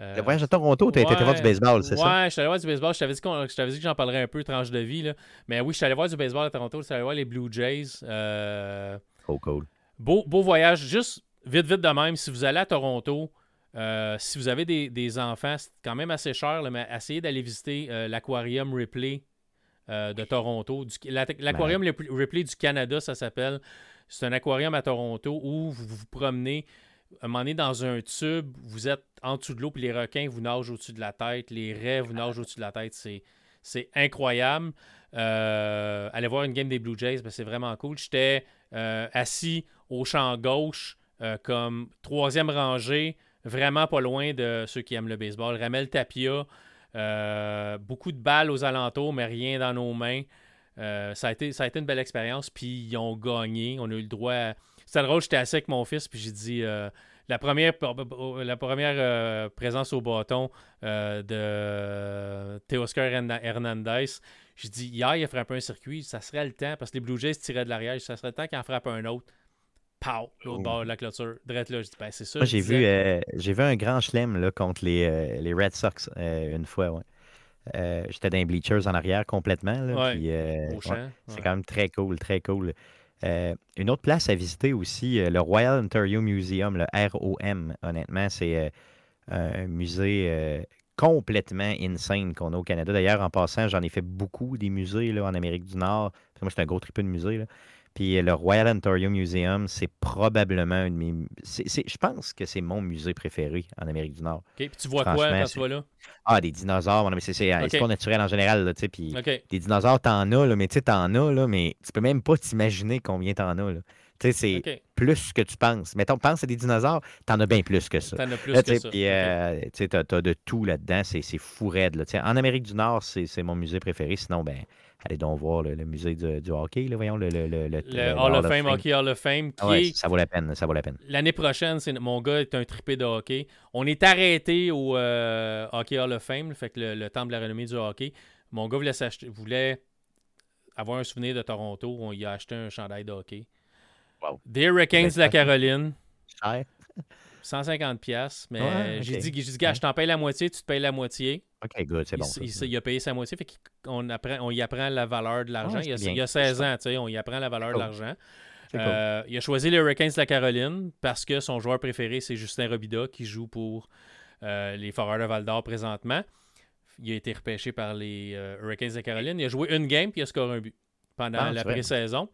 Euh, le voyage à Toronto, tu as été voir du baseball, c'est ça? Ouais, je suis allé voir du baseball. Je t'avais dit, dit, que j'en parlerais un peu, tranche de vie. Là. Mais oui, je suis allé voir du baseball à Toronto. Je suis allé voir les Blue Jays. Euh... Cool, cool. Beau, beau voyage. Juste vite, vite de même. Si vous allez à Toronto, euh, si vous avez des, enfants, c'est quand même assez cher, mais essayez d'aller visiter euh, l'aquarium Ripley de Toronto. L'aquarium Ripley du Canada, ça s'appelle. C'est un aquarium à Toronto où vous vous promenez un moment donné, dans un tube, vous êtes en dessous de l'eau, puis les requins vous nagent au-dessus de la tête, les raies vous nagent au-dessus de la tête. C'est, incroyable. Euh, allez voir une game des Blue Jays, ben, c'est vraiment cool. J'étais euh, assis au champ gauche, euh, comme troisième rangée, vraiment pas loin de ceux qui aiment le baseball. Ramel Tapia, beaucoup de balles aux alentours, mais rien dans nos mains. ça, a été, ça a été une belle expérience, puis ils ont gagné. On a eu le droit à c'était drôle, j'étais assis avec mon fils, puis j'ai dit euh, la première, la première euh, présence au bâton euh, de Teoscar Hernandez. J'ai dit hier, il a frappé un circuit, ça serait le temps, parce que les Blue Jays tiraient de l'arrière, ça serait le temps qu'il en frappe un autre. Pow! L'autre bord de la clôture. Drette là, j'ai dit, ben c'est ça. Moi, j'ai vu, j'ai vu un grand chelem là, contre les, les Red Sox une fois, ouais. J'étais dans les bleachers en arrière complètement. Là, c'est quand même très cool, très cool. Euh, une autre place à visiter aussi, euh, le Royal Ontario Museum, le ROM, honnêtement, c'est euh, un musée complètement insane qu'on a au Canada. D'ailleurs, en passant, j'en ai fait beaucoup des musées là, en Amérique du Nord. Moi, c'est un gros tripeux de musée. Là. Puis le Royal Ontario Museum, c'est probablement un de mes. je pense que c'est mon musée préféré en Amérique du Nord. OK. Puis tu vois quoi quand tu vas là? Ah, des dinosaures. mais c'est okay. naturel en général. Là, puis Des dinosaures, t'en as, là, mais tu t'en as, là, mais tu peux même pas t'imaginer combien t'en as. Là. Tu sais, c'est plus que tu penses. Mettons, pense à des dinosaures, t'en as bien plus que ça. T'en as plus que ça. Puis, euh, tu sais, t'as de tout là-dedans. C'est fou raide. Là. En Amérique du Nord, c'est mon musée préféré. Sinon, ben, allez donc voir le, musée du, hockey, là, voyons, le, le, le, le Hall of Fame, Hockey Hall of Fame. Qui ça vaut la peine, ça vaut la peine. L'année prochaine, c'est, mon gars est un trippé de hockey. On est arrêté au euh, Hockey Hall of Fame, fait que le, temple de la renommée du hockey. Mon gars voulait, voulait avoir un souvenir de Toronto. On y a acheté un chandail de hockey. Wow. Des Hurricanes de la Caroline. Cher. 150 pièces, mais j'ai dit, dit, gars, je t'en paye la moitié, tu te payes la moitié. OK, good, c'est bon. Il, a payé sa moitié, fait qu'on apprend, on y apprend la valeur de l'argent. il, y a 16 ans, tu sais, on y apprend la valeur de l'argent. Euh, il a choisi les Hurricanes de la Caroline parce que son joueur préféré, c'est Justin Robida, qui joue pour euh, les Foreurs de Val d'Or présentement. Il a été repêché par les euh, Hurricanes de la Caroline. Il a joué une game puis il a scoré un but pendant ah, la pré-saison.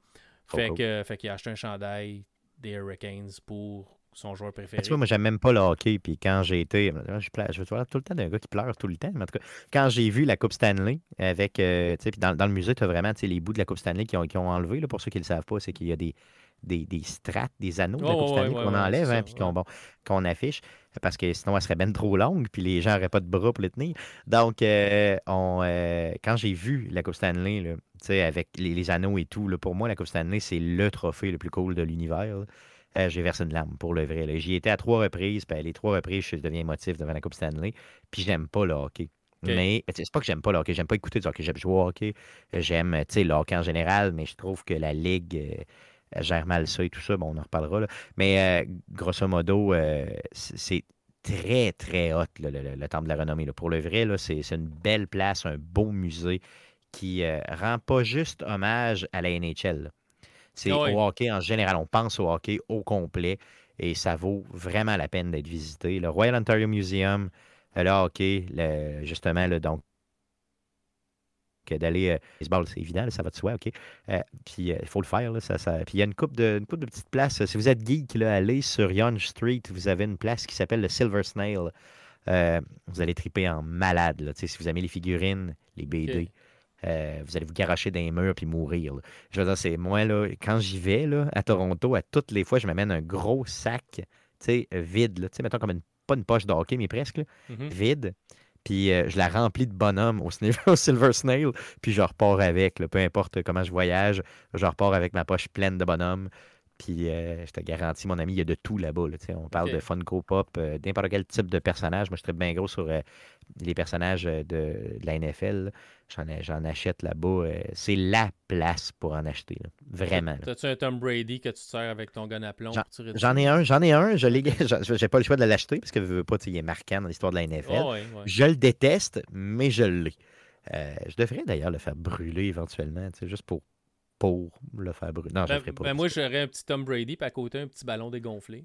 Fait qu'il a acheté un chandail des Hurricanes pour son joueur préféré. Tu vois, moi, j'aime même pas le hockey. Puis quand j'ai été. Je, je veux tout le temps d'un gars qui pleure tout le temps. Mais en tout cas, quand j'ai vu la Coupe Stanley, avec. Euh, tu sais, puis dans, dans, le musée, tu as vraiment les bouts de la Coupe Stanley qui ont, qui ont enlevé. Là, pour ceux qui ne le savent pas, c'est qu'il y a des, des, des, strates, des anneaux de la Coupe Stanley qu'on enlève, hein, puis qu'on bon, affiche. Parce que sinon, elle serait bien trop longue, puis les gens n'auraient pas de bras pour les tenir. Donc, euh, on, euh, quand j'ai vu la Coupe Stanley, là, avec les, les, anneaux et tout, là, pour moi, la Coupe Stanley, c'est le trophée le plus cool de l'univers. Euh, j'ai versé une larme pour le vrai. J'y étais à trois reprises, puis les trois reprises, je deviens émotif devant la Coupe Stanley. Puis j'aime pas le hockey. Mais c'est pas que j'aime pas le hockey, j'aime pas écouter du hockey, j'aime jouer au hockey, j'aime le hockey en général, mais je trouve que la Ligue euh, gère mal ça et tout ça. Bon, on en reparlera. Là. Mais euh, grosso modo, c'est très, très hot, le, Temple de la Renommée. Pour le vrai, c'est une belle place, un beau musée qui rend pas juste hommage à la NHL. C'est ah au hockey en général. On pense au hockey au complet et ça vaut vraiment la peine d'être visité. Le Royal Ontario Museum, le hockey, justement, le, donc, d'aller euh, baseball, c'est évident, ça va de soi, OK? Euh, puis euh, il faut le faire. Là, ça, ça... Puis il y a une coupe de, une coupe de petites places. Si vous êtes geek, là, allez sur Young Street, vous avez une place qui s'appelle le Silver Snail. vous allez triper en malade. Là. Si vous aimez les figurines, les BD. Euh, vous allez vous garocher dans les murs puis mourir. Je veux dire, c'est moi, là, quand j'y vais là, à Toronto, à toutes les fois, je m'amène un gros sac vide. Là, mettons comme une, pas une poche de hockey, mais presque, mm-hmm. vide. Puis euh, je la remplis de bonhommes au, au, Silver Snail, puis je repars avec. peu importe comment je voyage, je repars avec ma poche pleine de bonhommes. Puis euh, je te garantis, mon ami, il y a de tout là-bas. là, on parle de Funko Pop, euh, n'importe quel type de personnage. Moi, je suis bien gros sur euh, les personnages euh, de, de la NFL. J'en, achète là-bas. c'est la place pour en acheter. là. Vraiment. T'as-tu un Tom Brady que tu te sers avec ton gun à plomb J'en- pour tirer dessus? J'en ai un, j'en ai un. Je j'ai pas le choix de l'acheter parce que veux, veux pas, il est marquant dans l'histoire de la NFL. Oh, ouais, ouais. Je le déteste, mais je l'ai. Je devrais d'ailleurs le faire brûler éventuellement, juste pour, pour le faire brûler. Non, je Ben, le ferai pas. ben, moi, j'aurais un petit Tom Brady, puis à côté, un petit ballon dégonflé.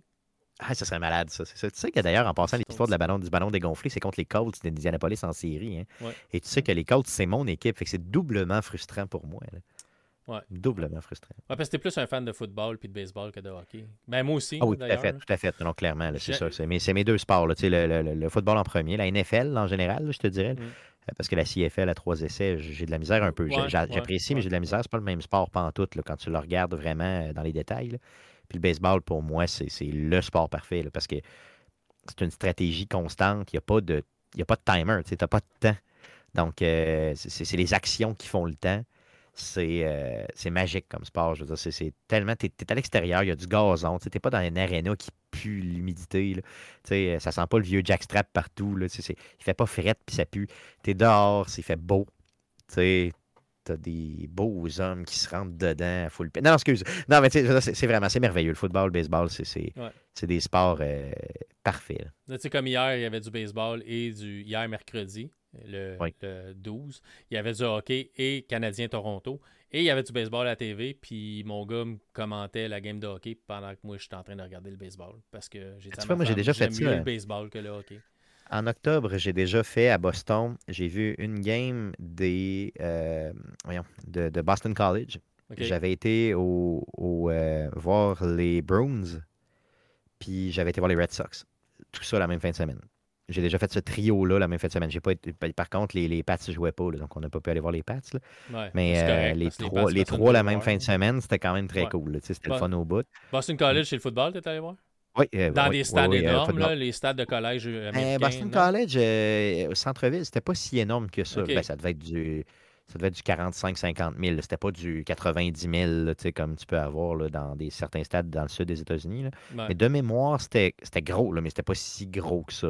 Ah, ça serait malade, ça. Tu sais que d'ailleurs, en passant, l'histoire ton de la ballon, du ballon dégonflé, c'est contre les Colts d'Indianapolis en série. hein. Ouais. Et tu sais que les Colts, c'est mon équipe. Fait que c'est doublement frustrant pour moi. là. Ouais. Doublement frustrant. Ouais, parce que t'es plus un fan de football puis de baseball que de hockey. Ben, moi aussi, Ah oui, tout à fait, tout à fait. Non, clairement, c'est ça. C'est mes, c'est mes deux sports. là. Le, le- le- le football en premier, la NFL en général, là, je te dirais. Mm. Euh, Parce que la CFL à trois essais, j'ai de la misère un peu. Ouais, ouais, J'apprécie, mais j'ai de la misère. C'est pas le même sport pantoute là, quand tu le regardes vraiment euh, dans les détails. là. Puis le baseball, pour moi, c'est c'est le sport parfait là, parce que c'est une stratégie constante. Il n'y a, pas de- y a pas de timer. Tu n'as pas de temps. Donc, euh, c'est les actions qui font le temps. C'est euh, c'est magique comme sport. Je veux dire, c'est- tellement. Tu es, à l'extérieur, il y a du gazon. Tu n'es pas dans une aréna qui pue l'humidité. sais, Ça sent pas le vieux jackstrap partout. Là. Il fait pas frette puis ça pue. Tu es dehors, il fait beau. Tu as des beaux hommes qui se rentrent dedans à full. Non, non, excuse. Non, mais c'est vraiment c'est merveilleux. Le football, le baseball, c'est Ouais. des sports euh, parfaits. tu sais, comme hier, il y avait du baseball et du. Hier, mercredi, le, Oui. le 12, il y avait du hockey et Canadien-Toronto. Et il y avait du baseball à la TV. Puis mon gars me commentait la game de hockey pendant que moi, j'étais en train de regarder le baseball. Parce que j'ai ma moi, j'ai déjà fait j'aime mieux ça. le baseball que le hockey. En octobre, j'ai déjà fait à Boston, j'ai vu une game des, euh, voyons, de, de Boston College. J'avais été au, au, euh, voir les Bruins, puis j'avais été voir les Red Sox. Tout ça la même fin de semaine. J'ai déjà fait ce trio-là la même fin de semaine. J'ai pas été- par contre, les, les Pats ne jouaient pas, là, donc on n'a pas pu aller voir les Pats. Ouais, Mais euh, les trois, Pats, les trois la même fin de semaine, c'était quand même très Ouais. cool. tu C'était Bon. le fun au bout. Boston College, c'est le football, t'es allé voir? Oui, euh, Dans oui, des stades oui, euh, énormes, là, les stades de collège Euh. Boston non? College, au centre-ville, c'était pas si énorme que ça. Ben, ça devait être du. Ça devait être du 45-50 000. là. C'était pas du 90 000 là, tu sais, comme tu peux avoir là, dans des, certains stades dans le sud des États-Unis. Ouais. Mais de mémoire, c'était c'était gros, là, mais c'était pas si gros que ça.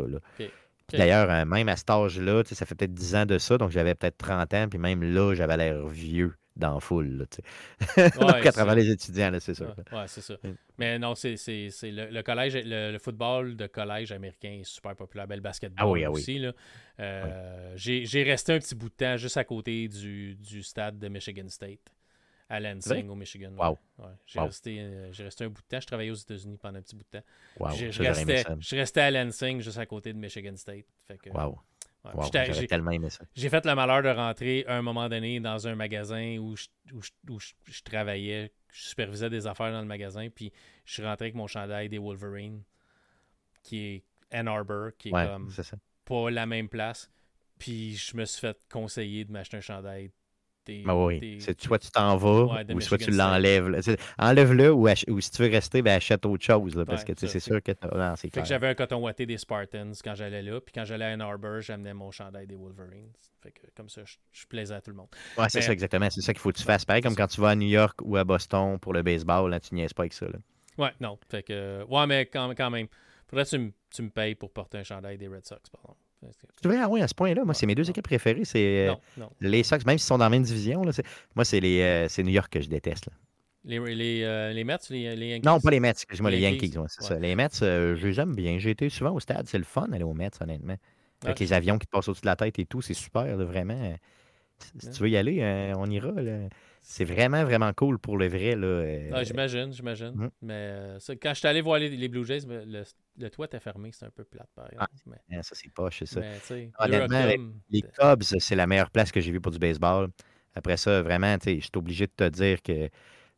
D'ailleurs, euh, même à cet âge-là, ça fait peut-être 10 ans de ça, donc j'avais peut-être 30 ans, puis même là, j'avais l'air vieux dans la foule. Là, Ouais, à travers les étudiants, c'est ça. Ouais, ouais, c'est ça. Mm. Mais non, c'est le, le collège, le, le football de collège américain est super populaire. Le basketball Ah oui, ah oui. aussi. Euh, J'ai j'ai resté un petit bout de temps juste à côté du, du stade de Michigan State, à Lansing, au Michigan. Wow. Ouais. J'ai Wow. resté, euh, resté un bout de temps. Je travaillais aux États-Unis pendant un petit bout de temps. Wow, je, restais, je restais à Lansing, juste à côté de Michigan State. Fait que, Wow, ouais. wow, J'étais- j'aurais j'ai- tellement aimé ça. j'ai fait le malheur de rentrer à un moment donné dans un magasin où je, où je- où je- je travaillais, je supervisais des affaires dans le magasin, puis je suis rentré avec mon chandail des Wolverines, qui est Ann Arbor, qui est Ouais, comme c'est ça. pas la même place. Puis je me suis fait conseiller de m'acheter un chandail des. Ben oui, des- c'est soit tu t'en vas Ouais, ou soit Michigan tu l'enlèves. Enlève-le ou, ach- ou si tu veux rester, ben achète autre chose. là, parce Ouais, que ça, c'est c'est- sûr que non, c'est Fait clair. que j'avais un coton ouaté des Spartans quand j'allais là, puis quand j'allais à Ann Arbor, j'amenais mon chandail des Wolverines. Fait que comme ça, je, je plaisais à tout le monde. Ouais, c'est mais- ça exactement. C'est ça qu'il faut que tu fasses. Pareil comme quand tu vas à New York ou à Boston pour le baseball, là, tu niaises pas avec ça. là. Ouais, non. Fait que. Ouais, mais quand, quand même. Faudrait que tu, me- tu me payes pour porter un chandail des Red Sox, pardon. Parce Tu devrais, ah oui, à ce point-là, moi, c'est mes deux Non. équipes préférées. C'est euh, Non, non. les Sox, même s'ils sont dans la même division. Là, c'est- moi, c'est les euh, c'est New York que je déteste. là. Les, les, euh, les Mets, les, les Yankees? Non, pas les Mets, excuse-moi, les Les Yankees. Yankees, ouais, c'est ouais. ça. Les Mets, euh, je les aime bien. J'ai été souvent au stade. C'est le fun d'aller aux Mets, honnêtement. Avec Ouais. les avions qui te passent au-dessus de la tête et tout, c'est super, là, vraiment. Si tu veux y aller, euh, on ira. là. C'est vraiment, vraiment cool pour le vrai. Là, euh, Ah, j'imagine, j'imagine. Mm. Mais euh, ça, quand je suis allé voir les, les Blue Jays, ben, le, le toit était fermé, c'est un peu plate, par exemple. mais, hein, ça, c'est poche, c'est ça. mais, Honnêtement, Les Cubs, c'est la meilleure place que j'ai vue pour du baseball. Après ça, vraiment, je suis obligé de te dire que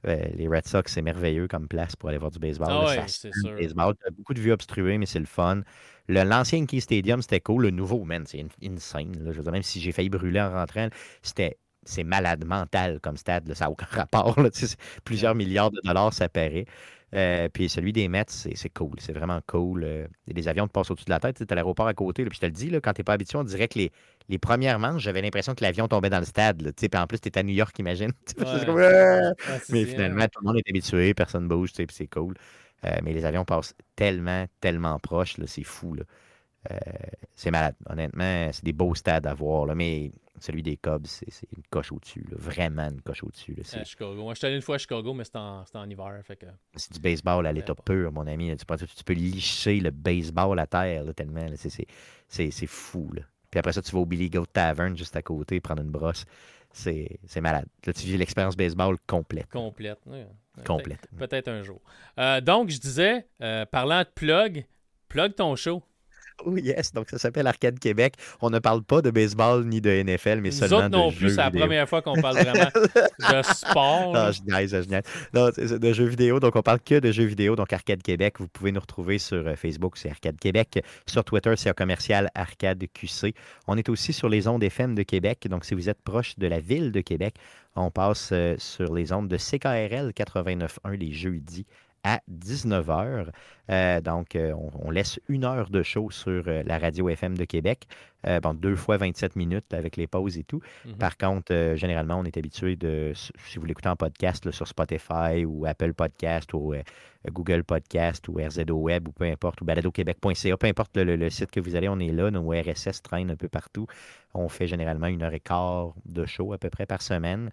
euh, les Red Sox, c'est merveilleux comme place pour aller voir du baseball. Ah là. ouais, Ça c'est sûr. baseball. Beaucoup de vues obstruées, mais c'est le fun. L'ancien Yankee Stadium, c'était cool. Le nouveau, man, c'est in- insane. là. Je veux dire, même si j'ai failli brûler en rentrant, c'était c'est malade mental comme stade. là. Ça n'a aucun rapport. là. Tu sais, c'est Plusieurs milliards de dollars, ça paraît. Euh, puis celui des Mets, c'est cool. C'est vraiment cool. Euh, des avions qui passent au-dessus de la tête. Tu as l'aéroport à côté. là. Puis je te le dis, là, quand tu n'es pas habitué, on dirait que les, les premières manches, j'avais l'impression que l'avion tombait dans le stade. Là, puis en plus, tu es à New York, imagine. mais finalement, tout le monde est habitué, personne bouge, puis c'est cool. Euh, mais les avions passent tellement, tellement proches, c'est fou. Euh, c'est malade. Honnêtement, c'est des beaux stades à voir. Là, mais celui des Cubs, c'est une coche au-dessus. Vraiment une coche au-dessus. À Chicago. Moi, je suis allé une fois à Chicago, mais c'était en, en, hiver. Fait que... C'est du baseball à l'état pur, mon ami. Tu, peux, tu peux licher le baseball à terre tellement. C'est fou. Là. Puis après ça, tu vas au Billy Goat Tavern juste à côté prendre une brosse. C'est malade. Là, tu vis l'expérience baseball complète. Complète. Complète. Peut-être un jour. Euh, donc, je disais, euh, parlant de plug, plug ton show. Oh yes, donc ça s'appelle Arcade Québec. On ne parle pas de baseball ni de NFL, mais seulement de non plus, c'est la première fois qu'on parle vraiment de sport. Non, je niaise, je niaise. Non, de jeux vidéo, donc on parle que de jeux vidéo, donc Arcade Québec. Vous pouvez nous retrouver sur euh, Facebook, c'est Arcade Québec. Sur Twitter, c'est un commercial Arcade QC. On est aussi sur les ondes FM de Québec, donc si vous êtes proche de la ville de Québec, on passe euh, sur les ondes de CKRL 89.1 les jeudis à 19h. Euh, donc, euh, on, laisse une heure de show sur euh, la radio FM de Québec. bon, deux fois 27 minutes avec les pauses et tout. Mhm. Par contre, généralement, on est habitué de, si vous l'écoutez en podcast sur Spotify ou Apple Podcast ou Google Podcast ou RZO Web ou peu importe, ou baladoquebec.ca, peu importe le, site que vous allez, on est là. Nos RSS traînent un peu partout. On fait généralement une heure et quart de show à peu près par semaine.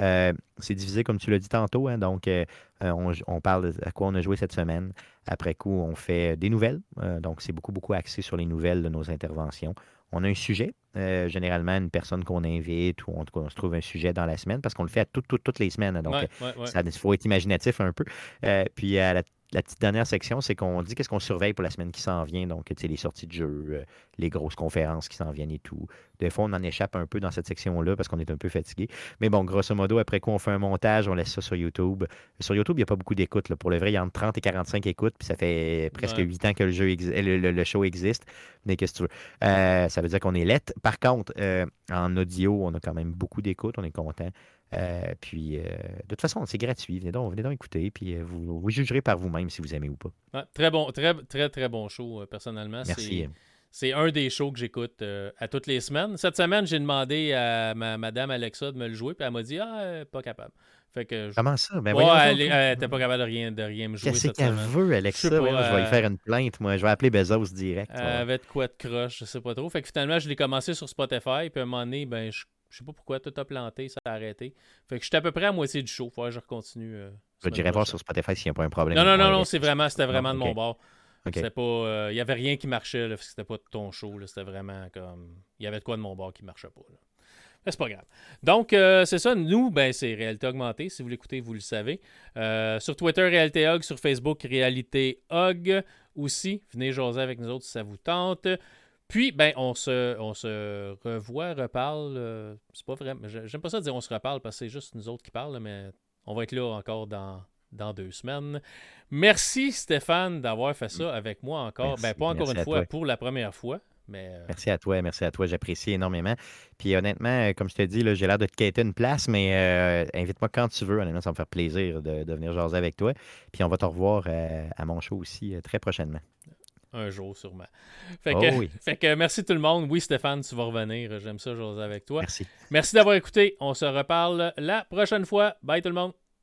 Euh, c'est divisé, comme tu l'as dit tantôt. Hein, donc, euh, euh, on, parle à quoi on a joué cette semaine. Après coup, on fait des nouvelles. donc, c'est beaucoup, beaucoup axé sur les nouvelles de nos interventions. On a un sujet, généralement une personne qu'on invite ou on, se trouve un sujet dans la semaine parce qu'on le fait à toutes les semaines. Donc, il faut être imaginatif un peu. puis, à la la petite dernière section, c'est qu'on dit qu'est-ce qu'on surveille pour la semaine qui s'en vient. Donc, tu sais, les sorties de jeux, euh, les grosses conférences qui s'en viennent et tout. Des fois, on en échappe un peu dans cette section-là parce qu'on est un peu fatigué. Mais bon, grosso modo, après quoi, on fait un montage, on laisse ça sur YouTube. Sur YouTube, il n'y a pas beaucoup d'écoutes. Pour le vrai, il y a entre 30 et 45 écoutes, puis ça fait presque 8 ans que le, jeu le, show existe. Mais qu'est-ce que tu veux? Euh, ça veut dire qu'on est lettre. Par contre, euh, en audio, on a quand même beaucoup d'écoutes. On est content. Euh, puis, euh, de toute façon, c'est gratuit. Venez donc, venez donc écouter, puis euh, vous, vous, jugerez par vous-même si vous aimez ou pas. très bon, très, très, très bon show, personnellement. Merci. C'est un des shows que j'écoute à toutes les semaines. Cette semaine, j'ai demandé à ma madame Alexa de me le jouer, puis elle m'a dit Ah, pas capable. Fait que Comment ça? Ben, ouais, elle, n'était pas capable de rien, de rien me jouer. Qu'est-ce qu'elle veut, Alexa? Je, je vais y faire une plainte, moi. Je vais appeler Bezos direct. De quoi de croche, je sais pas trop. Fait que finalement, je l'ai commencé sur Spotify, puis à un moment donné, ben, je je sais pas pourquoi, tout a planté, ça a arrêté. Fait que j'étais à peu près à moitié du show. Faut que je continue. Euh, je dirais voir sur Spotify s'il n'y a pas un problème. Non, non, non, non, c'est vraiment, c'était vraiment de mon bord. C'était pas. Euh, il n'y avait rien qui marchait, là, c'était pas de ton show. C'était vraiment comme. Il y avait de quoi de mon bord qui marchait pas. Mais c'est pas grave. Donc, euh, c'est ça. Nous, ben, c'est Réalité Augmentée. Si vous l'écoutez, vous le savez. sur Twitter, Réalité Hog. Sur Facebook, Réalité Hog aussi. Venez jaser avec nous autres si ça vous tente. Puis, ben, on se, on se revoit, reparle. Euh, c'est pas vrai. J'aime pas ça dire on se reparle parce que c'est juste nous autres qui parlent, mais on va être là encore dans, dans deux semaines. Merci Stéphane d'avoir fait ça avec moi encore. ben, pas encore une fois, pour la première fois. Mais... Euh, merci à toi, merci à toi. J'apprécie énormément. Puis honnêtement, euh, comme je te dis, j'ai l'air de te quitter une place, mais invite-moi quand tu veux. Honnêtement, ça me faire plaisir de, de, venir jaser avec toi. Puis on va te revoir à mon show aussi très prochainement un jour sûrement. Fait que, oh fait que merci tout le monde. Oui, Stéphane, tu vas revenir. J'aime ça, José, avec toi. Merci. Merci d'avoir écouté. On se reparle la prochaine fois. Bye tout le monde.